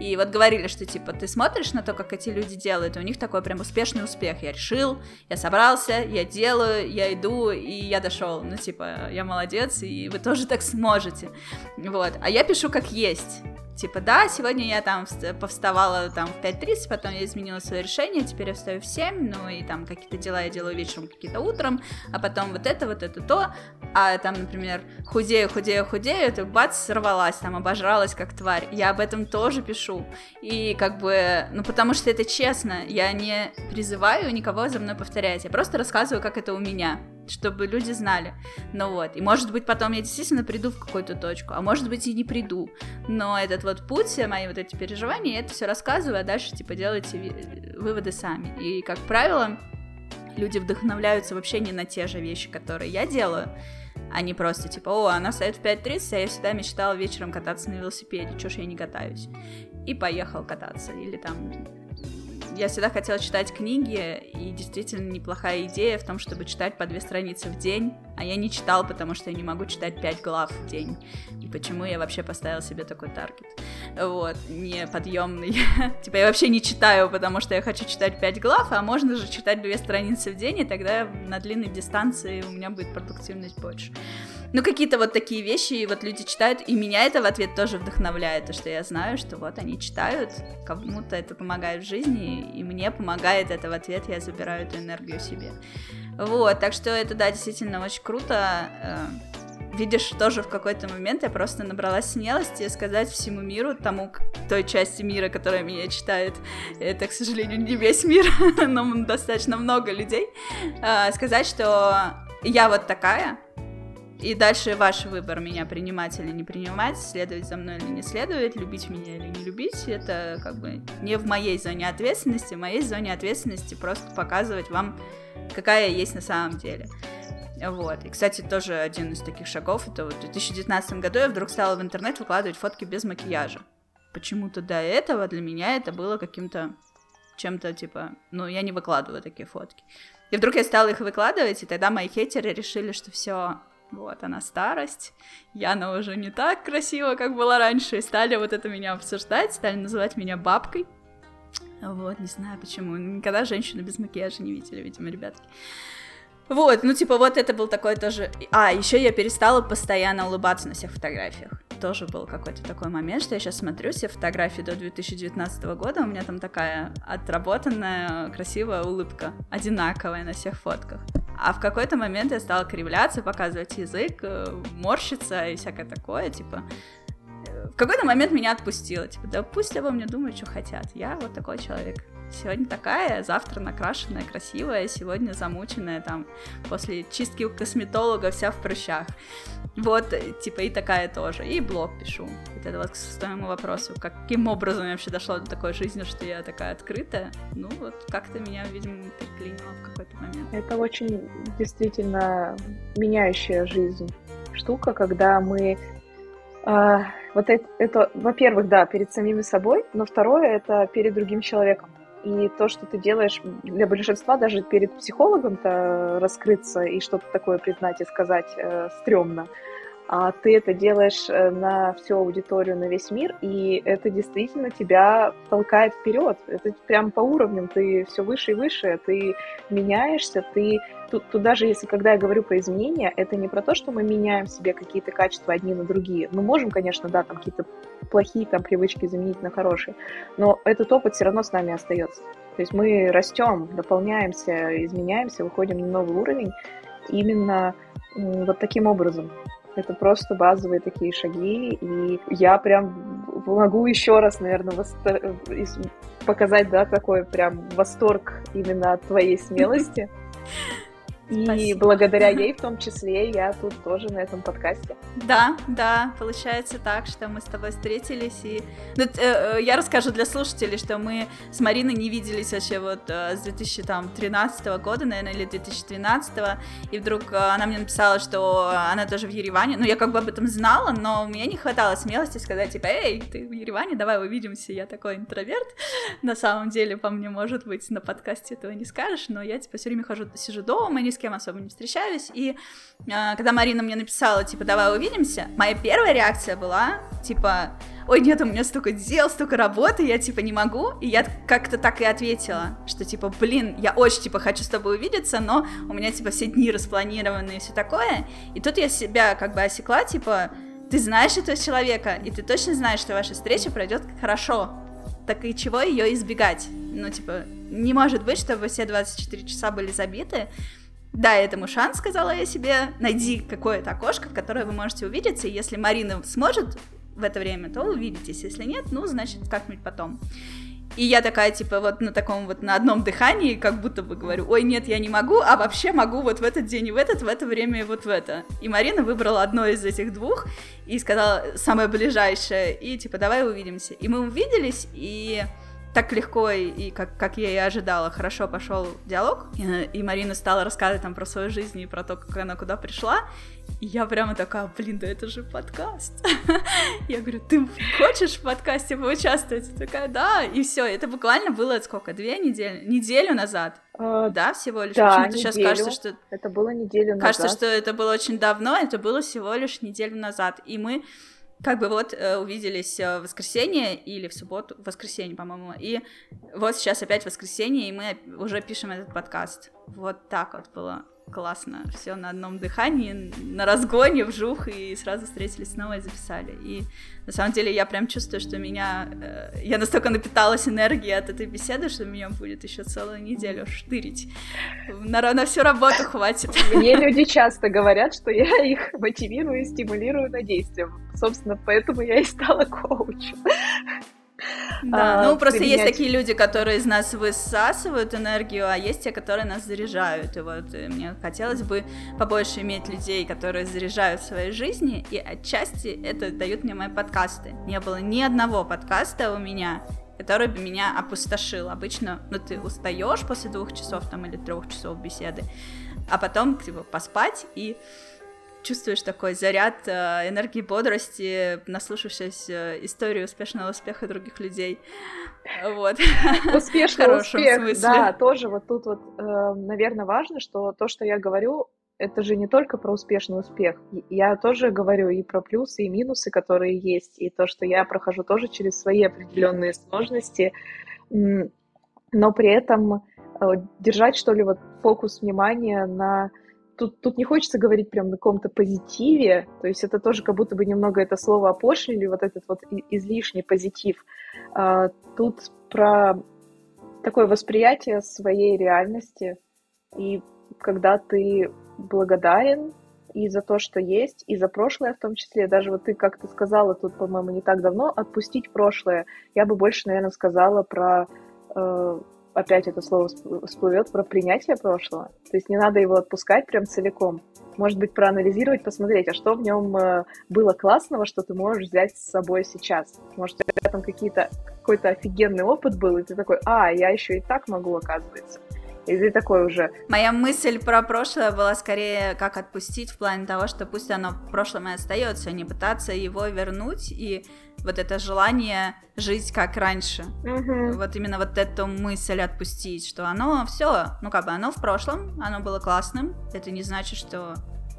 И вот говорили, что типа ты смотришь на то, как эти люди делают, и у них такой прям успешный успех. Я решил, я собрался, я делаю, я иду, и я дошел. Ну, типа, я молодец, и вы тоже так сможете. Вот. А я пишу как есть. Типа, да, сегодня я там повставала там в 5.30, потом я изменила свое решение, теперь я встаю в 7, ну и там какие-то дела я делаю вечером, какие-то утром, а потом вот это, вот это, то, а там, например, худею, худею, худею, ты бац, сорвалась, там, обожралась как тварь. Я об этом тоже пишу. И как бы, ну потому что это честно, я не призываю никого за мной повторять, я просто рассказываю, как это у меня чтобы люди знали. Ну вот, и может быть потом я действительно приду в какую-то точку, а может быть и не приду. Но этот вот путь, мои вот эти переживания, я это все рассказываю, а дальше типа делайте выводы сами. И как правило, люди вдохновляются вообще не на те же вещи, которые я делаю, а не просто типа, о, она встает в 5.30, а я всегда мечтала вечером кататься на велосипеде, чё ж я не катаюсь. И поехал кататься, или там я всегда хотела читать книги, и действительно неплохая идея в том, чтобы читать по две страницы в день, а я не читал, потому что я не могу читать пять глав в день. И почему я вообще поставила себе такой таргет? Вот, неподъемный. типа я вообще не читаю, потому что я хочу читать пять глав, а можно же читать две страницы в день, и тогда на длинной дистанции у меня будет продуктивность больше. Ну, какие-то вот такие вещи, и вот люди читают, и меня это в ответ тоже вдохновляет, то, что я знаю, что вот они читают, кому-то это помогает в жизни, и мне помогает это в ответ, я забираю эту энергию себе. Вот, так что это, да, действительно очень круто. Э, видишь, тоже в какой-то момент я просто набралась смелости сказать всему миру, тому, той части мира, которая меня читает, это, к сожалению, не весь мир, но достаточно много людей, э, сказать, что я вот такая, и дальше ваш выбор, меня принимать или не принимать, следовать за мной или не следовать, любить меня или не любить. Это как бы не в моей зоне ответственности. В моей зоне ответственности просто показывать вам, какая я есть на самом деле. Вот. И, кстати, тоже один из таких шагов, это вот в 2019 году я вдруг стала в интернет выкладывать фотки без макияжа. Почему-то до этого для меня это было каким-то чем-то типа, ну, я не выкладываю такие фотки. И вдруг я стала их выкладывать, и тогда мои хейтеры решили, что все, вот она старость, Яна уже не так красива, как была раньше, и стали вот это меня обсуждать, стали называть меня бабкой. Вот, не знаю почему, никогда женщину без макияжа не видели, видимо, ребятки. Вот, ну типа вот это был такой тоже... А, еще я перестала постоянно улыбаться на всех фотографиях. Тоже был какой-то такой момент, что я сейчас смотрю все фотографии до 2019 года, у меня там такая отработанная, красивая улыбка, одинаковая на всех фотках. А в какой-то момент я стала кривляться, показывать язык, э, морщиться и всякое такое, типа... Э, в какой-то момент меня отпустило, типа, да пусть обо мне думают, что хотят, я вот такой человек. Сегодня такая, завтра накрашенная, красивая, сегодня замученная, там, после чистки у косметолога вся в прыщах. Вот, типа, и такая тоже. И блог пишу. Это вот к своему вопросу, каким образом я вообще дошла до такой жизни, что я такая открытая. Ну, вот как-то меня, видимо, переклинило в какой-то момент.
Это очень действительно меняющая жизнь штука, когда мы э, вот это, это во-первых, да, перед самими собой, но второе это перед другим человеком. И то, что ты делаешь для большинства, даже перед психологом-то раскрыться и что-то такое признать и сказать э, стрёмно, а ты это делаешь э, на всю аудиторию, на весь мир, и это действительно тебя толкает вперед. Это прям по уровням, ты все выше и выше, ты меняешься, ты тут даже если когда я говорю про изменения, это не про то, что мы меняем себе какие-то качества одни на другие. Мы можем, конечно, да, там какие-то плохие там привычки заменить на хорошие, но этот опыт все равно с нами остается. То есть мы растем, дополняемся, изменяемся, выходим на новый уровень именно вот таким образом. Это просто базовые такие шаги, и я прям могу еще раз, наверное, востор... показать, да, такой прям восторг именно от твоей смелости. И Спасибо. благодаря ей в том числе я тут тоже на этом подкасте.
Да, да, получается так, что мы с тобой встретились и... Ну, э, э, я расскажу для слушателей, что мы с Мариной не виделись вообще вот э, с 2013 года, наверное, или 2012, и вдруг э, она мне написала, что она тоже в Ереване, ну, я как бы об этом знала, но меня не хватало смелости сказать, типа, эй, ты в Ереване, давай увидимся, я такой интроверт, на самом деле, по мне, может быть, на подкасте этого не скажешь, но я, типа, все время хожу, сижу дома, не с кем особо не встречались. И э, когда Марина мне написала, типа, давай увидимся, моя первая реакция была, типа, ой, нет, у меня столько дел, столько работы, я, типа, не могу. И я как-то так и ответила, что, типа, блин, я очень, типа, хочу с тобой увидеться, но у меня, типа, все дни распланированы и все такое. И тут я себя как бы осекла, типа, ты знаешь этого человека, и ты точно знаешь, что ваша встреча пройдет хорошо. Так и чего ее избегать? Ну, типа, не может быть, чтобы все 24 часа были забиты, Дай этому шанс, сказала я себе, найди какое-то окошко, в которое вы можете увидеться, и если Марина сможет в это время, то увидитесь, если нет, ну, значит, как-нибудь потом. И я такая, типа, вот на таком вот, на одном дыхании, как будто бы говорю, ой, нет, я не могу, а вообще могу вот в этот день и в этот, в это время и вот в это. И Марина выбрала одно из этих двух и сказала самое ближайшее, и типа, давай увидимся. И мы увиделись, и так легко и, и как, как я и ожидала, хорошо пошел диалог, и, и Марина стала рассказывать там про свою жизнь и про то, как она куда пришла, и я прямо такая, блин, да это же подкаст. я говорю, ты хочешь в подкасте поучаствовать? Такая, да, и все, это буквально было сколько, две недели, неделю назад,
э,
да, всего лишь.
Да,
Почему-то сейчас кажется, что...
Это было неделю
назад. Кажется, что это было очень давно, это было всего лишь неделю назад, и мы как бы вот э, увиделись э, в воскресенье или в субботу, в воскресенье, по-моему, и вот сейчас опять воскресенье, и мы уже пишем этот подкаст. Вот так вот было классно, все на одном дыхании, на разгоне, вжух, и сразу встретились снова и записали. И на самом деле я прям чувствую, что меня... Э, я настолько напиталась энергией от этой беседы, что меня будет еще целую неделю штырить. На, на всю работу хватит.
Мне люди часто говорят, что я их мотивирую и стимулирую на действие. Собственно, поэтому я и стала коучем.
Да, а, ну просто применять. есть такие люди, которые из нас высасывают энергию, а есть те, которые нас заряжают. И вот и мне хотелось бы побольше иметь людей, которые заряжают в своей жизни, и отчасти это дают мне мои подкасты. Не было ни одного подкаста у меня, который бы меня опустошил. Обычно, ну, ты устаешь после двух часов там или трех часов беседы, а потом, типа, поспать и чувствуешь такой заряд э, энергии, бодрости, наслушавшись э, истории успешного успеха других людей. Вот.
Успешный успех, смысле. да, тоже вот тут вот, э, наверное, важно, что то, что я говорю, это же не только про успешный успех. Я тоже говорю и про плюсы, и минусы, которые есть, и то, что я прохожу тоже через свои определенные сложности, но при этом держать, что ли, вот фокус внимания на тут, тут не хочется говорить прям на каком-то позитиве, то есть это тоже как будто бы немного это слово опошлили, вот этот вот излишний позитив. А, тут про такое восприятие своей реальности, и когда ты благодарен и за то, что есть, и за прошлое в том числе. Даже вот ты как-то сказала тут, по-моему, не так давно, отпустить прошлое. Я бы больше, наверное, сказала про э, опять это слово всплывет про принятие прошлого. То есть не надо его отпускать прям целиком. Может быть, проанализировать, посмотреть, а что в нем э, было классного, что ты можешь взять с собой сейчас. Может, у тебя там какие-то, какой-то офигенный опыт был, и ты такой, а, я еще и так могу, оказывается. И ты такой уже...
Моя мысль про прошлое была скорее как отпустить в плане того, что пусть оно в прошлом и остается, не пытаться его вернуть и вот это желание жить как раньше.
Угу.
Вот именно вот эту мысль отпустить, что оно все, ну как бы оно в прошлом, оно было классным, это не значит, что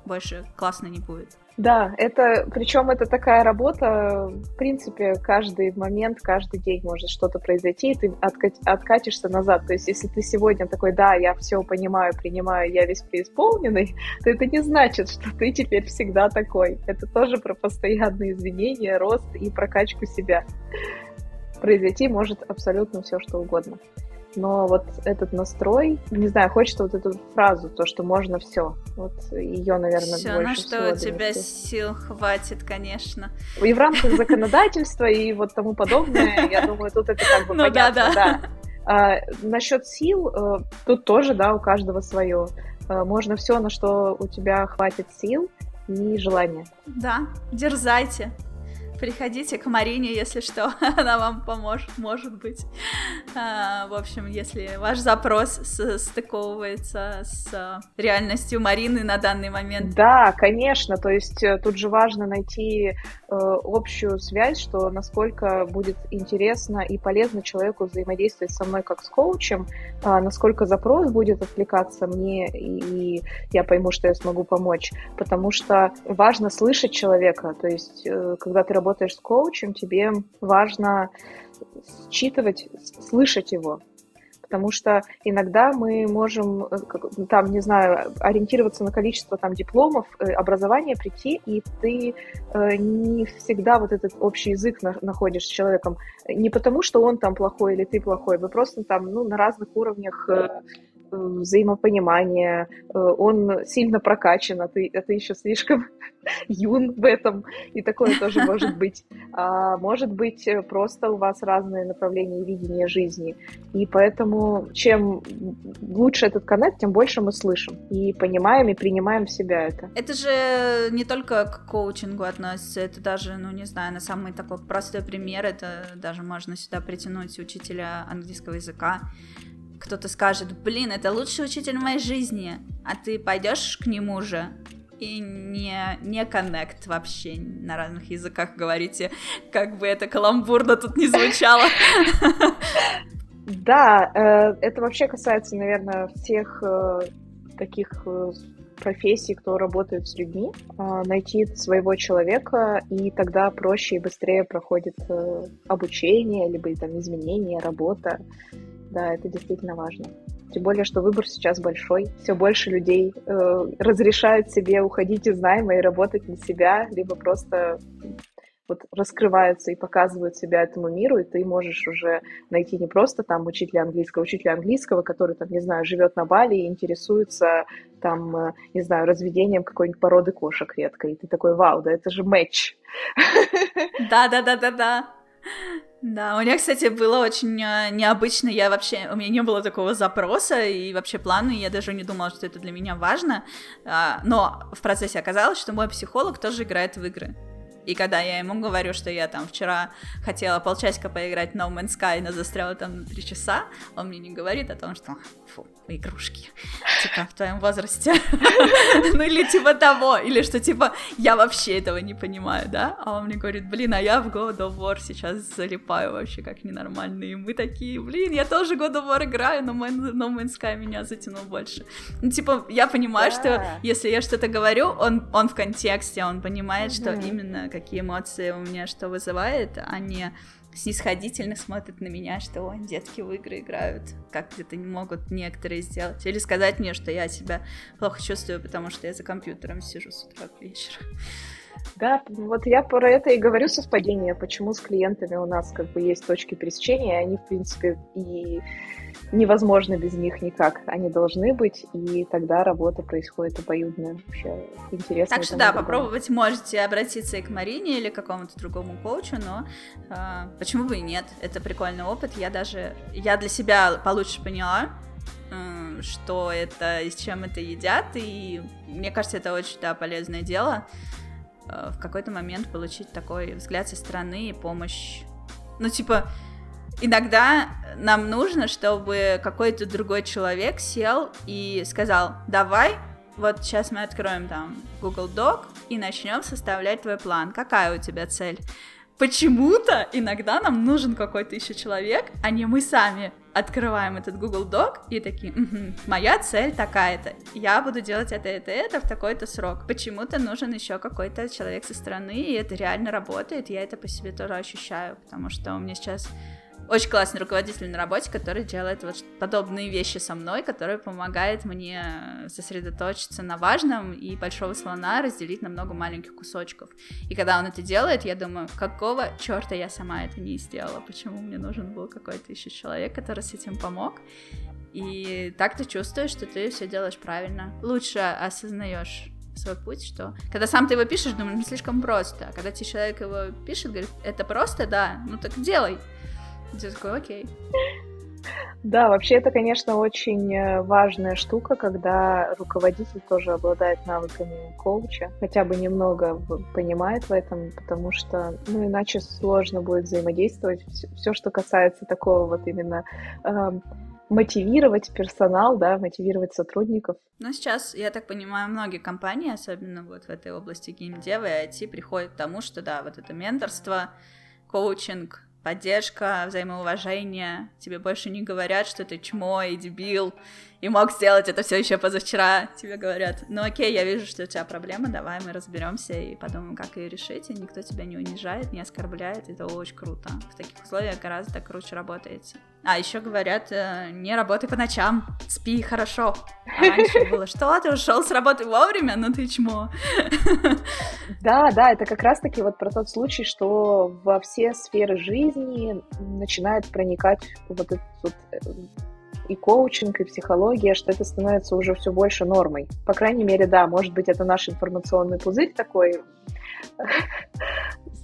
больше классно не будет.
Да, это, причем это такая работа, в принципе, каждый момент, каждый день может что-то произойти, и ты откат, откатишься назад. То есть, если ты сегодня такой, да, я все понимаю, принимаю, я весь преисполненный, то это не значит, что ты теперь всегда такой. Это тоже про постоянные изменения, рост и прокачку себя. Произойти может абсолютно все, что угодно но вот этот настрой, не знаю, хочется вот эту фразу, то, что можно все. Вот ее, наверное,
все,
больше
на что у тебя сил хватит, конечно.
И в рамках законодательства и вот тому подобное, я думаю, тут это как бы ну, понятно, да. да. А, насчет сил, э, тут тоже, да, у каждого свое. Э, можно все, на что у тебя хватит сил и желания.
Да, дерзайте. Приходите к Марине, если что, она вам поможет, может быть. А, в общем, если ваш запрос стыковывается с реальностью Марины на данный момент.
Да, конечно, то есть э, тут же важно найти общую связь, что насколько будет интересно и полезно человеку взаимодействовать со мной как с коучем, э, насколько запрос будет откликаться мне, и, я пойму, что я смогу помочь. Потому что важно слышать человека, то есть э, когда ты работаешь с коучем, тебе важно считывать, слышать его. Потому что иногда мы можем, э, там, не знаю, ориентироваться на количество там дипломов, э, образования прийти, и ты э, не всегда вот этот общий язык находишь с человеком. Не потому, что он там плохой или ты плохой, вы просто там, ну, на разных уровнях взаимопонимание, э, он сильно прокачан, а ты, а ты еще слишком юн в этом, и такое тоже может быть. А может быть, э, просто у вас разные направления видения жизни, и поэтому чем лучше этот коннект, тем больше мы слышим, и понимаем, и принимаем в себя это.
Это же не только к коучингу относится, это даже, ну, не знаю, на самый такой простой пример, это даже можно сюда притянуть учителя английского языка, кто-то скажет, блин, это лучший учитель в моей жизни, а ты пойдешь к нему же и не, не коннект вообще на разных языках говорите, как бы это каламбурно тут не звучало.
Да, э, это вообще касается, наверное, всех э, таких э, профессий, кто работает с людьми, найти своего человека, и тогда проще и быстрее проходит обучение, либо там изменения, работа. Да, это действительно важно. Тем более, что выбор сейчас большой. Все больше людей э, разрешают себе уходить из найма и работать на себя, либо просто вот раскрываются и показывают себя этому миру, и ты можешь уже найти не просто там учителя английского, учителя английского, который там, не знаю, живет на Бали и интересуется там, э, не знаю, разведением какой-нибудь породы кошек редко, и ты такой, вау, да это же матч.
Да-да-да-да-да. Да, у меня, кстати, было очень э, необычно, я вообще, у меня не было такого запроса и вообще плана, и я даже не думала, что это для меня важно, а, но в процессе оказалось, что мой психолог тоже играет в игры. И когда я ему говорю, что я там вчера хотела полчасика поиграть в No Man's Sky, но застряла там на три часа, он мне не говорит о том, что фу, игрушки, типа в твоем возрасте, ну или типа того, или что типа я вообще этого не понимаю, да, а он мне говорит, блин, а я в God of War сейчас залипаю вообще как ненормальный, и мы такие, блин, я тоже God of War играю, но No Man's Sky меня затянул больше. Ну типа я понимаю, что если я что-то говорю, он, он в контексте, он понимает, что именно какие эмоции у меня что вызывает, а не снисходительно смотрят на меня, что Ой, детки в игры играют, как это не могут некоторые сделать. Или сказать мне, что я себя плохо чувствую, потому что я за компьютером сижу с утра до вечера.
Да, вот я про это и говорю совпадение, почему с клиентами у нас как бы есть точки пересечения, и они, в принципе, и невозможно без них никак. Они должны быть, и тогда работа происходит обоюдная. Вообще интересно.
Так что да, попробовать можете обратиться и к Марине или к какому-то другому коучу, но э, почему бы и нет? Это прикольный опыт. Я даже, я для себя получше поняла, э, что это и с чем это едят, и мне кажется, это очень да, полезное дело э, в какой-то момент получить такой взгляд со стороны и помощь. Ну, типа, иногда нам нужно, чтобы какой-то другой человек сел и сказал, давай, вот сейчас мы откроем там Google Doc и начнем составлять твой план. Какая у тебя цель? Почему-то иногда нам нужен какой-то еще человек, а не мы сами открываем этот Google Doc и такие, угу, моя цель такая-то, я буду делать это, это, это в такой-то срок. Почему-то нужен еще какой-то человек со стороны, и это реально работает, я это по себе тоже ощущаю, потому что у меня сейчас очень классный руководитель на работе, который делает вот подобные вещи со мной, который помогает мне сосредоточиться на важном и большого слона разделить на много маленьких кусочков. И когда он это делает, я думаю, какого черта я сама это не сделала? Почему мне нужен был какой-то еще человек, который с этим помог? И так ты чувствуешь, что ты все делаешь правильно. Лучше осознаешь свой путь, что когда сам ты его пишешь, думаешь, слишком просто. А когда тебе человек его пишет, говорит, это просто, да, ну так делай. Ты такой, окей.
Да, вообще это, конечно, очень э, важная штука, когда руководитель тоже обладает навыками коуча, хотя бы немного понимает в этом, потому что, ну, иначе сложно будет взаимодействовать. Все, что касается такого вот именно э, мотивировать персонал, да, мотивировать сотрудников.
Ну, сейчас, я так понимаю, многие компании, особенно вот в этой области геймдева и IT, приходят к тому, что, да, вот это менторство, коучинг, поддержка, взаимоуважение. Тебе больше не говорят, что ты чмо и дебил, и мог сделать это все еще позавчера. Тебе говорят, ну окей, я вижу, что у тебя проблема, давай мы разберемся и подумаем, как ее решить. И никто тебя не унижает, не оскорбляет. Это очень круто. В таких условиях гораздо круче работается. А еще говорят, э, не работай по ночам, спи хорошо. А раньше было, что ты ушел с работы вовремя, ну ты чмо.
Да, да, это как раз-таки вот про тот случай, что во все сферы жизни начинает проникать вот этот вот э, и коучинг, и психология, что это становится уже все больше нормой. По крайней мере, да, может быть, это наш информационный пузырь такой,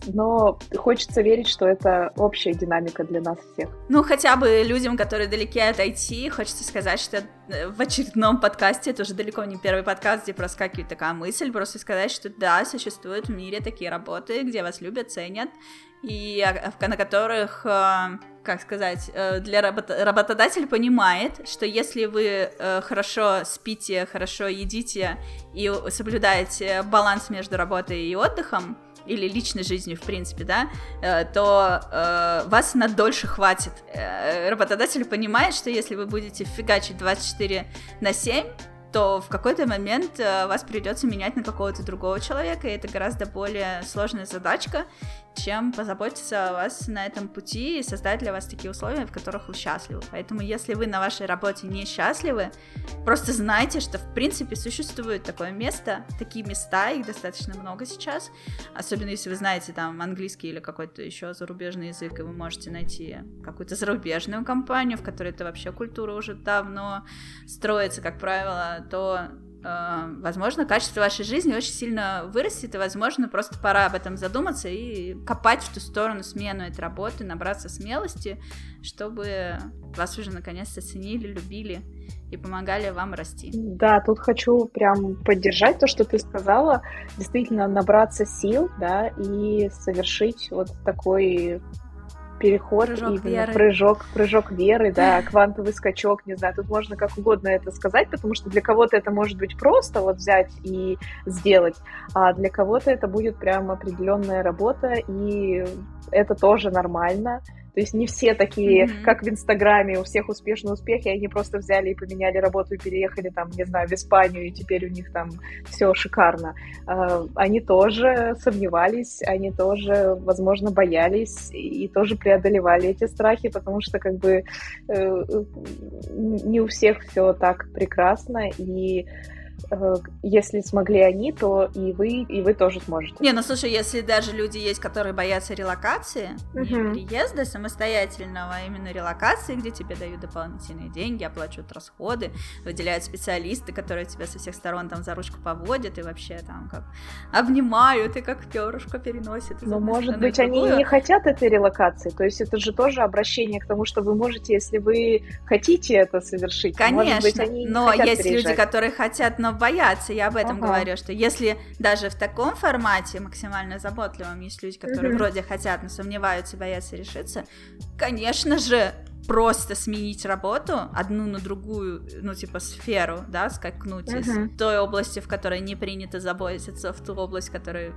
но хочется верить, что это общая динамика для нас всех.
Ну, хотя бы людям, которые далеки от IT, хочется сказать, что э, в очередном подкасте, это уже далеко не первый подкаст, где проскакивает такая мысль, просто сказать, что да, существуют в мире такие работы, где вас любят, ценят, и на которых, э, как сказать, э, для работ... работодатель понимает, что если вы хорошо спите, хорошо едите и соблюдаете баланс между работой и отдыхом, или личной жизнью, в принципе, да, э, то э, вас на дольше хватит. Э, работодатель понимает, что если вы будете фигачить 24 на 7, то в какой-то момент э, вас придется менять на какого-то другого человека, и это гораздо более сложная задачка, чем позаботиться о вас на этом пути и создать для вас такие условия, в которых вы счастливы. Поэтому, если вы на вашей работе не счастливы, просто знайте, что в принципе существует такое место, такие места, их достаточно много сейчас, особенно если вы знаете там английский или какой-то еще зарубежный язык, и вы можете найти какую-то зарубежную компанию, в которой это вообще культура уже давно строится, как правило, то возможно, качество вашей жизни очень сильно вырастет, и, возможно, просто пора об этом задуматься и копать в ту сторону смену этой работы, набраться смелости, чтобы вас уже наконец-то ценили, любили и помогали вам расти.
Да, тут хочу прям поддержать то, что ты сказала. Действительно, набраться сил, да, и совершить вот такой переход, прыжок веры. прыжок, прыжок веры, да, квантовый скачок, не знаю, тут можно как угодно это сказать, потому что для кого-то это может быть просто вот взять и сделать, а для кого-то это будет прям определенная работа, и это тоже нормально. То есть не все такие, mm-hmm. как в Инстаграме, у всех успешный успех, и они просто взяли и поменяли работу и переехали там, не знаю, в Испанию, и теперь у них там все шикарно. А, они тоже сомневались, они тоже, возможно, боялись и тоже преодолевали эти страхи, потому что как бы э, не у всех все так прекрасно, и Э, если смогли они, то и вы, и вы тоже сможете.
Не, ну слушай, если даже люди есть, которые боятся релокации, угу. переезда самостоятельного, а именно релокации, где тебе дают дополнительные деньги, оплачивают расходы, выделяют специалисты, которые тебя со всех сторон там за ручку поводят и вообще там как обнимают и как перышко переносят.
Но может быть они не хотят этой релокации, то есть это же тоже обращение к тому, что вы можете, если вы хотите это совершить.
Конечно,
может быть,
они но есть переезжать. люди, которые хотят, но бояться, я об этом ага. говорю, что если даже в таком формате максимально заботливом есть люди, которые угу. вроде хотят, но сомневаются, боятся решиться, конечно же, просто сменить работу одну на другую, ну, типа, сферу, да, скакнуть uh-huh. из той области, в которой не принято заботиться, в ту область, в которой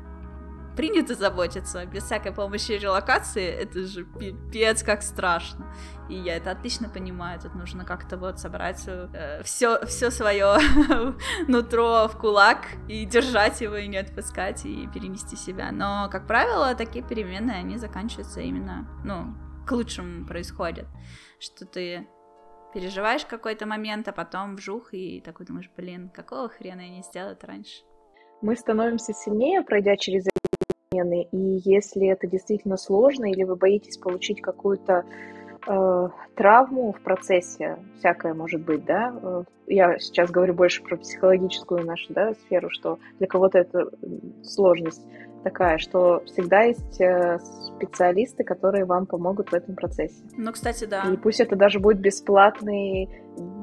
принято заботиться, без всякой помощи и релокации, это же пипец как страшно. И я это отлично понимаю, тут нужно как-то вот собрать э, все, все свое нутро в кулак и держать его, и не отпускать, и перенести себя. Но, как правило, такие перемены, они заканчиваются именно, ну, к лучшему происходят, что ты переживаешь какой-то момент, а потом вжух, и такой думаешь, блин, какого хрена я не сделал это раньше?
Мы становимся сильнее, пройдя через перемены, и если это действительно сложно, или вы боитесь получить какую-то э, травму в процессе, всякое может быть, да, э, я сейчас говорю больше про психологическую нашу, да, сферу, что для кого-то это сложность, такая, что всегда есть э, специалисты, которые вам помогут в этом процессе.
Ну, кстати, да.
И пусть это даже будет бесплатный,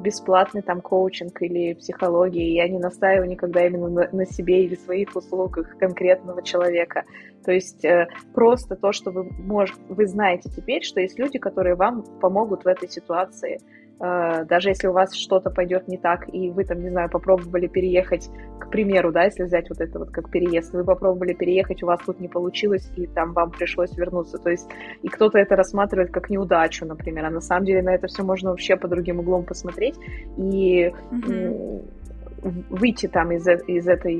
бесплатный там коучинг или психология. Я не настаиваю никогда именно на, на себе или своих услугах конкретного человека. То есть э, просто то, что вы, мож, вы знаете теперь, что есть люди, которые вам помогут в этой ситуации даже если у вас что-то пойдет не так, и вы там, не знаю, попробовали переехать, к примеру, да, если взять вот это вот как переезд, вы попробовали переехать, у вас тут не получилось, и там вам пришлось вернуться, то есть, и кто-то это рассматривает как неудачу, например, а на самом деле на это все можно вообще по другим углом посмотреть, и mm-hmm. выйти там из, из этой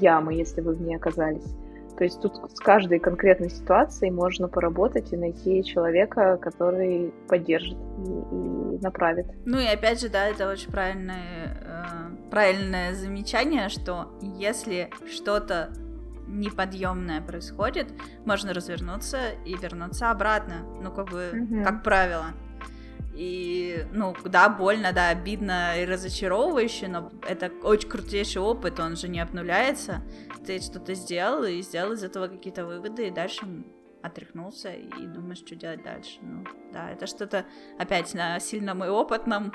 ямы, если вы в ней оказались. То есть тут с каждой конкретной ситуацией можно поработать и найти человека, который поддержит и, и направит.
Ну и опять же, да, это очень правильное, э, правильное замечание, что если что-то неподъемное происходит, можно развернуться и вернуться обратно. Ну, как бы, угу. как правило. И, ну, да, больно, да, обидно и разочаровывающе, но это очень крутейший опыт, он же не обнуляется. Ты что-то сделал и сделал из этого какие-то выводы, и дальше отряхнулся и думаешь, что делать дальше. Ну, да, это что-то опять на сильно мой опытном,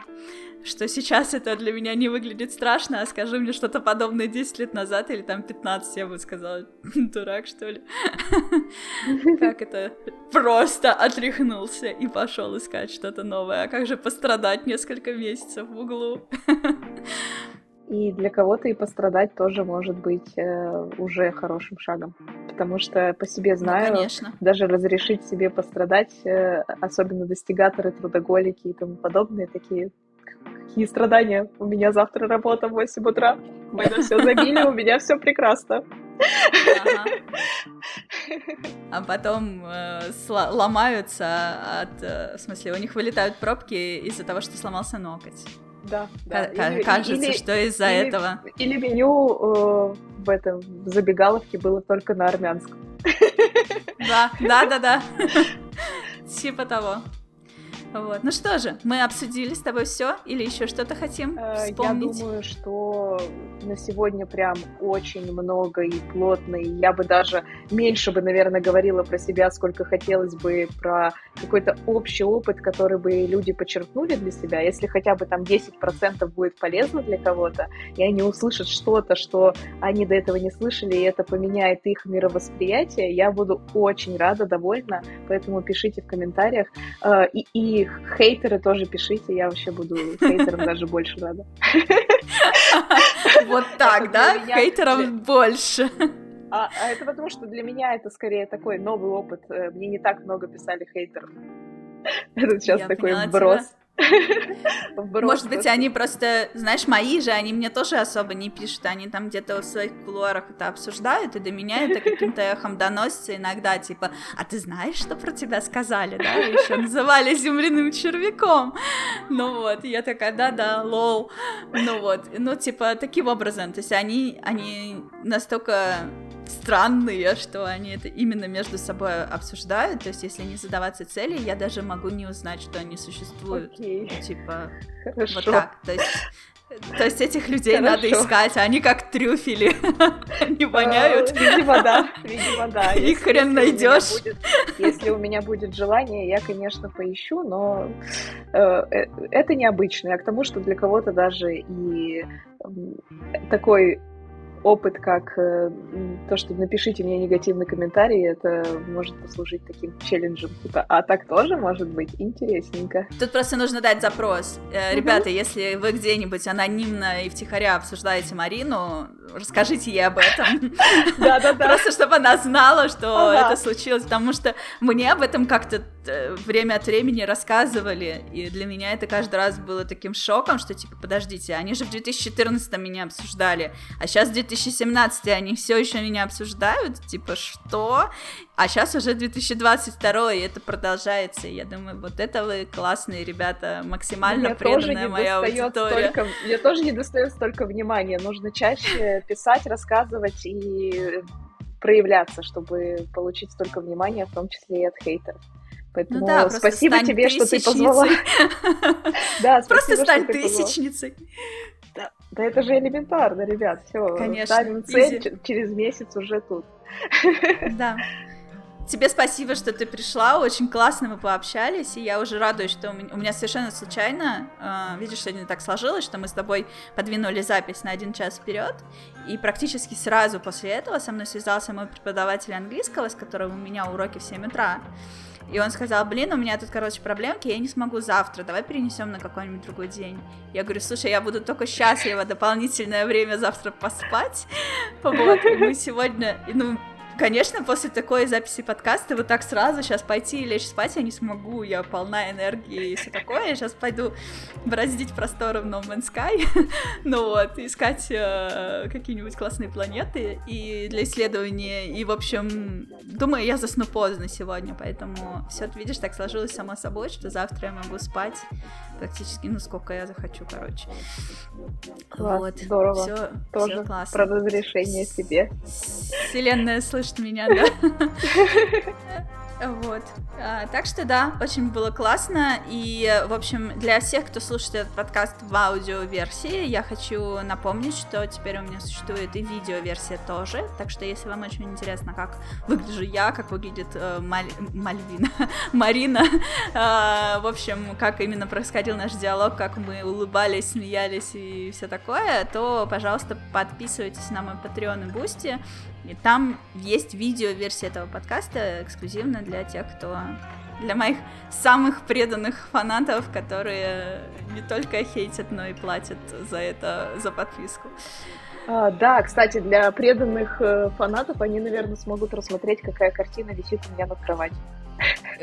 что сейчас это для меня не выглядит страшно, а скажи мне что-то подобное 10 лет назад или там 15, я бы сказала, дурак, что ли. Как это просто отряхнулся и пошел искать что-то новое. А как же пострадать несколько месяцев в углу?
И для кого-то и пострадать тоже может быть э, уже хорошим шагом. Потому что по себе ну, знаю, ну, даже разрешить себе пострадать, э, особенно достигаторы, трудоголики и тому подобные, такие какие страдания. У меня завтра работа в 8 утра. Мы на все забили, у меня все прекрасно.
А потом э, ломаются от... Э, в смысле, у них вылетают пробки из-за того, что сломался ноготь.
Да, да.
К- кажется, или, что из-за этого.
Или меню э, в этом в забегаловке было только на армянском.
Да, да, да, да. Типа того. Вот. Ну что же, мы обсудили с тобой все или еще что-то хотим э, вспомнить?
Я думаю, что на сегодня прям очень много и плотно, и я бы даже меньше бы, наверное, говорила про себя, сколько хотелось бы про какой-то общий опыт, который бы люди подчеркнули для себя. Если хотя бы там 10% будет полезно для кого-то, и они услышат что-то, что они до этого не слышали, и это поменяет их мировосприятие, я буду очень рада, довольна, поэтому пишите в комментариях. Э, и, и хейтеры тоже пишите, я вообще буду хейтерам даже больше рада.
Вот так, да? Хейтерам больше.
А, а это потому, что для меня это скорее такой новый опыт. Э, мне не так много писали хейтеров. Это сейчас такой вброс.
Может быть, они просто, знаешь, мои же, они мне тоже особо не пишут, они там где-то в своих кулуарах это обсуждают, и до меня это каким-то эхом доносится иногда, типа, а ты знаешь, что про тебя сказали, да? Еще называли земляным червяком. Ну вот, я такая, да-да, лол. Ну вот, ну типа, таким образом, то есть они, они настолько странные, что они это именно между собой обсуждают. То есть, если не задаваться цели, я даже могу не узнать, что они существуют. Okay. Типа, Хорошо. вот так. То есть, то есть этих людей Хорошо. надо искать, а они как трюфели. они воняют.
Видимо, да. Видимо, да.
Их хрен найдешь.
Если у меня будет желание, я, конечно, поищу, но э, э, это необычно. Я к тому, что для кого-то даже и такой опыт, как э, то, что напишите мне негативный комментарий, это может послужить таким челленджем. Типа, а так тоже может быть интересненько.
Тут просто нужно дать запрос. Э, ребята, если вы где-нибудь анонимно и втихаря обсуждаете Марину, расскажите ей об этом.
Да-да-да.
Просто чтобы она знала, что это случилось, потому что мне об этом как-то э, время от времени рассказывали, и для меня это каждый раз было таким шоком, что типа, подождите, они же в 2014 меня обсуждали, а сейчас 2017 они все еще меня обсуждают, типа, что? А сейчас уже 2022, и это продолжается. И я думаю, вот это вы классные ребята, максимально мне преданная моя аудитория.
Столько, мне тоже не достает столько внимания. Нужно чаще писать, рассказывать и проявляться, чтобы получить столько внимания, в том числе и от хейтеров. Поэтому ну да, спасибо тебе, что ты позвала.
Да, Просто стань тысячницей.
Да, это же элементарно, ребят. Все, Конечно, ставим цель, через месяц уже тут.
Да. Тебе спасибо, что ты пришла, очень классно мы пообщались, и я уже радуюсь, что у меня совершенно случайно, э, видишь, сегодня так сложилось, что мы с тобой подвинули запись на один час вперед, и практически сразу после этого со мной связался мой преподаватель английского, с которым у меня уроки в 7 утра, и он сказал, блин, у меня тут, короче, проблемки, я не смогу завтра, давай перенесем на какой-нибудь другой день. Я говорю, слушай, я буду только счастлива дополнительное время завтра поспать. Вот, мы сегодня, ну, Конечно, после такой записи подкаста вот так сразу сейчас пойти и лечь спать я не смогу, я полна энергии и все такое. Я сейчас пойду бороздить просторы в No Man's Sky, ну вот, искать э, какие-нибудь классные планеты и для исследования. И, в общем, думаю, я засну поздно сегодня, поэтому все, видишь, так сложилось само собой, что завтра я могу спать практически, ну, сколько я захочу, короче.
Класс, вот. здорово. Все, Тоже все классно. про разрешение себе.
Вселенная слышит меня, да? Вот. А, так что да, очень было классно. И, в общем, для всех, кто слушает этот подкаст в аудиоверсии, я хочу напомнить, что теперь у меня существует и видеоверсия тоже. Так что, если вам очень интересно, как выгляжу я, как выглядит э, Маль... Мальвина, Марина, э, в общем, как именно происходил наш диалог, как мы улыбались, смеялись и все такое, то, пожалуйста, подписывайтесь на мой Patreon и Boosty. И там есть видео-версия этого подкаста эксклюзивно для тех, кто для моих самых преданных фанатов, которые не только хейтят, но и платят за это, за подписку.
А, да, кстати, для преданных э, фанатов они, наверное, смогут рассмотреть, какая картина висит у меня над кроватью.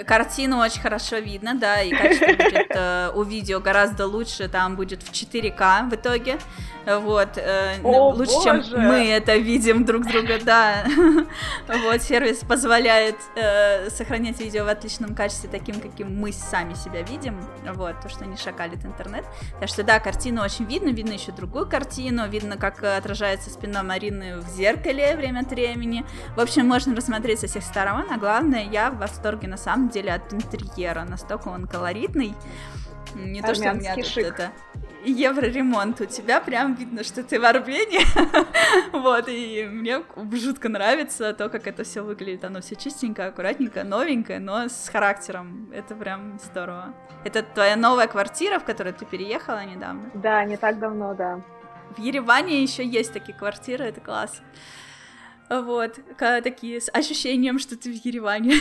Картину очень хорошо видно, да, и качество будет э, у видео гораздо лучше, там будет в 4К в итоге, вот, э, О, лучше, боже! чем мы это видим друг друга, да, вот, сервис позволяет э, сохранять видео в отличном качестве, таким, каким мы сами себя видим, вот, то, что не шакалит интернет, так что, да, картину очень видно, видно еще другую картину, видно, как отражается спина Марины в зеркале время от времени, в общем, можно рассмотреть со всех сторон, а главное, я в восторге на самом деле от интерьера, настолько он колоритный. Не то, что у меня тут это евроремонт, у тебя прям видно, что ты в Армении, вот, и мне жутко нравится то, как это все выглядит, оно все чистенько, аккуратненько, новенькое, но с характером, это прям здорово. Это твоя новая квартира, в которую ты переехала недавно?
Да, не так давно, да.
В Ереване еще есть такие квартиры, это класс. Вот, такие с ощущением, что ты в Ереване.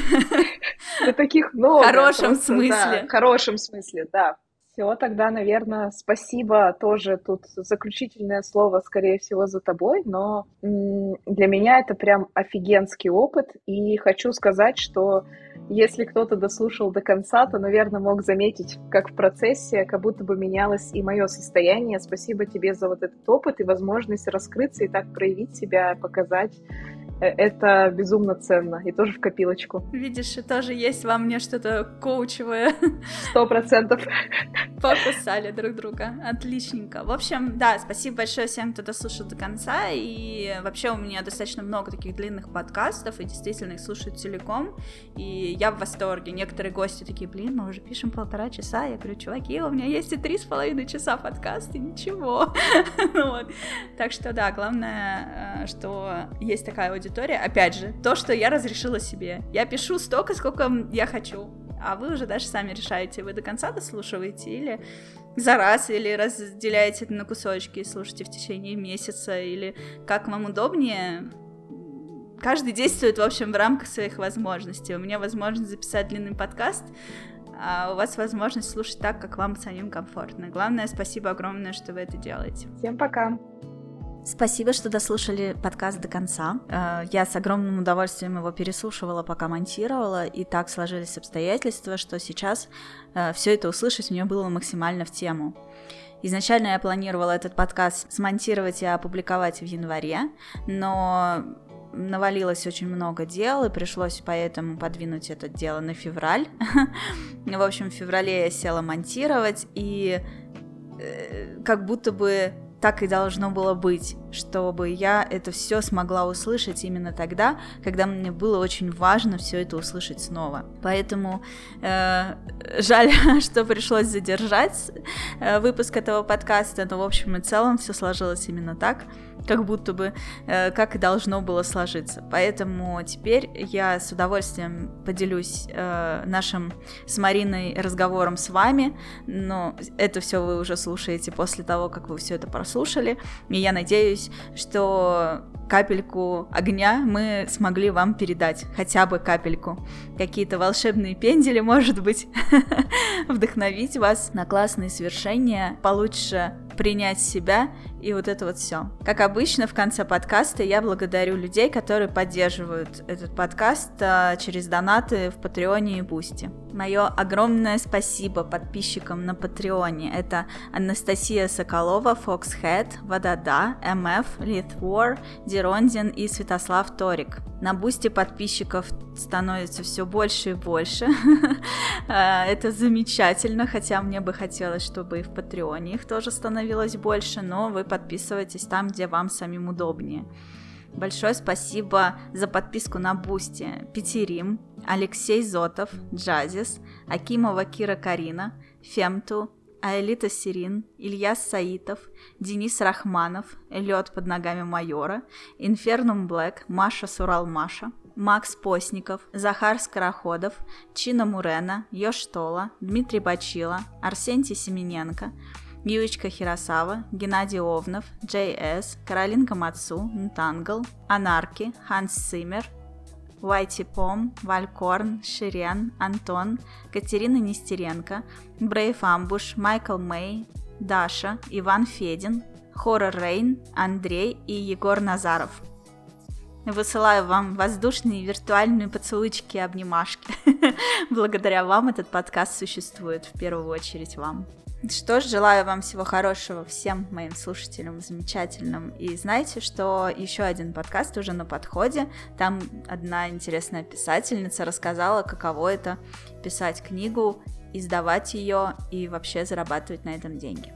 Да таких много.
В хорошем смысле.
В хорошем смысле, да. Все, тогда, наверное, спасибо тоже. Тут заключительное слово, скорее всего, за тобой, но для меня это прям офигенский опыт. И хочу сказать, что если кто-то дослушал до конца, то, наверное, мог заметить, как в процессе как будто бы менялось и мое состояние. Спасибо тебе за вот этот опыт и возможность раскрыться и так проявить себя, показать это безумно ценно. И тоже в копилочку.
Видишь, и тоже есть во мне что-то коучевое.
Сто процентов.
Покусали друг друга. Отличненько. В общем, да, спасибо большое всем, кто дослушал до конца. И вообще у меня достаточно много таких длинных подкастов, и действительно их слушают целиком. И я в восторге. Некоторые гости такие, блин, мы уже пишем полтора часа. Я говорю, чуваки, у меня есть и три с половиной часа подкаст, и ничего. Так что да, главное, э, что есть такая аудитория аудитория, опять же, то, что я разрешила себе. Я пишу столько, сколько я хочу, а вы уже даже сами решаете, вы до конца дослушиваете или за раз, или разделяете это на кусочки и слушаете в течение месяца, или как вам удобнее. Каждый действует, в общем, в рамках своих возможностей. У меня возможность записать длинный подкаст, а у вас возможность слушать так, как вам самим комфортно. Главное, спасибо огромное, что вы это делаете.
Всем пока!
Спасибо, что дослушали подкаст до конца. Э, я с огромным удовольствием его переслушивала, пока монтировала, и так сложились обстоятельства, что сейчас э, все это услышать мне было максимально в тему. Изначально я планировала этот подкаст смонтировать и опубликовать в январе, но навалилось очень много дел, и пришлось поэтому подвинуть это дело на февраль. В общем, в феврале я села монтировать, и э, как будто бы так и должно было быть, чтобы я это все смогла услышать именно тогда, когда мне было очень важно все это услышать снова. Поэтому э, жаль, что пришлось задержать э, выпуск этого подкаста, но в общем и целом все сложилось именно так как будто бы, э, как и должно было сложиться. Поэтому теперь я с удовольствием поделюсь э, нашим с Мариной разговором с вами, но это все вы уже слушаете после того, как вы все это прослушали, и я надеюсь, что капельку огня мы смогли вам передать, хотя бы капельку. Какие-то волшебные пендели, может быть, вдохновить вас на классные свершения, получше принять себя и вот это вот все. Как обычно, в конце подкаста я благодарю людей, которые поддерживают этот подкаст а, через донаты в Патреоне и Бусти. Мое огромное спасибо подписчикам на Патреоне. Это Анастасия Соколова, Foxhead, Водода, МФ, Литвор, Дерондин и Святослав Торик. На Бусти подписчиков становится все больше и больше. А, это замечательно, хотя мне бы хотелось, чтобы и в Патреоне их тоже становилось больше, но вы подписывайтесь там, где вам самим удобнее. Большое спасибо за подписку на Бусти. Петерим, Алексей Зотов, Джазис, Акимова Кира Карина, Фемту, Аэлита Сирин, Ильяс Саитов, Денис Рахманов, Лед под ногами майора, Инфернум Блэк, Маша Сурал Маша, Макс Постников, Захар Скороходов, Чина Мурена, Йоштола, Дмитрий Бачила, Арсентий Семененко, Юечка Хиросава, Геннадий Овнов, Джей С, Каролинка Мацу, Нтангл, Анарки, Ханс Симмер, Вайти Пом, Валькорн, Ширен, Антон, Катерина Нестеренко, Брейв Амбуш, Майкл Мэй, Даша, Иван Федин, Хоррор Рейн, Андрей и Егор Назаров. Высылаю вам воздушные виртуальные поцелуйчики и обнимашки. Благодаря вам этот подкаст существует, в первую очередь вам. Что ж, желаю вам всего хорошего всем моим слушателям замечательным. И знаете, что еще один подкаст уже на подходе. Там одна интересная писательница рассказала, каково это писать книгу, издавать ее и вообще зарабатывать на этом деньги.